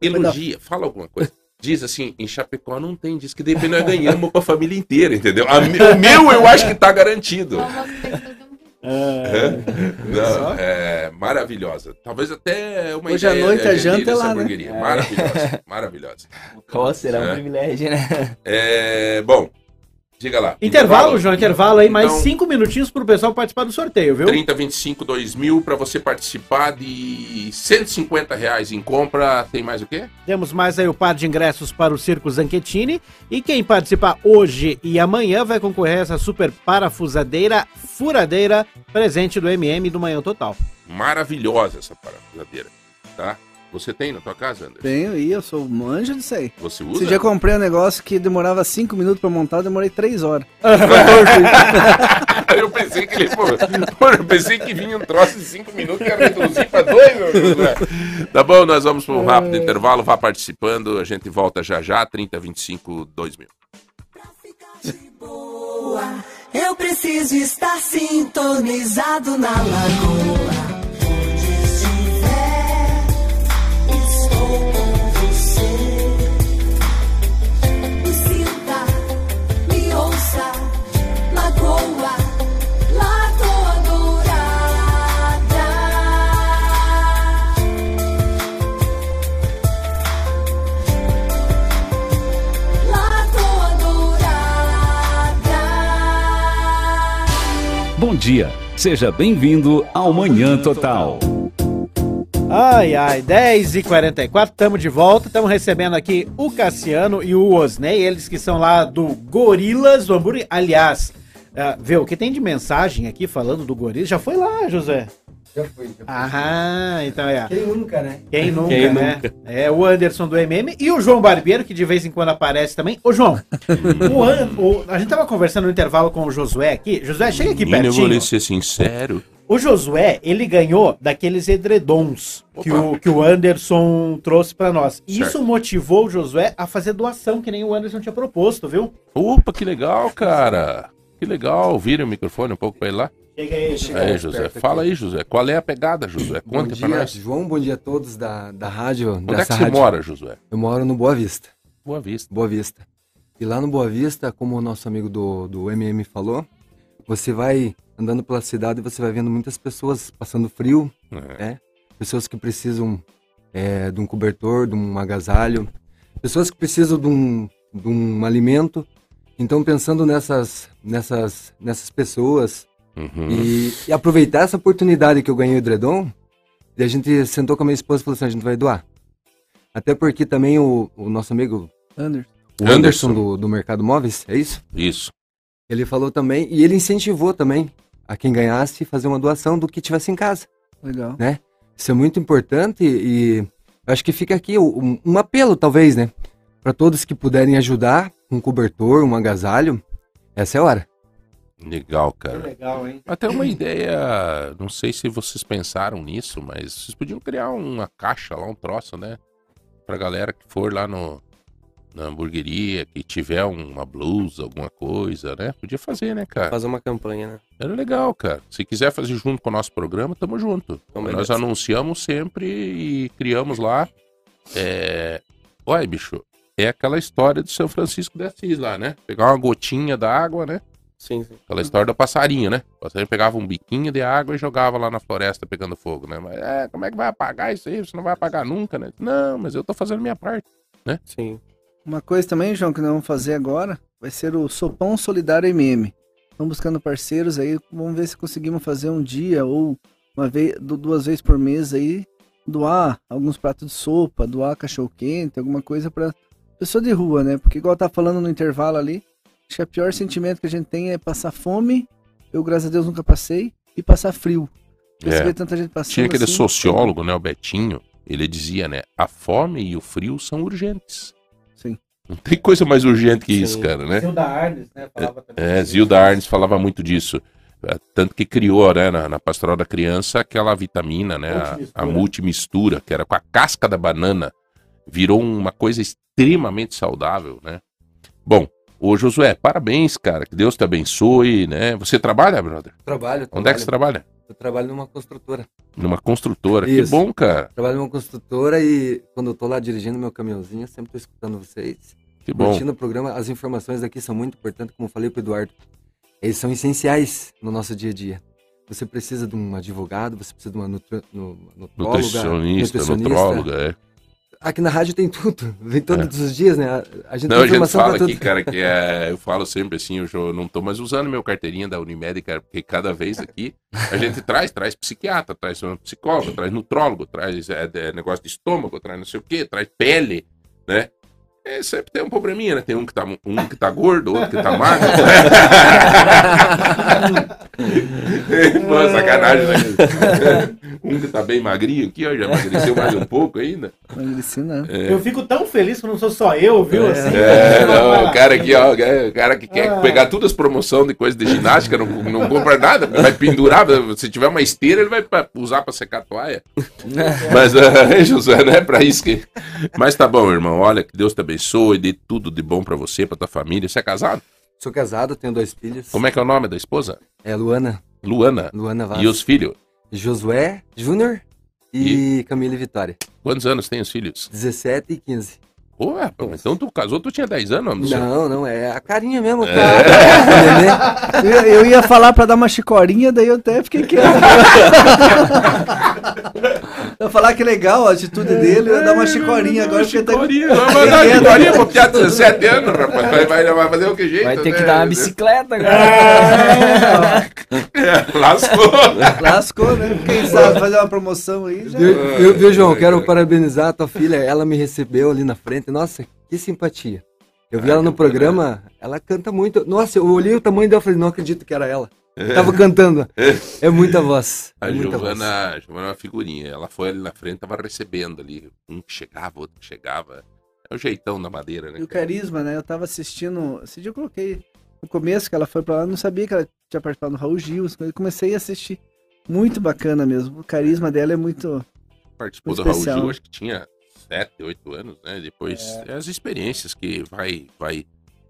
Elogia, fala alguma coisa. Diz assim, em Chapecó não tem, diz que de repente nós ganhamos pra família inteira, entendeu? A mi- o meu eu acho que tá garantido. É. Não, é maravilhosa. Talvez até uma Hoje à noite a janta é dessa lá, né? É. Maravilhosa, maravilhosa. Qual será É. um privilégio, né? É, bom, diga lá. Intervalo, João, intervalo aí, mais Então, cinco minutinhos pro pessoal participar do sorteio, viu? 30, 25, 2 mil para você participar de 150 reais em compra. Tem mais o quê? Temos mais aí o par de ingressos para o Circo Zanchettini. E quem participar hoje e amanhã vai concorrer a essa super parafusadeira, furadeira, presente do MM do Manhã Total. Maravilhosa essa parafusadeira, tá? Você tem na tua casa, Anderson? Tenho aí, eu sou manjo disso aí. Você Esse usa? dia eu comprei um negócio que demorava 5 minutos pra montar, eu demorei 3 horas. eu pensei que ele. Pô, pô, eu pensei que vinha um troço de 5 minutos que ia reduzir pra 2, meu Deus. Tá bom, nós vamos para um rápido intervalo. Vá participando, a gente volta já já. 30, 25, 2 mil. Boa, eu preciso estar sintonizado na lagoa. Bom dia, seja bem-vindo ao Manhã Total. Ai, ai, 10h44, estamos de volta. Estamos recebendo aqui o Cassiano e o Osney, eles que são lá do Gorilas do Hambúrguer. Aliás, ah, vê o que tem de mensagem aqui falando do Gorilas. Já foi lá, José? Já foi, já foi. Ah, então é. Quem nunca, né? Quem nunca, Quem né? nunca? É o Anderson do MM e o João Barbeiro, que de vez em quando aparece também. Ô, João, o An- o- a gente tava conversando no intervalo com o Josué aqui. Josué, chega aqui Menino, eu vou lhe pertinho. ser sincero. O Josué, ele ganhou daqueles edredons que o, que o Anderson trouxe pra nós. E Certo. isso motivou o Josué a fazer doação, que nem o Anderson tinha proposto, viu? Opa, que legal, cara. Que legal. Vira o microfone um pouco pra ele lá. Chega aí, chega Aí, aí, José. Fala aí, José. Qual é a pegada, José? Bom Conta pra dia, nós. João. Bom dia a todos da, da rádio. Onde é que você rádio. mora, Josué? Eu moro no Boa Vista. Boa Vista. Boa Vista. E lá no Boa Vista, como o nosso amigo do, do MM falou, você vai andando pela cidade e você vai vendo muitas pessoas passando frio, É. né? Pessoas que precisam é, de um cobertor, de um agasalho, pessoas que precisam de um, de um alimento. Então, pensando nessas, nessas, nessas pessoas Uhum. e, e aproveitar essa oportunidade que eu ganhei o Dredon, e a gente sentou com a minha esposa e falou assim, a gente vai doar. Até porque também o, o nosso amigo Anderson. o Anderson. Anderson do, do Mercado Móveis, é isso? Isso. Ele falou também, e ele incentivou também a quem ganhasse fazer uma doação do que tivesse em casa, Legal. né? Isso é muito importante e acho que fica aqui um, um apelo, talvez, né? Para todos que puderem ajudar, um cobertor, um agasalho, essa é a hora. Legal, cara. legal, hein? Até uma ideia, não sei se vocês pensaram nisso, mas vocês podiam criar uma caixa lá, um troço, né? Pra galera que for lá no, na hamburgueria, que tiver uma blusa, alguma coisa, né? Podia fazer, né, cara? Fazer uma campanha, né? Era legal, cara. Se quiser fazer junto com o nosso programa, tamo junto. Então, Nós beleza. anunciamos sempre e criamos lá. É... Olha, bicho, é aquela história de São Francisco de Assis lá, né? Pegar uma gotinha da água, né? Sim, sim. Aquela história do passarinho, né? O passarinho pegava um biquinho de água e jogava lá na floresta pegando fogo, né? Mas é, como é que vai apagar isso aí? Você não vai apagar nunca, né? Não, mas eu tô fazendo minha parte, né? Sim. Uma coisa também, João, que nós vamos fazer agora, vai ser o Sopão Solidário MM. Estamos buscando parceiros aí, vamos ver se conseguimos fazer um dia ou uma vez, du- duas vezes por mês aí, doar alguns pratos de sopa, doar cachorro quente, alguma coisa para pessoa de rua, né? Porque igual tá falando no intervalo ali, acho que o pior sentimento que a gente tem é passar fome, eu graças a Deus nunca passei, e passar frio. É. tanta gente passando Tinha aquele assim, sociólogo, né? O Betinho. Ele dizia, né? A fome e o frio são urgentes. Não tem coisa mais urgente que isso, Sim. cara, né? Zilda Arnes, né? Falava também. É, Zilda Arnes falava muito disso. É, Tanto que criou, né, na, na pastoral da criança, aquela vitamina, né, a, Multimistura. a multimistura, que era com a casca da banana. Virou uma coisa extremamente saudável, né? Bom, ô Josué, parabéns, cara. Que Deus te abençoe, né? Você trabalha, brother? Trabalho, Onde é que você trabalha? Eu trabalho numa construtora. Numa construtora. Que Isso. bom, cara. Trabalho numa construtora e quando eu tô lá dirigindo meu caminhãozinho, eu sempre tô escutando vocês. Que bom. Curtindo o programa. As informações daqui são muito importantes, como eu falei pro Eduardo. Eles são essenciais no nosso dia a dia. Você precisa de um advogado, você precisa de uma nutri... nu- nutróloga, Nutricionista, nutricionista. nutróloga, é. Aqui na rádio tem tudo. Vem todos os dias, né? A- gente Não, tem a gente informação fala aqui, cara, que é, eu falo sempre assim, eu não tô mais usando meu carteirinha da Unimed, cara, porque cada vez aqui a gente traz, traz psiquiatra, traz psicólogo, traz nutrólogo, traz é, é, negócio de estômago, traz não sei o quê, traz pele, né? É, sempre tem um probleminha, né? Tem um que tá, um que tá gordo, outro que tá magro. Pô, sacanagem, né? Um que tá bem magrinho aqui, ó, já emagreceu mais um pouco ainda. Emagreci, né? É. Eu fico tão feliz que não sou só eu, viu? Assim, É, não, o cara aqui, ó, é, o cara que quer pegar todas as promoções de coisa de ginástica, não, não compra nada, vai pendurar, se tiver uma esteira, ele vai pra- usar pra secar a toalha. Mas, é, José, não é pra isso que... Mas tá bom, irmão, olha, que Deus te abençoe, dê tudo de bom pra você, pra tua família. Você é casado? Sou casado, tenho dois filhos. Como é que é o nome da esposa? É Luana. Luana. Luana Vaz. E os filhos? Josué Júnior e, Camila Vitória. Quantos anos tem os filhos? 17 e 15. Pô, rapaz, então tu casou, tu tinha 10 anos, céu. Não, não, é a carinha mesmo. É. cara. Eu, eu ia falar pra dar uma chicorinha, daí eu até fiquei quieto. eu ia falar que legal a atitude dele, eu ia dar uma chicorinha agora. até- Chicorinha, vai mandar uma chicorinha pro Piá de 17 anos, rapaz. Vai, vai, vai fazer o que jeito? Vai ter que né? dar uma bicicleta agora. É, lascou. Lascou, né? Quem sabe fazer uma promoção aí já. Viu, João? Quero parabenizar a tua filha. Ela me recebeu ali na frente. Nossa, que simpatia. Eu vi ela no programa, ela canta muito. Nossa, eu olhei o tamanho dela e falei, não acredito que era ela. Tava cantando. É muita voz. A É muita voz. Giovana, a Giovana é uma figurinha. Ela foi ali na frente, tava recebendo ali. Um que chegava, outro que chegava. É o jeitão da madeira, né? E o carisma, né? Eu tava assistindo. Esse dia eu coloquei no começo que ela foi pra lá, eu não sabia que ela tinha participado do Raul Gil. coisas. Comecei a assistir. Muito bacana mesmo. O carisma dela é muito. Participou muito do Raul especial. Gil, acho que tinha 7, 8 anos, né? Depois, é as experiências que vai, vai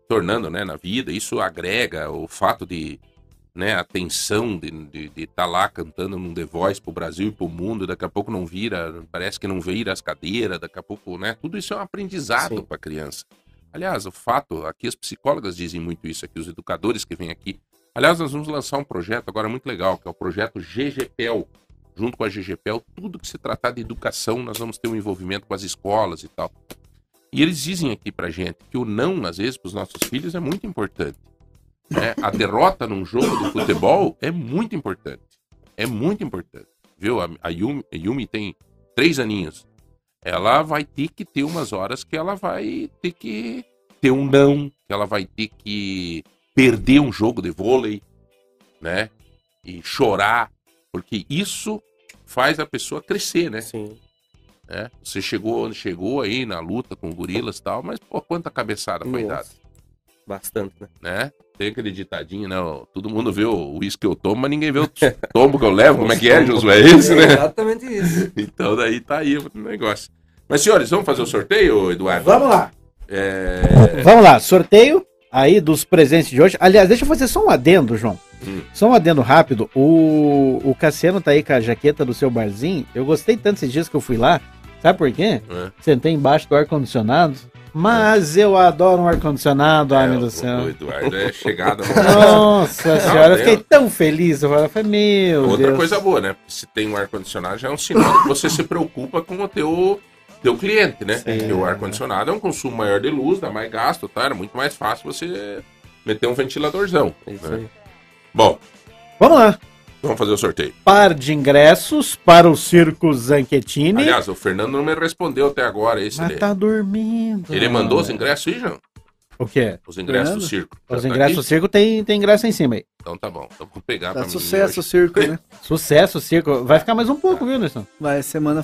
tornando, né, na vida. Isso agrega o fato de, né, a tensão de estar de, de tá lá cantando num The Voice pro Brasil e pro mundo. Daqui a pouco não vira, parece que não vira as cadeiras. Daqui a pouco, né? Tudo isso é um aprendizado para criança. Aliás, o fato, aqui as psicólogas dizem muito isso, aqui os educadores que vêm aqui. Aliás, nós vamos lançar um projeto agora muito legal, que é o projeto GGPEL. Junto com a GGPEL, tudo que se tratar de educação, nós vamos ter um envolvimento com as escolas e tal. E eles dizem aqui pra gente que o não, às vezes, pros nossos filhos é muito importante. né? A derrota num jogo de futebol é muito importante. É muito importante. Viu? A, a Yumi, a Yumi tem três aninhos. Ela vai ter que ter umas horas que ela vai ter que ter um não, que ela vai ter que perder um jogo de vôlei, né? E chorar, porque isso faz a pessoa crescer, né? Sim. É, Você chegou onde chegou aí na luta com gorilas e tal, mas pô, quanta cabeçada foi Nossa. dada, Bastante, né? né? Tem aquele ditadinho, né? Todo mundo vê o uísque que eu tomo, mas ninguém vê o tombo que eu levo. Como é que é, Josué? É isso, né? Exatamente isso. Então daí tá aí o negócio. Mas senhores, vamos fazer o sorteio, Eduardo? Vamos lá. É... Vamos lá, sorteio aí dos presentes de hoje. Aliás, deixa eu fazer só um adendo, João. Hum. Só um adendo rápido. O, o Cassiano tá aí com a jaqueta do seu barzinho. Eu gostei tanto esses dias que eu fui lá. Sabe por quê? É. Sentei embaixo do ar-condicionado. Mas eu adoro um ar-condicionado, É, do céu. O Eduardo é chegada. no- Nossa Não, senhora, eu fiquei tão feliz. Eu falei, meu Outra Deus. coisa boa, né? Se tem um ar-condicionado, já é um sinal que você se preocupa com o teu, teu cliente, né? Porque o ar-condicionado é um consumo maior de luz, dá mais gasto, tá? Era muito mais fácil você meter um ventiladorzão. É isso né? aí. Bom, Vamos lá. vamos fazer o sorteio. Par de ingressos para o Circo Zanchettini. Aliás, o Fernando não me respondeu até agora. Esse Mas ele, tá dormindo. ele mandou os ingressos aí, João? O quê? Os ingressos do Fernando? circo. Os Já tá ingressos do circo tem, tem ingresso em cima aí. Então tá bom. Então vou pegar Tá pra mim. sucesso o circo, né? Sucesso, o circo. Vai ficar mais um pouco, viu, Nelson? Vai, semana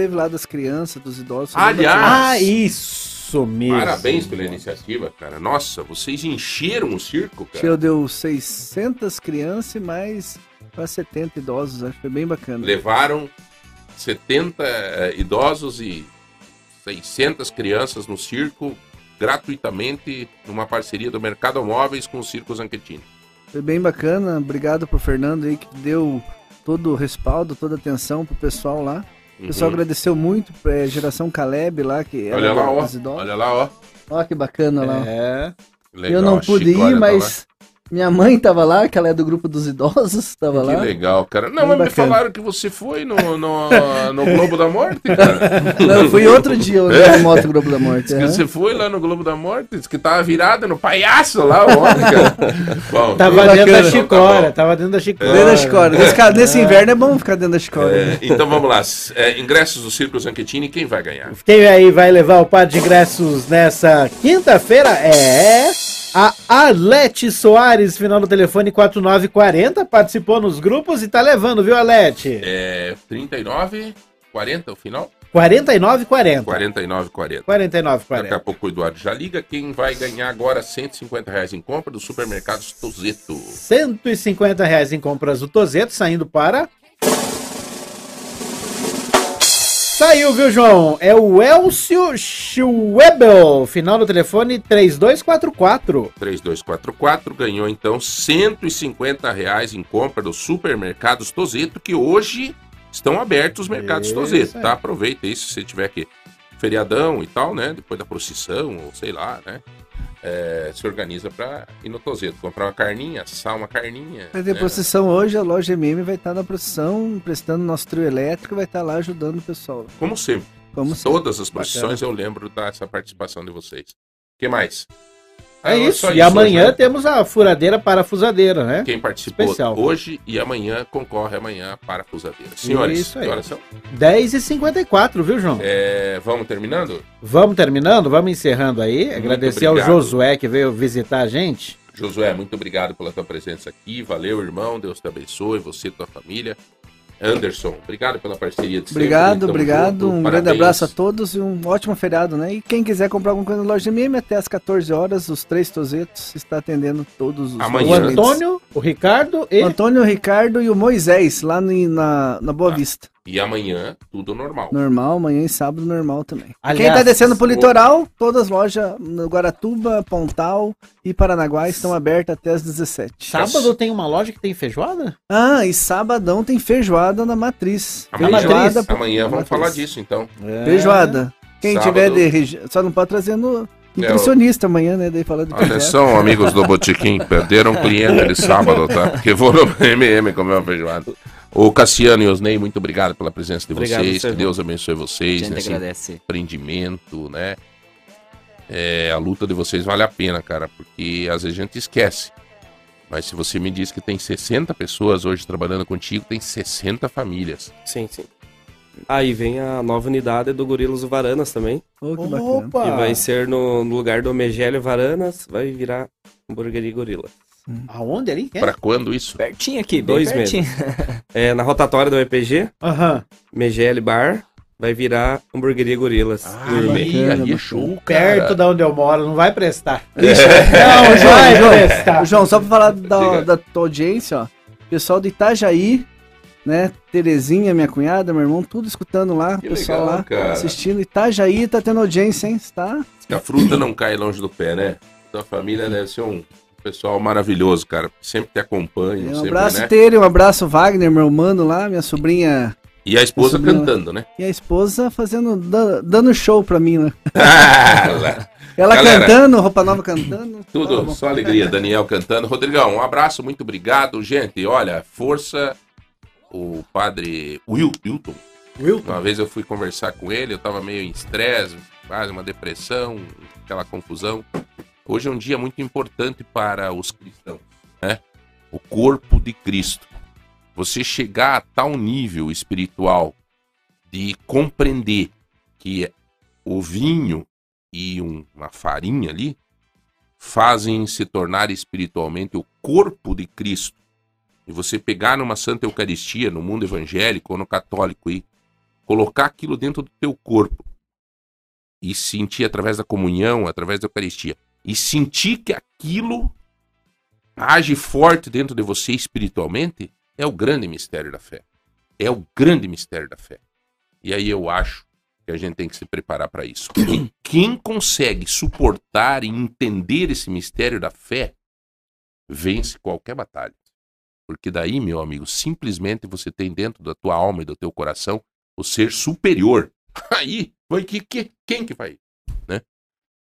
teve lá das crianças, dos idosos. Aliás, Ah, isso mesmo. Parabéns pela iniciativa, cara. Nossa, vocês encheram o circo, cara. Tio deu 600 crianças e mais quase 70 idosos, acho que foi bem bacana. Levaram 70 eh, idosos e 600 crianças no circo gratuitamente numa parceria do Mercado Móveis com o Circo Zanquetini. Foi bem bacana, obrigado pro Fernando aí que deu todo o respaldo, toda a atenção pro pessoal lá. O pessoal Uhum. agradeceu muito pra geração Caleb lá, que Olha lá, ó. Olha lá, ó. Ó que bacana lá. É. Legal, eu não pude Chicória ir, tá mas minha mãe tava lá, que ela é do grupo dos idosos, tava Que lá. legal, cara. Não, Bem mas me bacana. falaram que você foi no, no, no Globo da Morte, cara. Não, eu fui outro dia É. no Moto Globo da Morte. Diz que aham. você foi lá no Globo da Morte, que tava virada no palhaço lá, ontem, cara. Bom, Tava dentro da bacana. Então tá tava dentro da chicória. Dentro da escola. Nesse, ca- nesse inverno é bom ficar dentro da escola. É, então vamos lá. É, ingressos do Círculo Zanchettini, quem vai ganhar? Quem aí vai levar o par de ingressos nessa quinta-feira é a Arlete Soares, final do telefone 4940, participou nos grupos e tá levando, viu, Arlete? É 39, 40 o final? 4940. 49, 40. 49 Daqui a pouco o Eduardo já liga. Quem vai ganhar agora 150 reais em compra do supermercado Tozeto? 150 reais em compras do Tozeto, saindo para. Saiu, viu, João? É o Elcio Schwebel, final do telefone 3244. 3244 ganhou então 150 reais em compra dos supermercados Tozeto, que hoje estão abertos os mercados Isso Tozeto, aí. tá? Aproveita aí se você tiver que feriadão e tal, né? Depois da procissão, ou sei lá, né? É, se organiza pra ir no Tozeto, comprar uma carninha, assar uma carninha. Vai ter né? procissão hoje, a loja MM vai estar na procissão, prestando nosso trio elétrico, vai estar lá ajudando o pessoal. Como sempre. Como Todas as procissões eu lembro dessa participação de vocês. O que mais? É Ah, isso. E amanhã né? temos a furadeira parafusadeira, né? Quem participou Especial. hoje e amanhã concorre amanhã para a Fusadeira. Senhores, Isso aí. que horas são? 10h54, viu, João? É, vamos terminando? Vamos terminando, vamos encerrando aí. Agradecer ao obrigado. Josué que veio visitar a gente. Josué, muito obrigado pela tua presença aqui. Valeu, irmão. Deus te abençoe, você e tua família. Anderson, obrigado pela parceria de. Obrigado, obrigado. junto. Um Parabéns. grande abraço a todos e um ótimo feriado, né? E quem quiser comprar alguma coisa na loja MM, até às 14 horas, os três tozetos está atendendo todos os Amanhã. O. Antônio, o Ricardo e. O Antônio, o Ricardo e o Moisés, lá no- na, na Boa Vista. E amanhã, tudo normal. Normal, amanhã e sábado normal também. Quem Aliás, tá descendo pro o- litoral, todas as lojas no Guaratuba, Pontal e Paranaguá estão abertas até às 17. Sábado tem uma loja que tem feijoada? Ah, e sabadão tem feijoada na Matriz. Amanhã, feijoada pro- amanhã vamos Matriz. falar disso, então. Feijoada. Quem Sábado- tiver de região. Só não pode trazer no nutricionista amanhã, né? Daí falar de feijoada. Atenção, amigos do Botiquim, perderam um cliente de sábado, tá? Porque vou no MM comer uma feijoada. O Cassiano e Osnei, muito obrigado pela presença de Obrigado, vocês. Que Deus abençoe vocês A gente nesse agradece. empreendimento, né? É, a luta de vocês vale a pena, cara, porque às vezes a gente esquece. Mas se você me diz que tem 60 pessoas hoje trabalhando contigo, tem 60 famílias. Sim, sim. Aí vem a nova unidade do Gorilas do Varanas também. Oh, que bacana. Opa! Que vai ser no, no lugar do Megélio Varanas, vai virar hamburgueria Gorila. Aonde ali? É? Pra quando isso? Pertinho aqui, bem Dois pertinho. É, na rotatória do EPG, Aham. Megele Bar, vai virar hamburgueria Gorilas. Ali é show, cara. Perto da onde eu moro, não vai prestar. Não, Não, João, vai João, prestar. João, só pra falar da, da tua audiência, ó. Pessoal de Itajaí, né? Terezinha, minha cunhada, meu irmão, tudo escutando lá. Que pessoal legal, lá cara. assistindo. Itajaí tá tendo audiência, hein? Tá? A fruta não cai longe do pé, né? Tua família deve ser um pessoal maravilhoso, cara. Sempre te acompanham, Um sempre, abraço, né? Tere, um abraço, Wagner, meu mano lá, minha sobrinha. E a esposa sobrinha- cantando, né? E a esposa fazendo, da- dando show pra mim, né? Ah, Ela Galera. cantando, roupa nova cantando. Tá Tudo, bom. só alegria. Daniel cantando. Rodrigão, um abraço, muito obrigado. Gente, olha, força. O padre Will, Wilton. Wilton. Uma vez eu fui conversar com ele, eu tava meio em estresse, quase uma depressão, aquela confusão. Hoje é um dia muito importante para os cristãos, né? O corpo de Cristo. Você chegar a tal nível espiritual de compreender que o vinho e um- uma farinha ali fazem se tornar espiritualmente o corpo de Cristo. E você pegar numa Santa Eucaristia, no mundo evangélico ou no católico e colocar aquilo dentro do teu corpo e sentir através da comunhão, através da Eucaristia, e sentir que aquilo age forte dentro de você espiritualmente, é o grande mistério da fé. É o grande mistério da fé. E aí eu acho que a gente tem que se preparar para isso. E quem consegue suportar e entender esse mistério da fé, vence qualquer batalha. Porque daí, meu amigo, simplesmente você tem dentro da tua alma e do teu coração o ser superior. Aí, vai que, que quem que vai, né?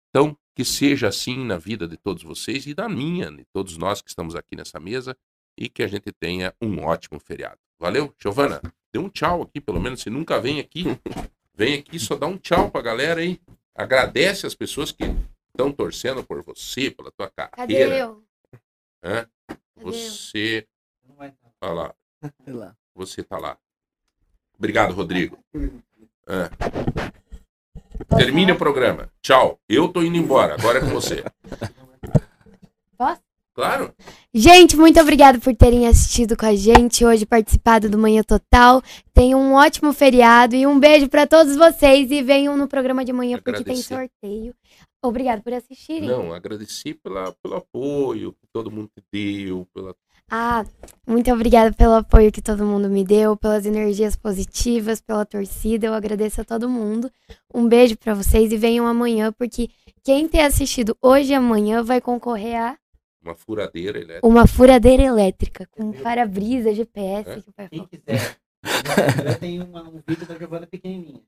Então, que seja assim na vida de todos vocês e da minha, de todos nós que estamos aqui nessa mesa e que a gente tenha um ótimo feriado. Valeu? Giovana, dê um tchau aqui, pelo menos se nunca vem aqui, vem aqui só dá um tchau pra galera aí. Agradece as pessoas que estão torcendo por você, pela tua Cadê carreira. eu? Hã? Cadê eu? Você. Olha lá. Sei lá. Você tá lá. Obrigado, Rodrigo. É. Termine o programa. Tchau. Eu tô indo embora. Agora é com você. Posso? Claro. Gente, muito obrigada por terem assistido com a gente hoje, participado do Manhã Total. Tenham um ótimo feriado e um beijo pra todos vocês e venham no programa de manhã porque tem sorteio. Obrigado por assistirem. Não, agradeci pela, pelo apoio que todo mundo te deu, pela Ah, muito obrigada pelo apoio que todo mundo me deu, pelas energias positivas, pela torcida. Eu agradeço a todo mundo. Um beijo pra vocês e venham amanhã porque quem ter assistido hoje e amanhã vai concorrer a uma furadeira elétrica. uma furadeira elétrica com para-brisa, GPS. É? que vai Quem quiser. Eu tenho uma- um vídeo da Giovana pequenininha.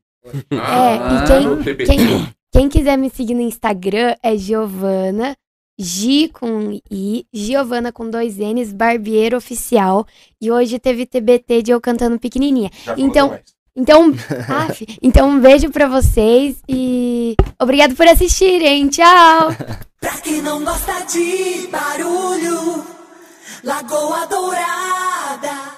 Ah, É, e quem- TBT. Quem, quem quiser me seguir no Instagram é Giovana, Gi com I, Giovana com dois N's, Barbeiro Oficial. E hoje teve TBT de eu cantando pequenininha. Já Então, então, af, então um beijo pra vocês e obrigado por assistirem. Tchau! Pra quem não gosta de barulho, Lagoa Dourada.